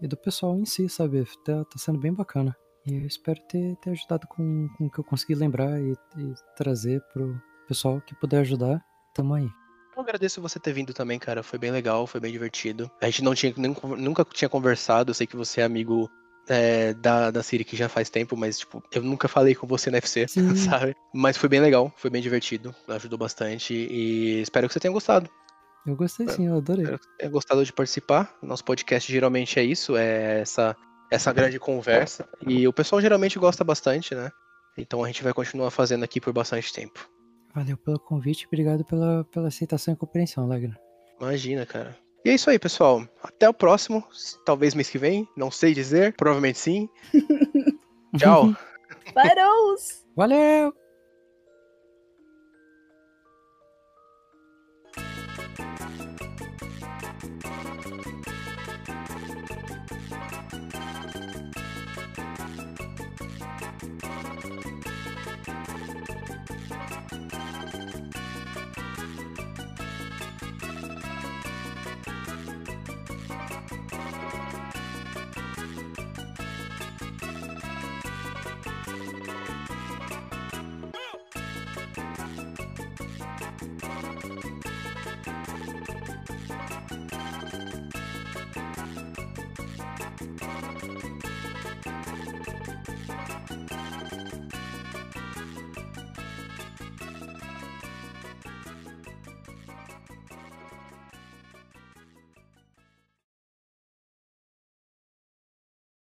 e do pessoal em si, sabe? Tá, tá sendo bem bacana. E eu espero ter, ter ajudado com, com o que eu consegui lembrar e, e trazer pro pessoal que puder ajudar. Tamo aí. Eu agradeço você ter vindo também, cara. Foi bem legal, foi bem divertido. A gente não tinha, nunca tinha conversado. Eu sei que você é amigo é, da, da Siri que já faz tempo, mas, tipo, eu nunca falei com você na FC, Sim. sabe? Mas foi bem legal, foi bem divertido, ajudou bastante e espero que você tenha gostado. Eu gostei sim, eu adorei. Espero que tenha gostado de participar. Nosso podcast geralmente é isso, é essa, essa grande conversa. E o pessoal geralmente gosta bastante, né? Então a gente vai continuar fazendo aqui por bastante tempo. Valeu pelo convite, obrigado pela, pela aceitação e compreensão, Lagna. Imagina, cara. E é isso aí, pessoal. Até o próximo. Talvez mês que vem. Não sei dizer. Provavelmente sim. Tchau. Parou! Valeu!